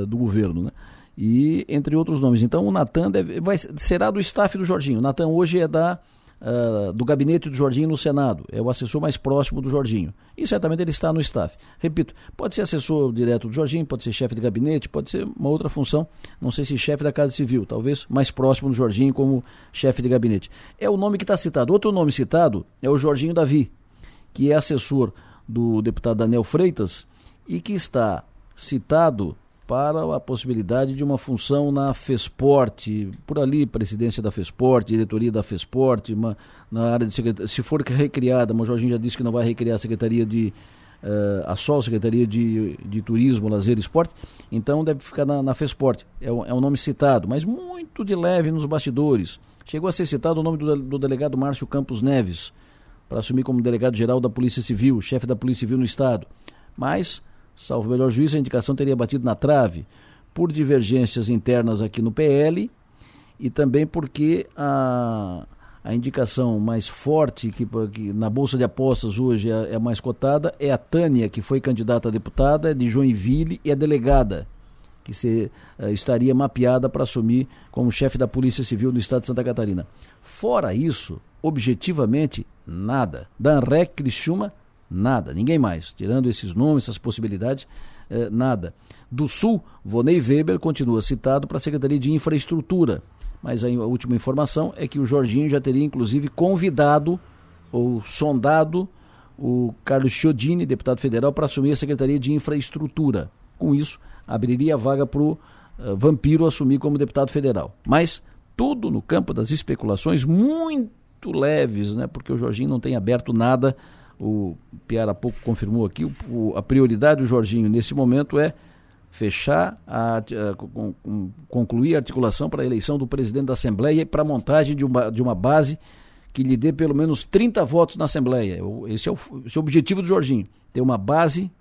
do governo. Né? e entre outros nomes. Então o Natan vai, será do staff do Jorginho. O Natan hoje é da, uh, do gabinete do Jorginho no Senado, é o assessor mais próximo do Jorginho. E certamente ele está no staff. Repito, pode ser assessor direto do Jorginho, pode ser chefe de gabinete, pode ser uma outra função, não sei se chefe da Casa Civil, talvez mais próximo do Jorginho como chefe de gabinete. É o nome que está citado. Outro nome citado é o Jorginho Davi, que é assessor do deputado Daniel Freitas e que está citado para a possibilidade de uma função na FESPORT, por ali, presidência da FESPORT, diretoria da FESPORT, uma, na área de secretaria, se for recriada, mas o Jorginho já disse que não vai recriar a Secretaria de uh, a SOL, Secretaria de, de Turismo, Lazer e Esporte, então deve ficar na, na FESPORT. É um, é um nome citado, mas muito de leve nos bastidores. Chegou a ser citado o nome do, do delegado Márcio Campos Neves, para assumir como delegado-geral da Polícia Civil, chefe da Polícia Civil no Estado. Mas salvo melhor juízo, a indicação teria batido na trave por divergências internas aqui no PL e também porque a, a indicação mais forte que, que na Bolsa de Apostas hoje é, é mais cotada é a Tânia, que foi candidata a deputada, é de Joinville e é delegada, que se, uh, estaria mapeada para assumir como chefe da Polícia Civil no estado de Santa Catarina. Fora isso, objetivamente, nada. Danrec Criciúma nada, ninguém mais. Tirando esses nomes, essas possibilidades, eh, nada. Do Sul, Vonei Weber continua citado para a Secretaria de Infraestrutura, mas a, a última informação é que o Jorginho já teria inclusive convidado ou sondado o Carlos Chiodini, deputado federal, para assumir a Secretaria de Infraestrutura. Com isso, abriria a vaga para o uh, Vampiro assumir como deputado federal. Mas tudo no campo das especulações muito leves, né? porque o Jorginho não tem aberto nada o Piara pouco confirmou aqui, o, a prioridade do Jorginho nesse momento é fechar, a, a, concluir a articulação para a eleição do presidente da Assembleia e para a montagem de uma, de uma base que lhe dê pelo menos 30 votos na Assembleia. Esse é, o, esse é o objetivo do Jorginho, ter uma base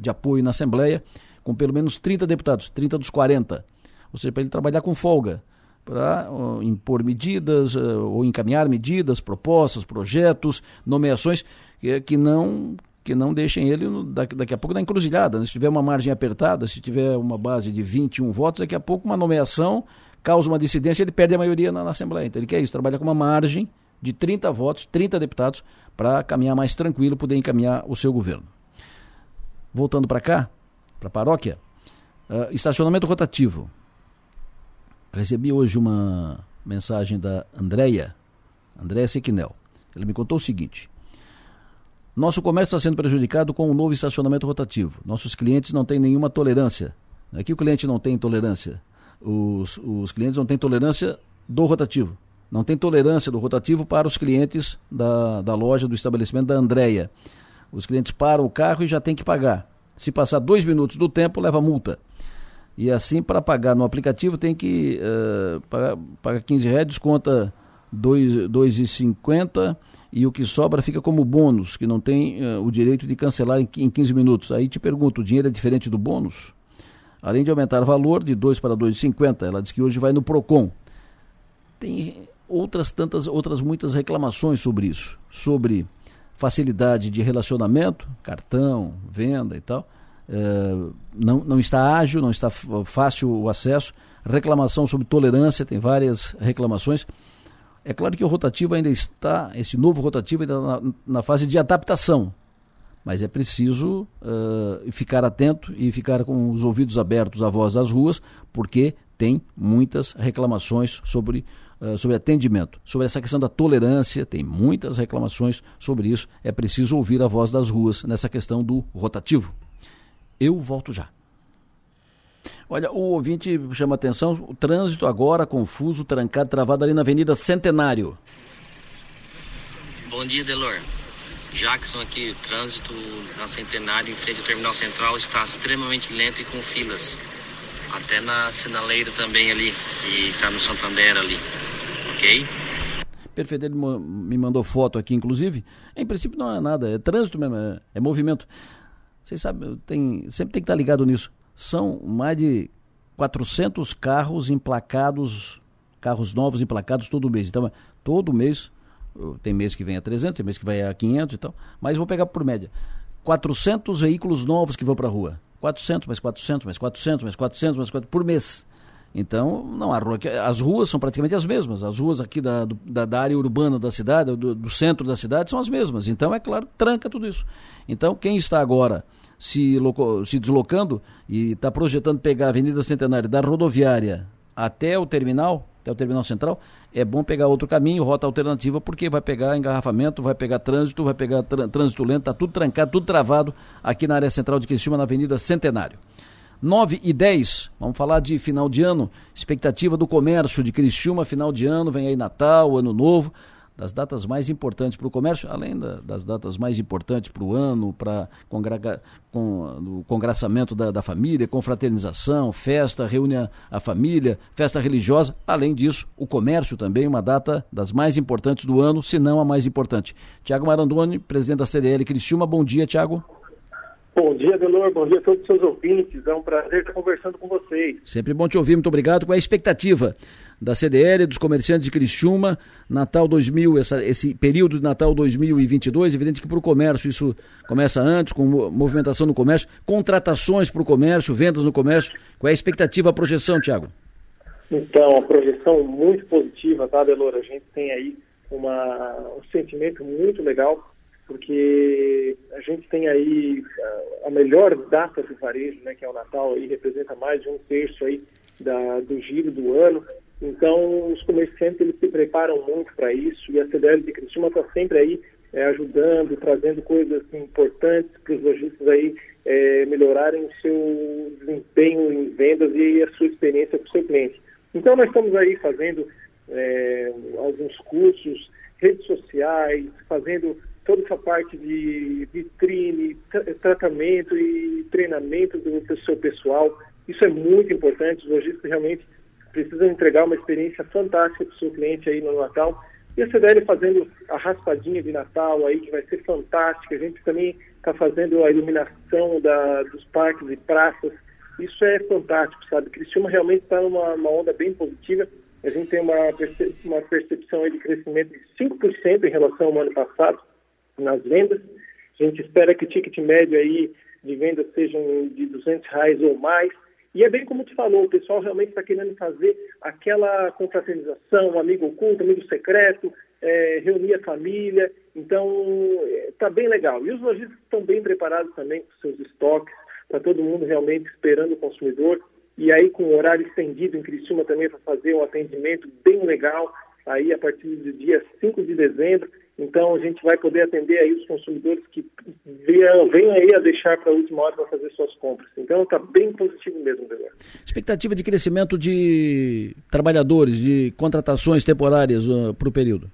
de apoio na Assembleia com pelo menos 30 deputados, 30 dos 40. Ou seja, para ele trabalhar com folga, para uh, impor medidas uh, ou encaminhar medidas, propostas, projetos, nomeações que, que não que não deixem ele daqui, daqui a pouco na encruzilhada. Né? Se tiver uma margem apertada, se tiver uma base de 21 votos, daqui a pouco uma nomeação causa uma dissidência, ele perde a maioria na, na Assembleia. Então ele quer isso, trabalha com uma margem de 30 votos, 30 deputados, para caminhar mais tranquilo, poder encaminhar o seu governo. Voltando para cá, para a paróquia, uh, estacionamento rotativo. Recebi hoje uma mensagem da Andréia, Andréia Sequinel. Ela me contou o seguinte: nosso comércio está sendo prejudicado com o um novo estacionamento rotativo. Nossos clientes não têm nenhuma tolerância. Aqui o cliente não tem tolerância. Os, os clientes não têm tolerância do rotativo. Não tem tolerância do rotativo para os clientes da, da loja, do estabelecimento da Andréia. Os clientes param o carro e já tem que pagar. Se passar dois minutos do tempo, leva multa. E assim, para pagar no aplicativo, tem que uh, pagar, pagar 15 reais, desconta 2,50 e o que sobra fica como bônus, que não tem uh, o direito de cancelar em, em 15 minutos. Aí te pergunto, o dinheiro é diferente do bônus? Além de aumentar o valor de 2 para 2,50, ela diz que hoje vai no PROCON. Tem outras tantas, outras muitas reclamações sobre isso, sobre facilidade de relacionamento, cartão, venda e tal, é, não, não está ágil, não está fácil o acesso. Reclamação sobre tolerância, tem várias reclamações. É claro que o rotativo ainda está, esse novo rotativo ainda na, na fase de adaptação, mas é preciso uh, ficar atento e ficar com os ouvidos abertos à voz das ruas, porque tem muitas reclamações sobre, uh, sobre atendimento. Sobre essa questão da tolerância, tem muitas reclamações sobre isso. É preciso ouvir a voz das ruas nessa questão do rotativo. Eu volto já. Olha, o ouvinte chama atenção, o trânsito agora confuso, trancado, travado ali na Avenida Centenário. Bom dia, Delor. Jackson aqui, o trânsito na Centenário em frente ao Terminal Central está extremamente lento e com filas. Até na sinaleira também ali, e está no Santander ali, ok? Perfeito, ele me mandou foto aqui, inclusive. Em princípio não é nada, é trânsito mesmo, é, é movimento. Vocês sabem, tem, sempre tem que estar ligado nisso. São mais de 400 carros emplacados, carros novos emplacados todo mês. Então, todo mês, tem mês que vem a 300, tem mês que vai a 500 e tal, mas vou pegar por média. 400 veículos novos que vão para a rua. 400, mais 400, mais 400, mais 400, mais 400 por mês. Então, não há rua. As ruas são praticamente as mesmas. As ruas aqui da, da, da área urbana da cidade, do, do, centro da cidade, são as mesmas. Então, é claro, tranca tudo isso. Então, quem está agora se, se deslocando e está projetando pegar a Avenida Centenário da rodoviária até o terminal, até o terminal central, é bom pegar outro caminho, rota alternativa, porque vai pegar engarrafamento, vai pegar trânsito, vai pegar trânsito lento, está tudo trancado, tudo travado aqui na área central de Criciúma, na Avenida Centenário. 9 e 10, vamos falar de final de ano, expectativa do comércio de Criciúma, final de ano, vem aí Natal, Ano Novo das datas mais importantes para o comércio, além da, das datas mais importantes para o ano, para congra, com, o congraçamento da, da, família, confraternização, festa, reúne a, a, família, festa religiosa. Além disso, o comércio também, uma data das mais importantes do ano, se não a mais importante. Tiago Marandoni, presidente da CDL Criciúma, bom dia, Tiago. Bom dia, Delor. Bom dia a todos os seus ouvintes. É um prazer estar conversando com vocês. Sempre bom te ouvir. Muito obrigado. Qual é a expectativa da CDL, dos comerciantes de Criciúma, Natal 2000, essa, esse período de Natal 2022? Evidente que para o comércio isso começa antes, com movimentação no comércio, contratações para o comércio, vendas no comércio. Qual é a expectativa, a projeção, Tiago? Então, a projeção muito positiva, tá, Delor? A gente tem aí uma, um sentimento muito legal porque a gente tem aí a, melhor data do varejo, né, que é o Natal, aí representa mais de um terço aí da, do giro do ano. Então, os comerciantes eles se preparam muito para isso e a CDL de Cristina está sempre aí é, ajudando, trazendo coisas importantes para os lojistas aí é, melhorarem o seu desempenho em vendas e a sua experiência com o seu cliente. Então, nós estamos aí fazendo é, alguns cursos, redes sociais, fazendo toda essa parte de vitrine, tratamento e treinamento do, seu pessoal. Isso é muito importante. Os lojistas realmente precisam entregar uma experiência fantástica para o seu cliente aí no Natal. E a CDL fazendo a raspadinha de Natal aí, que vai ser fantástica. A gente também está fazendo a iluminação da, dos parques e praças. Isso é fantástico, sabe? Criciúma realmente está numa onda bem positiva. A gente tem uma, uma percepção de crescimento de 5% em relação ao ano passado nas vendas. A gente espera que o ticket médio aí de vendas sejam de 200 reais ou mais. E é bem como tu falou, o pessoal realmente está querendo fazer aquela confraternização, amigo oculto, amigo secreto, é, reunir a família. Então, está bem legal. E os lojistas estão bem preparados também com seus estoques. Está todo mundo realmente esperando o consumidor. E aí, com o horário estendido em Criciúma também para fazer um atendimento bem legal, aí a partir do dia 5 de dezembro. Então, a gente vai poder atender aí os consumidores que venham, aí a deixar para a última hora para fazer suas compras. Então, está bem positivo mesmo, Dedé. Expectativa de crescimento de trabalhadores, de contratações temporárias uh, para o período?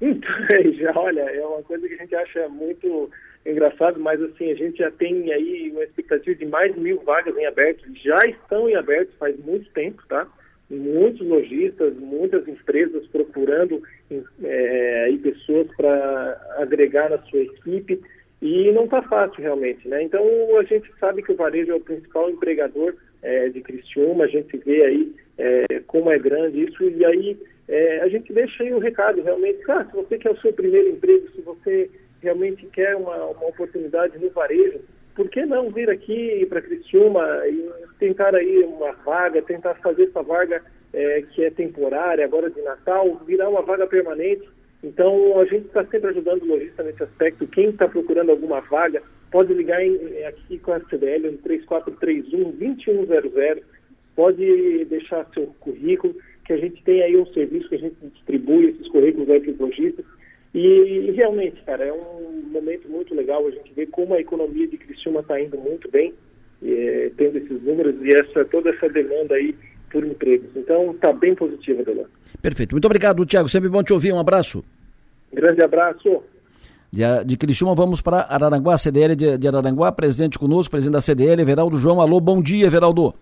Então, (laughs) já, olha, é uma coisa que a gente acha muito engraçado, mas assim, a gente já tem aí uma expectativa de mais mil vagas em aberto, já estão em aberto faz muito tempo, tá? Muitos lojistas, muitas empresas procurando é, pessoas para agregar na sua equipe e não está fácil realmente, né? Então a gente sabe que o varejo é o principal empregador é, de Criciúma, a gente vê aí é, como é grande isso e aí é, a gente deixa aí o recado realmente, cara, se você quer o seu primeiro emprego, se você realmente quer uma, uma oportunidade no varejo, por que não vir aqui para Criciúma e tentar aí uma vaga, tentar fazer essa vaga é, que é temporária, agora de Natal, virar uma vaga permanente? Então, a gente está sempre ajudando o lojista nesse aspecto. Quem está procurando alguma vaga, pode ligar em, aqui com a CDL no 3431-2100, pode deixar seu currículo, que a gente tem aí um serviço que a gente distribui esses currículos aí para os lojistas. E, e, realmente, cara, é um momento muito legal a gente ver como a economia de Criciúma está indo muito bem, é, tendo esses números e essa, toda essa demanda aí por empregos. Então, está bem positiva, Delano. Perfeito. Muito obrigado, Tiago. Sempre bom te ouvir. Um abraço. Grande abraço. De, de Criciúma, vamos para Araranguá, CDL de, de Araranguá. Presidente conosco, presidente da CDL, Everaldo João. Alô, bom dia, Everaldo.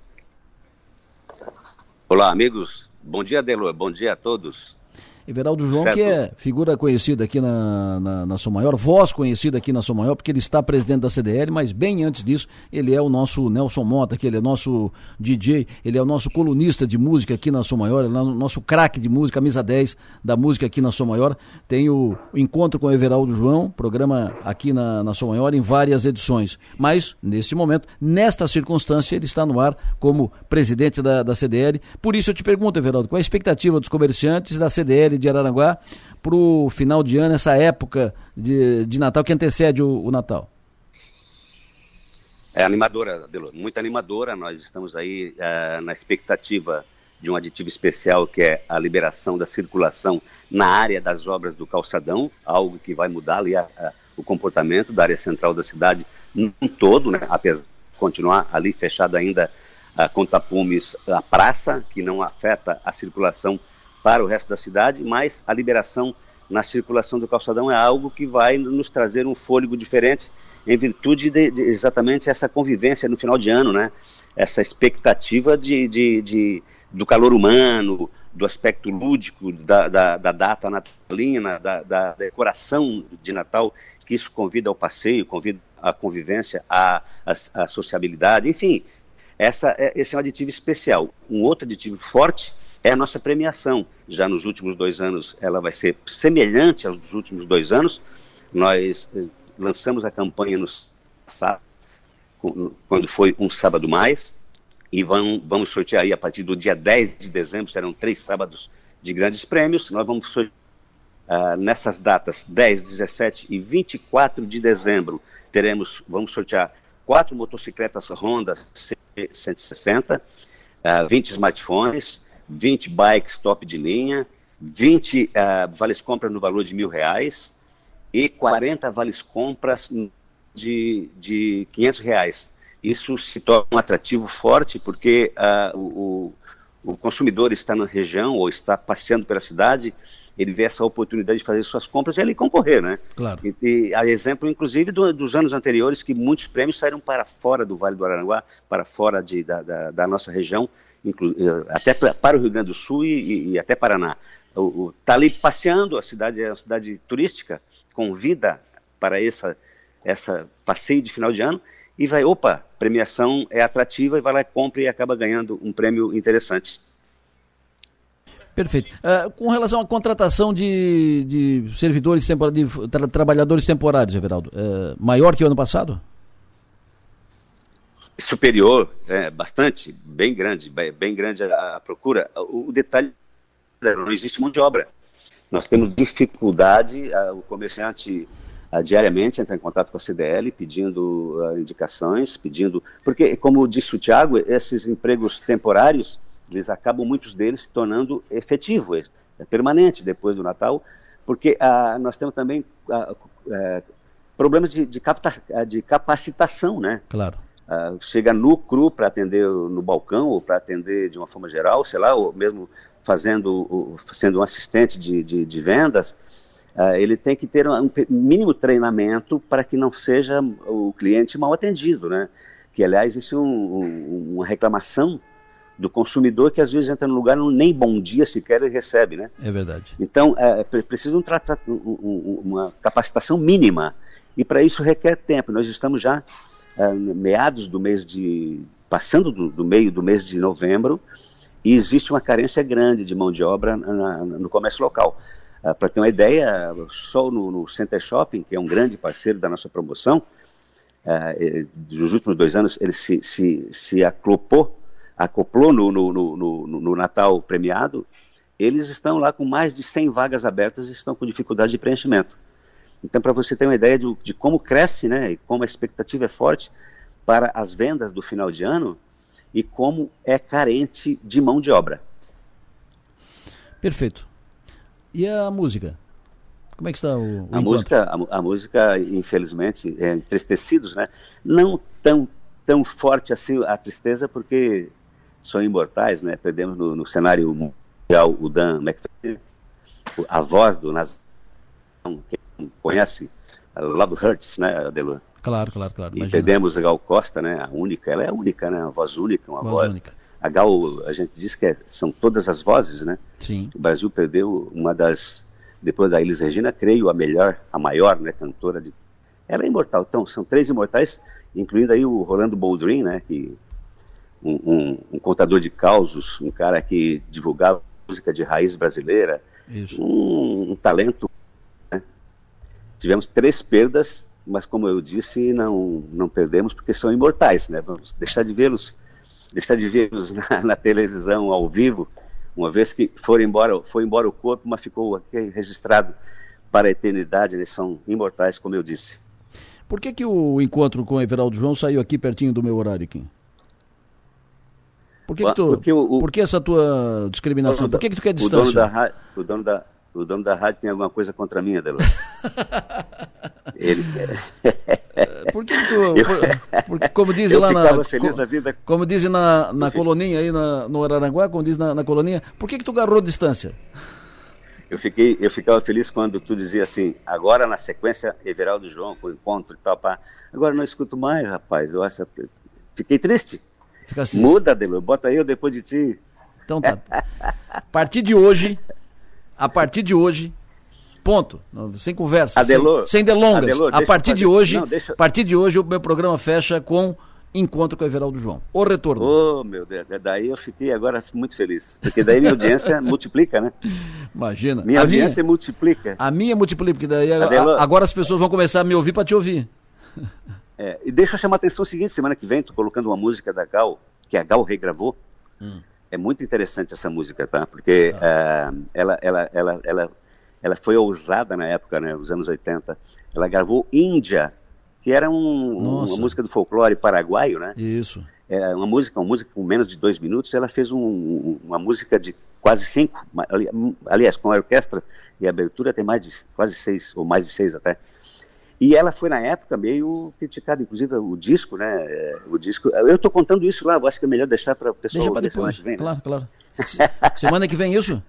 Olá, amigos. Bom dia, Delor. Bom dia a todos. Everaldo João, certo. que é figura conhecida aqui na, na, na Sou Maior, voz conhecida aqui na Sou Maior, porque ele está presidente da CDL, mas bem antes disso, ele é o nosso Nelson Mota, que ele é nosso DJ, ele é o nosso colunista de música aqui na Sou Maior, ele é o nosso craque de música, camisa 10 da música aqui na Sou Maior. Tem o, o Encontro com o Everaldo João, programa aqui na, na Sou Maior, em várias edições. Mas, neste momento, nesta circunstância, ele está no ar como presidente da, da CDL. Por isso eu te pergunto, Everaldo, qual é a expectativa dos comerciantes da CDL de Araranguá para o final de ano, essa época de, de Natal que antecede o, o Natal? É animadora, Delor, muito animadora. Nós estamos aí é, na expectativa de um aditivo especial que é a liberação da circulação na área das obras do calçadão, algo que vai mudar ali a, a, o comportamento da área central da cidade um todo, né? apesar de continuar ali fechada ainda a Contapumes, a praça, que não afeta a circulação para o resto da cidade, mas a liberação na circulação do calçadão é algo que vai nos trazer um fôlego diferente em virtude de, de exatamente essa convivência no final de ano, né? Essa expectativa de, de, de do calor humano, do aspecto lúdico da, da, da data natalina, da, da, decoração de Natal, que isso convida ao passeio, convida à convivência, à, à, à sociabilidade, enfim, essa, é, esse é um aditivo especial. Um outro aditivo forte é a nossa premiação. Já nos últimos dois anos, ela vai ser semelhante aos dos últimos dois anos. Nós eh, lançamos a campanha no sábado, quando foi um sábado mais, e vamos, sortear aí a partir do dia 10 de dezembro, serão três sábados de grandes prêmios. Nós vamos sortear uh, nessas datas, 10, 17 e 24 de dezembro, teremos, vamos sortear quatro motocicletas Honda 160, uh, 20 smartphones, 20 bikes top de linha, 20 uh, eh, vales compras no valor de mil reais e 40 vales compras de, de 500 reais. Isso se torna um atrativo forte porque uh, o, o consumidor está na região ou está passeando pela cidade, ele vê essa oportunidade de fazer suas compras e ele concorrer, né? Claro. E, e a exemplo, inclusive, do, dos anos anteriores, que muitos prêmios saíram para fora do Vale do Araranguá, para fora de, da, da, da nossa região, até para o Rio Grande do Sul e, e até Paraná. Está ali passeando, a cidade é uma cidade turística, convida para essa, essa passeio de final de ano e vai, opa, premiação é atrativa e vai lá, compra e acaba ganhando um prêmio interessante. Perfeito. Uh, com relação à contratação de, de servidores, de tra trabalhadores temporários, Everaldo, uh, maior que o ano passado? Superior, é, bastante, bem grande, bem grande a, a procura. O, o, detalhe não existe mão de obra. Nós temos dificuldade, a, o comerciante a, diariamente entra em contato com a CDL pedindo indicações, pedindo. Porque, como disse o Tiago, esses empregos temporários, eles acabam, muitos deles, se tornando efetivo, é, é permanente depois do Natal, porque nós temos também é, problemas de, de, capta, de capacitação, né? Claro Uh, chega nu, cru para atender no balcão ou para atender de uma forma geral, sei lá, ou mesmo fazendo, sendo um assistente de, de, de vendas, uh, ele tem que ter um mínimo treinamento para que não seja o cliente mal atendido, né? Que, aliás, isso é um, um, uma reclamação do consumidor que às vezes entra no lugar nem bom dia sequer ele recebe, né? É verdade. Então, é, precisa um, um, uma capacitação mínima e para isso requer tempo. Nós estamos já meados do mês de. passando do, do, meio do mês de novembro, e existe uma carência grande de mão de obra na, no comércio local. Ah, Para ter uma ideia, só no, no Center Shopping, que é um grande parceiro da nossa promoção, ah, eh, dos últimos dois anos, ele se, se, se aclopou, acoplou no, no, no Natal premiado, eles estão lá com mais de 100 vagas abertas e estão com dificuldade de preenchimento. Então, para você ter uma ideia de, de como cresce, né, e como a expectativa é forte para as vendas do final de ano e como é carente de mão de obra. Perfeito. E a música? Como é que está o, o A encontro? música, a, a música, infelizmente, é entristecidos, né? Não tão tão forte assim a tristeza, porque são imortais, né? Perdemos no, no cenário mundial o Dan McFadden, a voz do Nas, quem conhece, Love Hurts, né, Adelor? Claro, claro, claro. E imagina. perdemos a Gal Costa, né? A única, ela é a única, né? Uma voz única, uma Voz voz. única. A Gal, a gente diz que é- são todas as vozes, né? Sim. O Brasil perdeu uma das, depois da Elis Regina, creio, a melhor, a maior, né? Cantora de. Ela é imortal. Então, são três imortais, incluindo aí o Rolando Boldrin, né? Que um, um- um contador de causos, um cara que divulgava música de raiz brasileira, Isso. um, um talento. Tivemos três perdas, mas como eu disse, não, não perdemos porque são imortais, né? Vamos deixar de vê-los, deixar de vê-los (laughs) na, na televisão ao vivo, uma vez que foram embora, foi embora o corpo, mas ficou aqui registrado para a eternidade, eles são imortais, como eu disse. Por que, que o encontro com o Everaldo João saiu aqui pertinho do meu horário aqui? Por que, que tu, Porque o- o- por que essa tua discriminação? Por que, que tu quer o dono distância? da o dono da o dono da rádio tem alguma coisa contra mim, Adelor. (laughs) Ele Por que tu, por- porque como dizem lá na co- como dizem na, na coloninha aí na, no Araranguá, como diz na, na coloninha, por que que tu agarrou distância? Eu fiquei, eu ficava feliz quando tu dizia assim, agora na sequência Everaldo João com o encontro e tal, pá. Agora não escuto mais, rapaz. Eu acho, fiquei triste. Ficaste Muda, Adelor, bota eu depois de ti. Então tá. A partir de hoje, (laughs) a partir de hoje, ponto, sem conversa, Adelor, sem, sem delongas. Adelor, a partir de hoje, não, deixa- a partir de hoje o meu programa fecha com encontro com o Everaldo João. O retorno. Oh, meu Deus, daí eu fiquei agora muito feliz. Porque daí minha audiência (laughs) multiplica, né? Imagina. Minha a audiência minha, multiplica. a minha multiplica, porque daí a- agora as pessoas vão começar a me ouvir para te ouvir. É, e deixa eu chamar a atenção o seguinte, semana que vem, tô colocando uma música da Gal, que a Gal regravou. Hum. É muito interessante essa música, tá? Porque ah, ela, ela, ela, ela, ela foi ousada na época, né? Nos anos 80. Ela gravou Índia, que era um- uma música do folclore paraguaio, né? Isso. É uma música, uma música com menos de dois minutos. Ela fez um- um- uma música de quase cinco, ali- aliás, com a orquestra e a abertura tem mais de quase seis, ou mais de seis até. E ela foi na época meio criticada, inclusive o disco, né? é, O disco. Eu estou contando isso lá, acho que é melhor deixar para o pessoal Deixa para depois. que vem. né? Claro, claro. Se- (laughs) Semana que vem isso?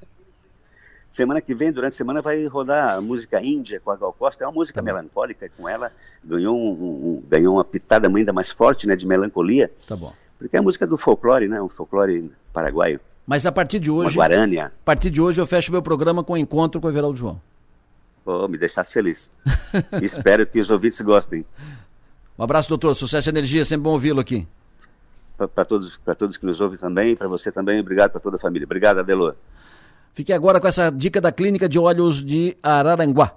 Semana que vem, durante a semana, vai rodar a música Índia com a Gal Costa. É uma música Tá melancólica e com ela ganhou, um- um- ganhou uma pitada ainda mais forte, né? De melancolia. Tá bom. Porque é a música do folclore, né? O folclore paraguaio. Mas a partir de hoje, Uma guarânia. a partir de hoje eu fecho meu programa com encontro com o Everaldo João. Oh, me deixasse feliz. (laughs) Espero que os ouvintes gostem. Um abraço, doutor. Sucesso e energia, sempre bom ouvi-lo aqui. Para todos, pra todos que nos ouvem também, para você também, obrigado para toda a família. Obrigado, Adelor. Fique agora com essa dica da Clínica de Olhos de Araranguá.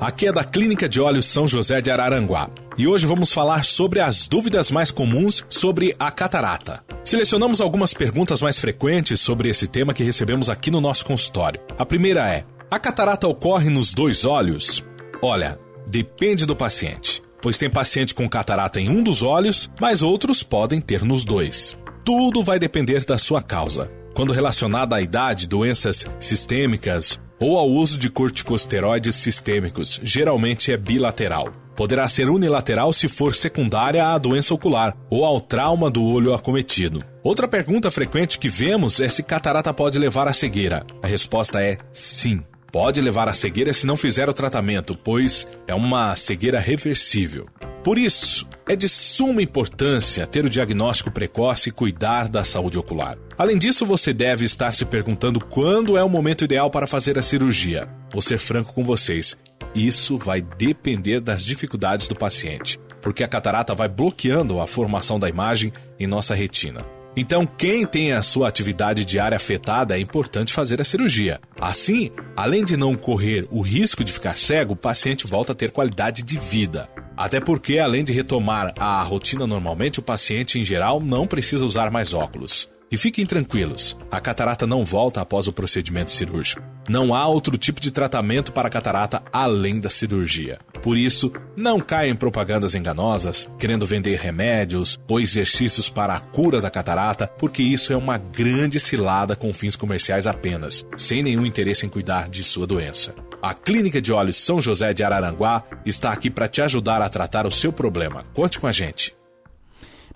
Aqui é da Clínica de Olhos São José de Araranguá. E hoje vamos falar sobre as dúvidas mais comuns sobre a catarata. Selecionamos algumas perguntas mais frequentes sobre esse tema que recebemos aqui no nosso consultório. A primeira é: a catarata ocorre nos dois olhos? Olha, depende do paciente, pois tem paciente com catarata em um dos olhos, mas outros podem ter nos dois. Tudo vai depender da sua causa. Quando relacionada à idade, doenças sistêmicas ou ao uso de corticosteroides sistêmicos, geralmente é bilateral. Poderá ser unilateral se for secundária à doença ocular ou ao trauma do olho acometido. Outra pergunta frequente que vemos é se catarata pode levar à cegueira. A resposta é sim. Pode levar à cegueira se não fizer o tratamento, pois é uma cegueira reversível. Por isso, é de suma importância ter o diagnóstico precoce e cuidar da saúde ocular. Além disso, você deve estar se perguntando quando é o momento ideal para fazer a cirurgia. Vou ser franco com vocês, isso vai depender das dificuldades do paciente, porque a catarata vai bloqueando a formação da imagem em nossa retina. Então, quem tem a sua atividade diária afetada é importante fazer a cirurgia. Assim, além de não correr o risco de ficar cego, o paciente volta a ter qualidade de vida. Até porque, além de retomar a rotina normalmente, o paciente em geral não precisa usar mais óculos. E fiquem tranquilos, a catarata não volta após o procedimento cirúrgico. Não há outro tipo de tratamento para a catarata além da cirurgia. Por isso, não caia em propagandas enganosas, querendo vender remédios ou exercícios para a cura da catarata, porque isso é uma grande cilada com fins comerciais apenas, sem nenhum interesse em cuidar de sua doença. A Clínica de Olhos São José de Araranguá está aqui para te ajudar a tratar o seu problema. Conte com a gente.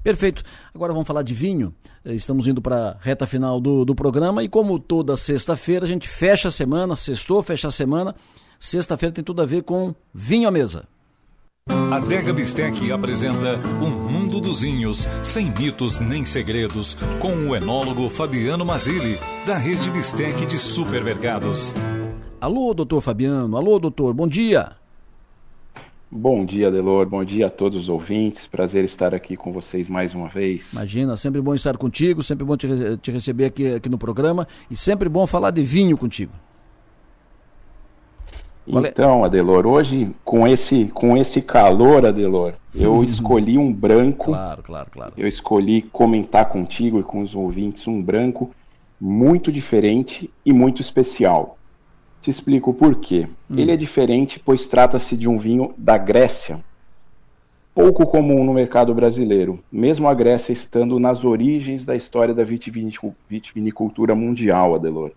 Perfeito. Agora vamos falar de vinho. Eh, estamos indo para a reta final do, do programa e como toda sexta-feira a gente fecha a semana, sextou, fecha a semana. Sexta-feira tem tudo a ver com vinho à mesa. A Dega Bistec apresenta Um Mundo dos Vinhos, sem mitos nem segredos, com o enólogo Fabiano Mazili, da rede Bistec de supermercados. Alô, doutor Fabiano. Alô, doutor. Bom dia. Bom dia, Delor. Bom dia a todos os ouvintes. Prazer estar aqui com vocês mais uma vez. Imagina, sempre bom estar contigo, sempre bom te, te receber aqui, aqui no programa e sempre bom falar de vinho contigo. Então, Adelor, hoje com esse com esse calor, Adelor, eu escolhi um branco. Claro, claro, claro. Eu escolhi comentar contigo e com os ouvintes um branco muito diferente e muito especial. Te explico por quê. Hum. Ele é diferente, pois trata-se de um vinho da Grécia, pouco comum no mercado brasileiro, mesmo a Grécia estando nas origens da história da vitivinicultura mundial, Adelor.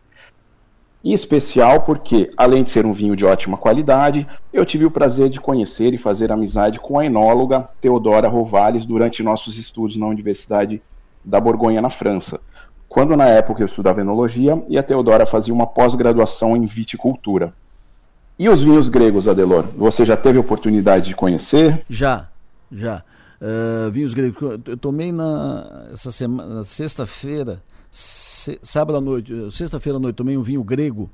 Em especial porque, além de ser um vinho de ótima qualidade, eu tive o prazer de conhecer e fazer amizade com a enóloga Teodora Rovales durante nossos estudos na Universidade da Borgonha, na França quando na época eu estudava enologia e a Teodora fazia uma pós-graduação em viticultura. E os vinhos gregos, Adelor? Você já teve oportunidade de conhecer? Já, já. Uh, vinhos gregos. Eu tomei na essa semana, sexta-feira, se, sábado à noite, sexta-feira à noite, tomei um vinho grego,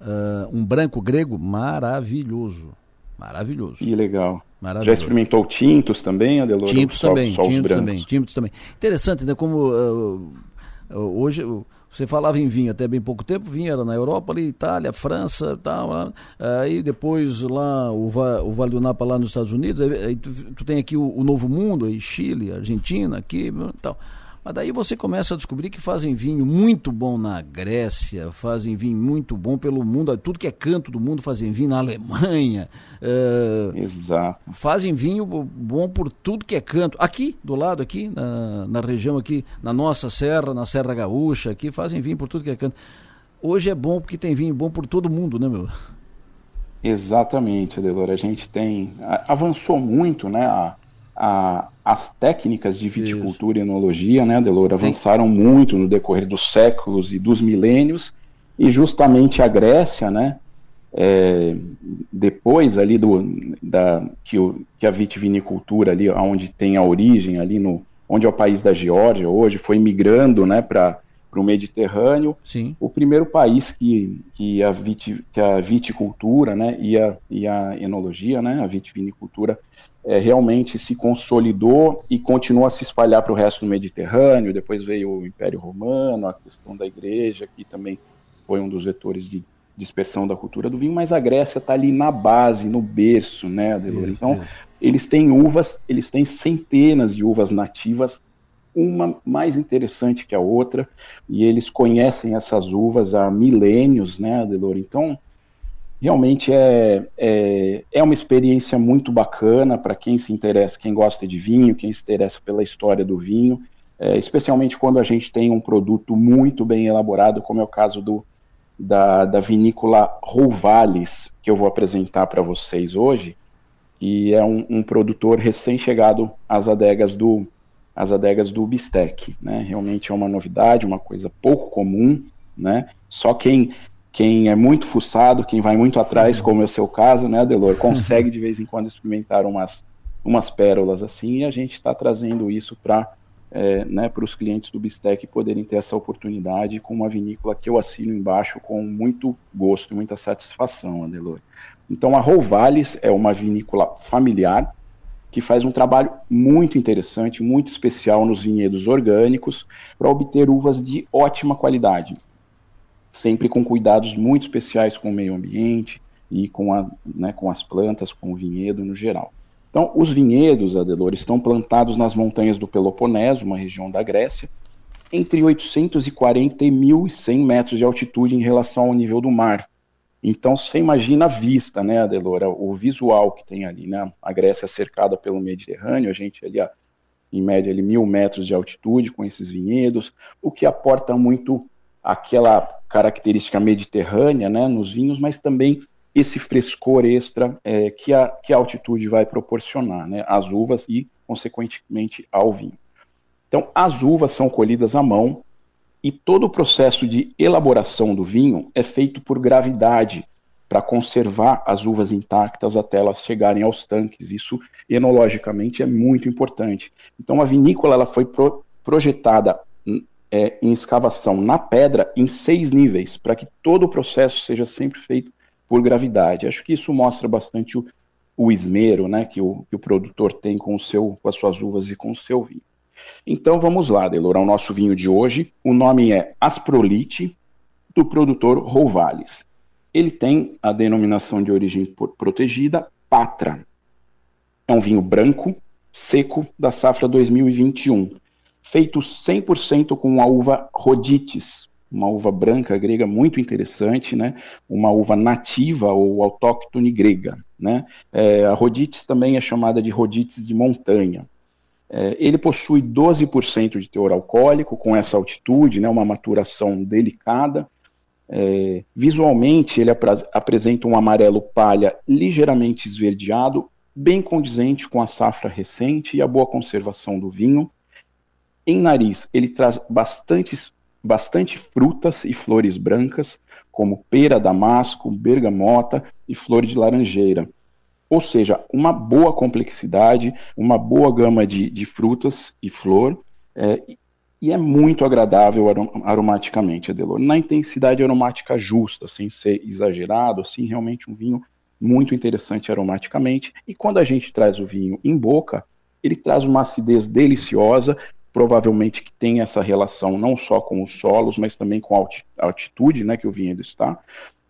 uh, um branco grego maravilhoso. Maravilhoso. Que legal. Já experimentou tintos também, Adelor? Tintos só, também, só tintos também, tintos também. Interessante, né? Como uh, Hoje, você falava em vinho até bem pouco tempo, vinho era na Europa, ali, Itália, França, tal, aí depois lá o, o Vale do Napa lá nos Estados Unidos, aí, aí tu, tu, tem aqui o, o, Novo Mundo, aí Chile, Argentina, aqui, tal. Mas daí você começa a descobrir que fazem vinho muito bom na Grécia, fazem vinho muito bom pelo mundo, tudo que é canto do mundo fazem vinho na Alemanha. Uh, Exato. Fazem vinho bom por tudo que é canto. Aqui, do lado, aqui, na, na região aqui, na nossa serra, na Serra Gaúcha, aqui, fazem vinho por tudo que é canto. Hoje é bom porque tem vinho bom por todo mundo, né, meu? Exatamente, Adelor. A gente tem. Avançou muito, né? A, a, as técnicas de viticultura Isso. e enologia, né, Delor, avançaram Sim. muito no decorrer dos séculos e dos milênios, e justamente a Grécia, né, é, depois ali do, da, que, o, que a vitivinicultura ali, onde tem a origem ali no, onde é o país da Geórgia hoje, foi migrando, né, para o Mediterrâneo, Sim. o primeiro país que, que, a, viti, que a viticultura, né, e a, e a enologia, né, a vitivinicultura é, realmente se consolidou e continuou a se espalhar para o resto do Mediterrâneo. Depois veio o Império Romano, a questão da igreja, que também foi um dos vetores de dispersão da cultura do vinho, mas a Grécia está ali na base, no berço, né, Adelor? Então, isso. eles têm uvas, eles têm centenas de uvas nativas, uma mais interessante que a outra, e eles conhecem essas uvas há milênios, né, Adelor? Então, realmente é, é, é uma experiência muito bacana para quem se interessa, quem gosta de vinho, quem se interessa pela história do vinho, é, especialmente quando a gente tem um produto muito bem elaborado, como é o caso do, da, da vinícola Rouvales, que eu vou apresentar para vocês hoje, que é um, um produtor recém-chegado às adegas do às adegas do Bistec, né? Realmente é uma novidade, uma coisa pouco comum, né? Só quem quem é muito fuçado, quem vai muito atrás, uhum. como é o seu caso, né, Delor, consegue de vez em quando experimentar umas, umas pérolas assim, e a gente está trazendo isso para é, né, para os clientes do Bistec poderem ter essa oportunidade com uma vinícola que eu assino embaixo com muito gosto e muita satisfação, Adelor. Então a Rovales é uma vinícola familiar, que faz um trabalho muito interessante, muito especial nos vinhedos orgânicos, para obter uvas de ótima qualidade, sempre com cuidados muito especiais com o meio ambiente e com, a, né, com as plantas, com o vinhedo no geral. Então, os vinhedos, Adelor, estão plantados nas montanhas do Peloponeso, uma região da Grécia, entre 840 e 1.100 metros de altitude em relação ao nível do mar. Então, você imagina a vista, né, Adelora, o visual que tem ali, né? A Grécia cercada pelo Mediterrâneo, a gente ali, em média, ali, mil metros de altitude com esses vinhedos, o que aporta muito aquela característica mediterrânea, né, nos vinhos, mas também esse frescor extra é, que, a, que a altitude vai proporcionar, né, às uvas e, consequentemente, ao vinho. Então, as uvas são colhidas à mão, e todo o processo de elaboração do vinho é feito por gravidade, para conservar as uvas intactas até elas chegarem aos tanques. Isso, enologicamente, é muito importante. Então, a vinícola ela foi pro, projetada é, em escavação na pedra em seis níveis, para que todo o processo seja sempre feito por gravidade. Acho que isso mostra bastante o, o esmero né, que, o, que o produtor tem com, o seu, com as suas uvas e com o seu vinho. Então vamos lá, Delor, ao nosso vinho de hoje. O nome é Asprolite, do produtor Rovales. Ele tem a denominação de origem protegida Patra. É um vinho branco, seco, da safra 2021, feito 100% com a uva Rodites, uma uva branca grega muito interessante, né? uma uva nativa ou autóctone grega. Né? É, a Rodites também é chamada de Rodites de montanha. É, ele possui 12% de teor alcoólico, com essa altitude, né, uma maturação delicada. É, visualmente, ele ap apresenta um amarelo palha ligeiramente esverdeado, bem condizente com a safra recente e a boa conservação do vinho. Em nariz, ele traz bastantes, bastante frutas e flores brancas, como pera, damasco, bergamota e flor de laranjeira. Ou seja, uma boa complexidade, uma boa gama de, de frutas e flor, é, e é muito agradável aromaticamente, Adelor. Na intensidade aromática justa, sem ser exagerado, assim, realmente um vinho muito interessante aromaticamente. E quando a gente traz o vinho em boca, ele traz uma acidez deliciosa, provavelmente que tem essa relação não só com os solos, mas também com a altitude né, que o vinhedo está.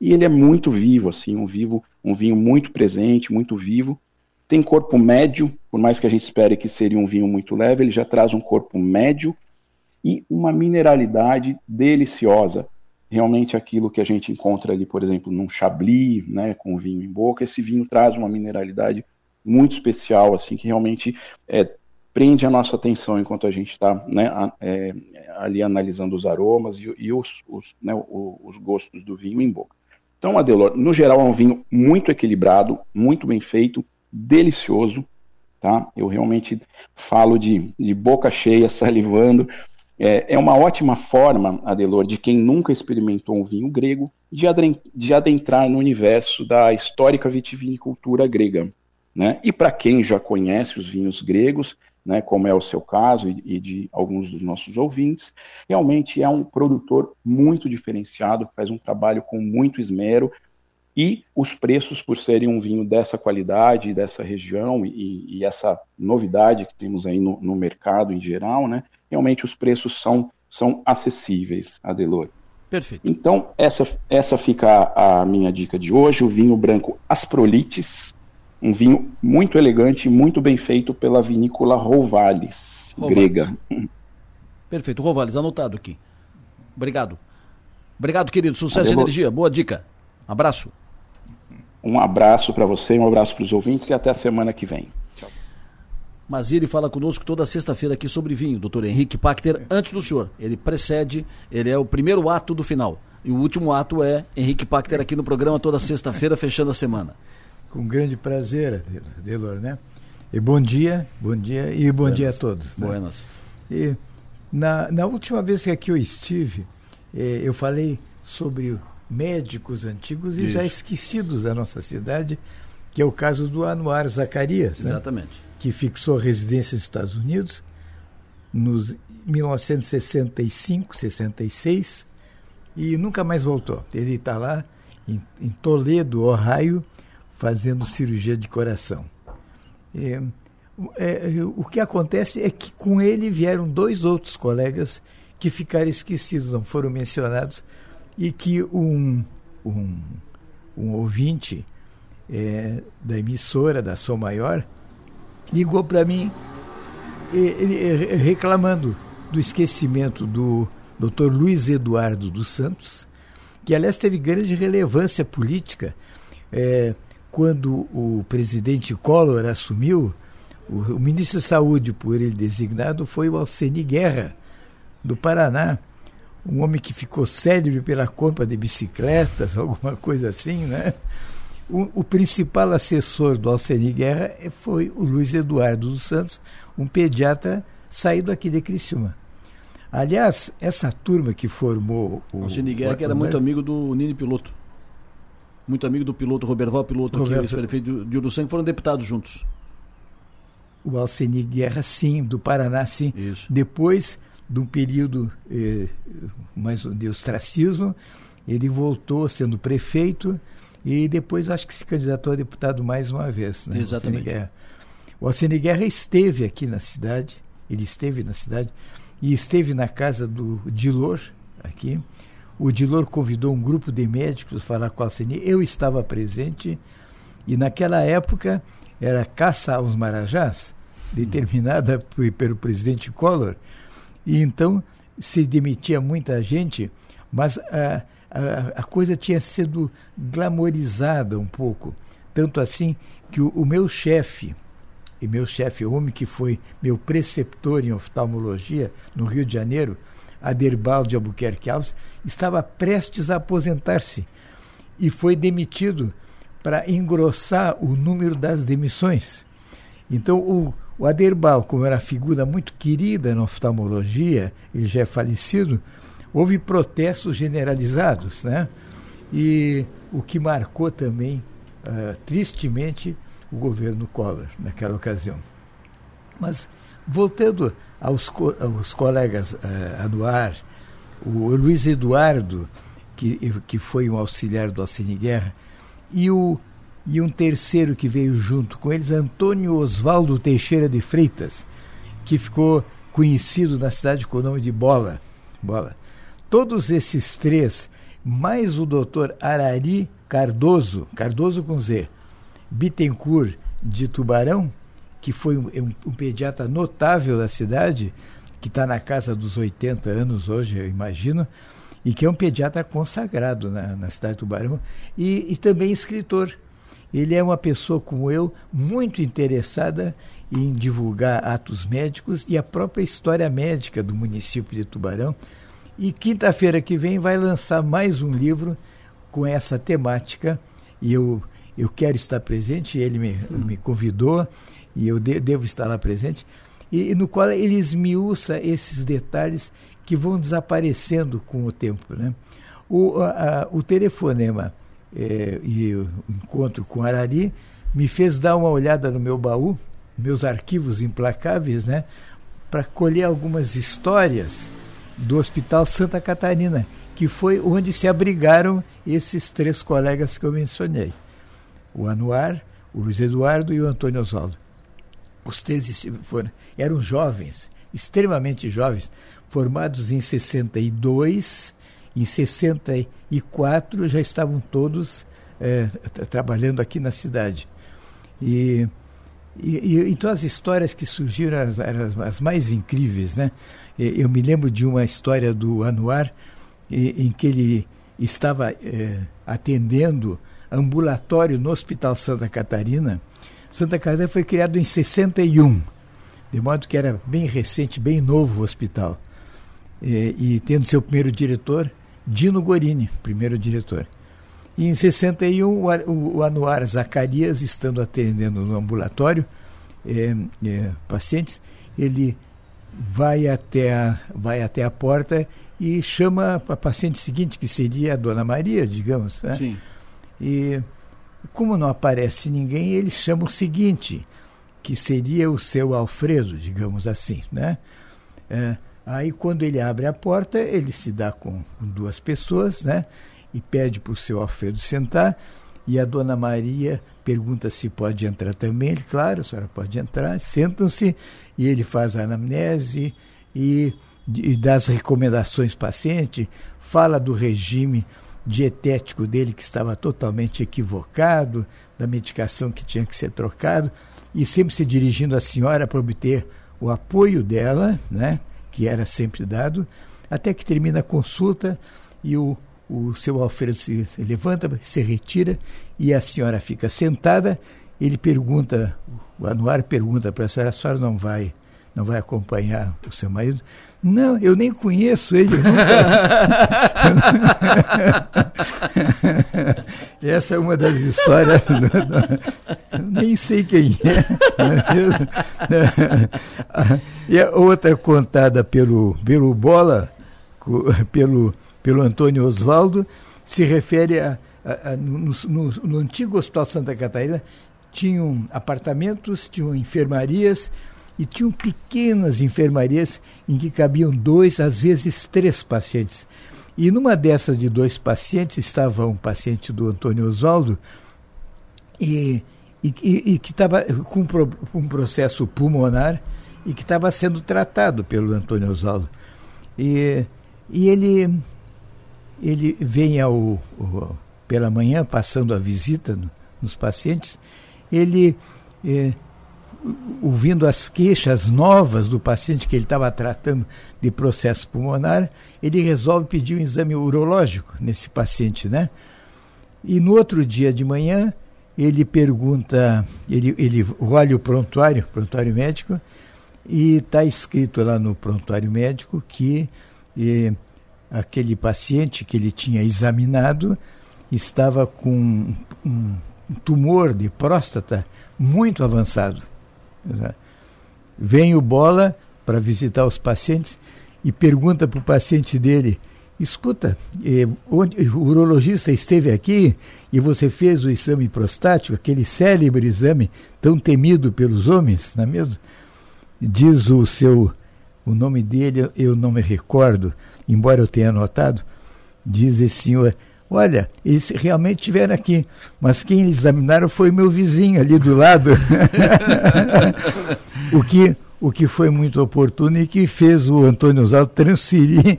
E ele é muito vivo, assim, um vivo, um vinho muito presente, muito vivo. Tem corpo médio, por mais que a gente espere que seria um vinho muito leve, ele já traz um corpo médio e uma mineralidade deliciosa. Realmente aquilo que a gente encontra ali, por exemplo, num chablis, né, com vinho em boca, esse vinho traz uma mineralidade muito especial, assim, que realmente é, prende a nossa atenção enquanto a gente está né, é, ali analisando os aromas e, e os, os, né, os, gostos do vinho em boca. Então, Adelor, no geral, é um vinho muito equilibrado, muito bem feito, delicioso, tá? Eu realmente falo de, de boca cheia, (laughs) salivando. É, é uma ótima forma, Adelor, de quem nunca experimentou um vinho grego, de, de adentrar no universo da histórica vitivinicultura grega. Né? E para quem já conhece os vinhos gregos, né, como é o seu caso e, de alguns dos nossos ouvintes, realmente é um produtor muito diferenciado, faz um trabalho com muito esmero e os preços, por serem um vinho dessa qualidade, dessa região e, e essa novidade que temos aí no, no, mercado em geral, né, realmente os preços são, são acessíveis, Adelor. Perfeito. Então, essa, essa fica a, a minha dica de hoje, o vinho branco Asprolites, um vinho muito elegante, muito bem feito pela vinícola Rovales, grega. Perfeito, Rovales, anotado aqui. Obrigado. Obrigado, querido. Sucesso e energia. Boa dica. Abraço. Um abraço para você, um abraço para os ouvintes e até a semana que vem. Mas ele fala conosco toda sexta-feira aqui sobre vinho, doutor Henrique Pachter, antes do senhor. Ele precede, ele é o primeiro ato do final. E o último ato é Henrique Pachter aqui no programa toda sexta-feira, fechando a semana. Com grande prazer, Delor, né? E bom dia, bom dia e bom Buenas. dia a todos. Né? Buenas. E na, na última vez que aqui eu estive, eh, eu falei sobre médicos antigos e Isso. já esquecidos da nossa cidade, que é o caso do Anuar Zacarias. Né? Exatamente. Né? Que fixou residência nos Estados Unidos nos 1965, 66 e nunca mais voltou. Ele está lá em, em Toledo, Ohio, fazendo cirurgia de coração. E é, o que acontece é que com ele vieram dois outros colegas que ficaram esquecidos, não foram mencionados, e que um, um, um ouvinte é, da emissora, da Som Maior, ligou para mim ele, reclamando do esquecimento do Dr. Luiz Eduardo dos Santos, que aliás teve grande relevância política. É, quando o presidente Collor assumiu, o, o, ministro da Saúde, por ele designado, foi o Alceni Guerra, do Paraná. Um homem que ficou célebre pela compra de bicicletas, (laughs) alguma coisa assim, né? O, o principal assessor do Alceni Guerra foi o Luiz Eduardo dos Santos, um pediatra saído aqui de Criciúma. Aliás, essa turma que formou o. Alcini Guerra, que era muito amigo do Nini Piloto. Muito amigo do piloto Roberval Piloto, Roberto... que ex-prefeito de Uruçanga, foram deputados juntos. O Alcini Guerra, sim, do Paraná, sim. Isso. Depois de um período eh, mais de ostracismo, ele voltou sendo prefeito e depois acho que se candidatou a deputado mais uma vez. Né? Exatamente. O Alcini Guerra esteve aqui na cidade, ele esteve na cidade e esteve na casa do Dilor, aqui. O Dilor convidou um grupo de médicos para falar com a Alcini. Eu estava presente e naquela época era caça aos marajás, determinada pelo presidente Collor. E então se demitia muita gente, mas a, a, a coisa tinha sido glamorizada um pouco. Tanto assim que o, o meu chefe, e meu chefe homem, que foi meu preceptor em oftalmologia no Rio de Janeiro, Aderbal de Albuquerque Alves, estava prestes a aposentar-se e foi demitido para engrossar o número das demissões. Então, o, o Aderbal, como era figura muito querida na oftalmologia, ele já é falecido, houve protestos generalizados, né? E o que marcou também, uh, tristemente, o governo Collor naquela ocasião. Mas, voltando aos, co aos colegas uh, Anuar, o Luiz Eduardo, que, que foi um auxiliar do Alcine Guerra, e, o, e um terceiro que veio junto com eles, Antônio Oswaldo Teixeira de Freitas, que ficou conhecido na cidade com o nome de Bola. Bola. Todos esses três, mais o doutor Arari Cardoso, Cardoso com Z, Bittencourt de Tubarão, que foi um, um, pediatra notável da cidade, que está na casa dos 80 anos hoje, eu imagino, e que é um pediatra consagrado na, na cidade de Tubarão, e, e também escritor. Ele é uma pessoa como eu, muito interessada em divulgar atos médicos e a própria história médica do município de Tubarão. E quinta-feira que vem vai lançar mais um livro com essa temática. E eu eu quero estar presente, ele me, me convidou e eu de, devo estar lá presente, e, e, no qual ele esmiuça esses detalhes que vão desaparecendo com o tempo. Né? O, a, o telefonema é, e o encontro com Arari me fez dar uma olhada no meu baú, meus arquivos implacáveis, né, para colher algumas histórias do Hospital Santa Catarina, que foi onde se abrigaram esses três colegas que eu mencionei o Anuar, o Luiz Eduardo e o Antônio Oswaldo. Os três foram, eram jovens, extremamente jovens, formados em 62, em 64 já estavam todos é, trabalhando aqui na cidade. E, e, e, então as histórias que surgiram eram, as, as, mais incríveis, né? Eu me lembro de uma história do Anuar em, que ele estava é, atendendo ambulatório no Hospital Santa Catarina. Santa Catarina foi criado em 61, de modo que era bem recente, bem novo o hospital. E, e tendo seu primeiro diretor, Dino Gorini, primeiro diretor. E em 61, o, o, o Anuar Zacarias, estando atendendo no ambulatório é, é, pacientes, ele vai até, a, vai até a porta e chama a paciente seguinte, que seria a Dona Maria, digamos. Né? Sim. E como não aparece ninguém, eles chamam o seguinte, que seria o seu Alfredo, digamos assim, né? É, aí quando ele abre a porta, ele se dá com, com duas pessoas, né? E pede para o seu Alfredo sentar e a dona Maria pergunta se pode entrar também. Ele, claro, a senhora pode entrar. Sentam-se e ele faz a anamnese e, e dá as recomendações paciente, fala do regime dietético dele que estava totalmente equivocado, da medicação que tinha que ser trocado, e sempre se dirigindo à senhora para obter o apoio dela, né, que era sempre dado, até que termina a consulta e o, o seu Alfredo se levanta, se retira e a senhora fica sentada. Ele pergunta, o Anuário pergunta para a senhora: a senhora não vai, não vai acompanhar o seu marido? Não, eu nem conheço ele. (laughs) Essa é uma das histórias. nem sei quem é. e a outra contada pelo, pelo Bola, pelo, pelo Antônio Osvaldo, se refere a, a, a no, no, no antigo Hospital Santa Catarina tinham apartamentos, tinham enfermarias e tinham pequenas enfermarias em que cabiam dois, às vezes três pacientes. E numa dessas de dois pacientes estava um paciente do Antônio Oswaldo e, e, e, que estava com um processo pulmonar e que estava sendo tratado pelo Antônio Oswaldo. E, e ele, ele vem ao, ao, pela manhã, passando a visita no, nos pacientes, ele eh, ouvindo as queixas novas do paciente que ele estava tratando de processo pulmonar, ele resolve pedir um exame urológico nesse paciente, né? E no outro dia de manhã, ele pergunta, ele, ele olha o prontuário, prontuário médico, e está escrito lá no prontuário médico que aquele paciente que ele tinha examinado estava com um tumor de próstata muito avançado. Vem o Bola para visitar os pacientes e pergunta para o paciente dele: escuta, eh, onde, o urologista esteve aqui e você fez o exame prostático, aquele célebre exame tão temido pelos homens, não é mesmo? Diz o seu, o nome dele eu não me recordo, embora eu tenha anotado, diz esse senhor, Olha, eles realmente estiveram aqui, mas quem examinaram foi meu vizinho ali do lado. (laughs) o, que, o que foi muito oportuno e que fez o Antônio Oswaldo transferir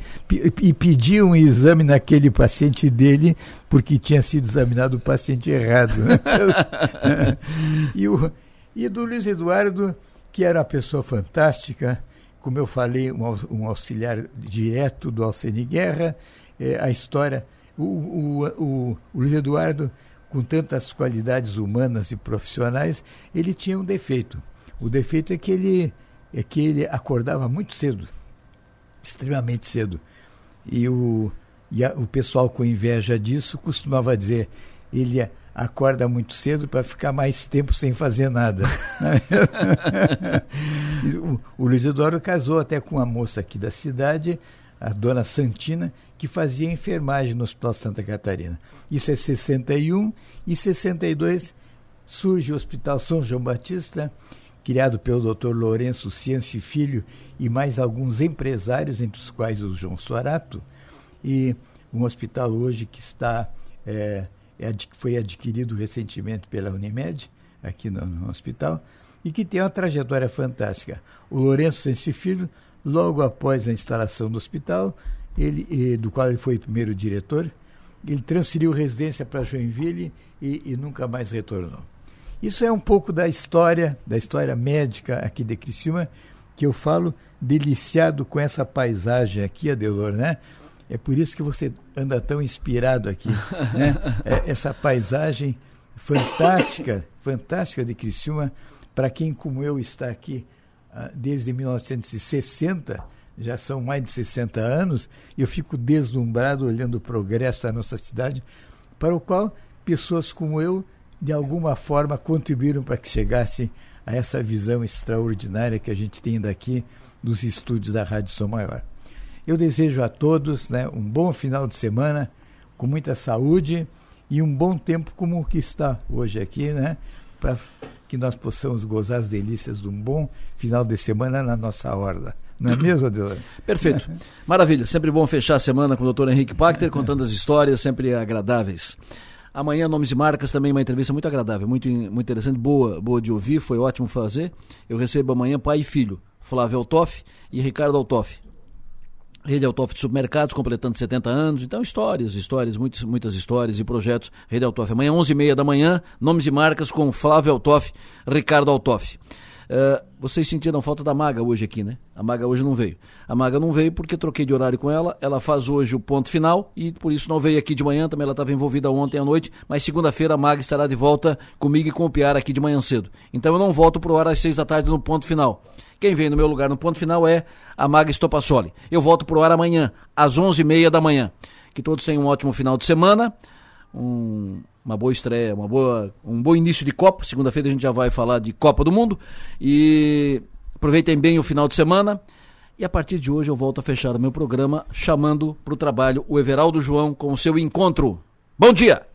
e pedir um exame naquele paciente dele, porque tinha sido examinado o paciente errado. (laughs) e, o, e do Luiz Eduardo, que era uma pessoa fantástica, como eu falei, um, um auxiliar direto do Alcene Guerra, é, a história o, o, o, o Luiz Eduardo, com tantas qualidades humanas e profissionais, ele tinha um defeito. O defeito é que ele, é que ele acordava muito cedo, extremamente cedo. E o, e a, o pessoal com inveja disso costumava dizer, ele acorda muito cedo para ficar mais tempo sem fazer nada. (laughs) (laughs) o, o Luiz Eduardo casou até com uma moça aqui da cidade, a dona Santina, que fazia enfermagem no Hospital Santa Catarina. Isso é 61 e 62 surge o Hospital São João Batista, criado pelo Dr. Lourenço Ciência Filho e mais alguns empresários, entre os quais o João Sorato, e um hospital hoje que está é, é, foi adquirido recentemente pela Unimed, aqui no, no, hospital, e que tem uma trajetória fantástica. O Lourenço Ciência Filho, logo após a instalação do hospital, ele, do qual ele foi primeiro diretor, ele transferiu residência para Joinville e, e, nunca mais retornou. Isso é um pouco da história, da história médica aqui de Criciúma, que eu falo deliciado com essa paisagem aqui, Adelor, né? É por isso que você anda tão inspirado aqui, (laughs) né? É, essa paisagem fantástica, fantástica de Criciúma, para quem como eu está aqui ah, desde 1960, já são mais de 60 anos, e eu fico deslumbrado olhando o progresso da nossa cidade, para o qual pessoas como eu, de alguma forma, contribuíram para que chegasse a essa visão extraordinária que a gente tem daqui dos estúdios da Rádio Som Maior. Eu desejo a todos né, um bom final de semana, com muita saúde e um bom tempo como o que está hoje aqui, né? Para que nós possamos gozar as delícias de um bom final de semana na nossa horda. Não é mesmo, Adelante? Perfeito. Maravilha. Sempre bom fechar a semana com o doutor Henrique Pachter, contando as histórias sempre agradáveis. Amanhã, Nomes e Marcas, também uma entrevista muito agradável, muito, muito interessante, boa, boa de ouvir, foi ótimo fazer. Eu recebo amanhã pai e filho, Flávio Altoff e Ricardo Altoff. Rede Altoff de Supermercados, completando 70 anos. Então, histórias, histórias, muitas, muitas histórias e projetos. Rede Altoff. Amanhã, 11h30 da manhã, nomes e marcas com Flávio Altoff, Ricardo Altoff. Uh, vocês sentiram falta da Maga hoje aqui, né? A Maga hoje não veio. A Maga não veio porque troquei de horário com ela. Ela faz hoje o ponto final e por isso não veio aqui de manhã. Também ela estava envolvida ontem à noite. Mas segunda-feira a Maga estará de volta comigo e com o Piara aqui de manhã cedo. Então eu não volto pro ar às seis da tarde no ponto final. Quem vem no meu lugar no ponto final é a Maga Estopassoli. Eu volto pro ar amanhã, às onze e meia da manhã. Que todos tenham um ótimo final de semana. Um uma boa estreia, uma boa, um bom início de Copa. Segunda-feira a gente já vai falar de Copa do Mundo. E aproveitem bem o final de semana. E a partir de hoje eu volto a fechar o meu programa chamando para o trabalho o Everaldo João com o seu encontro. Bom dia!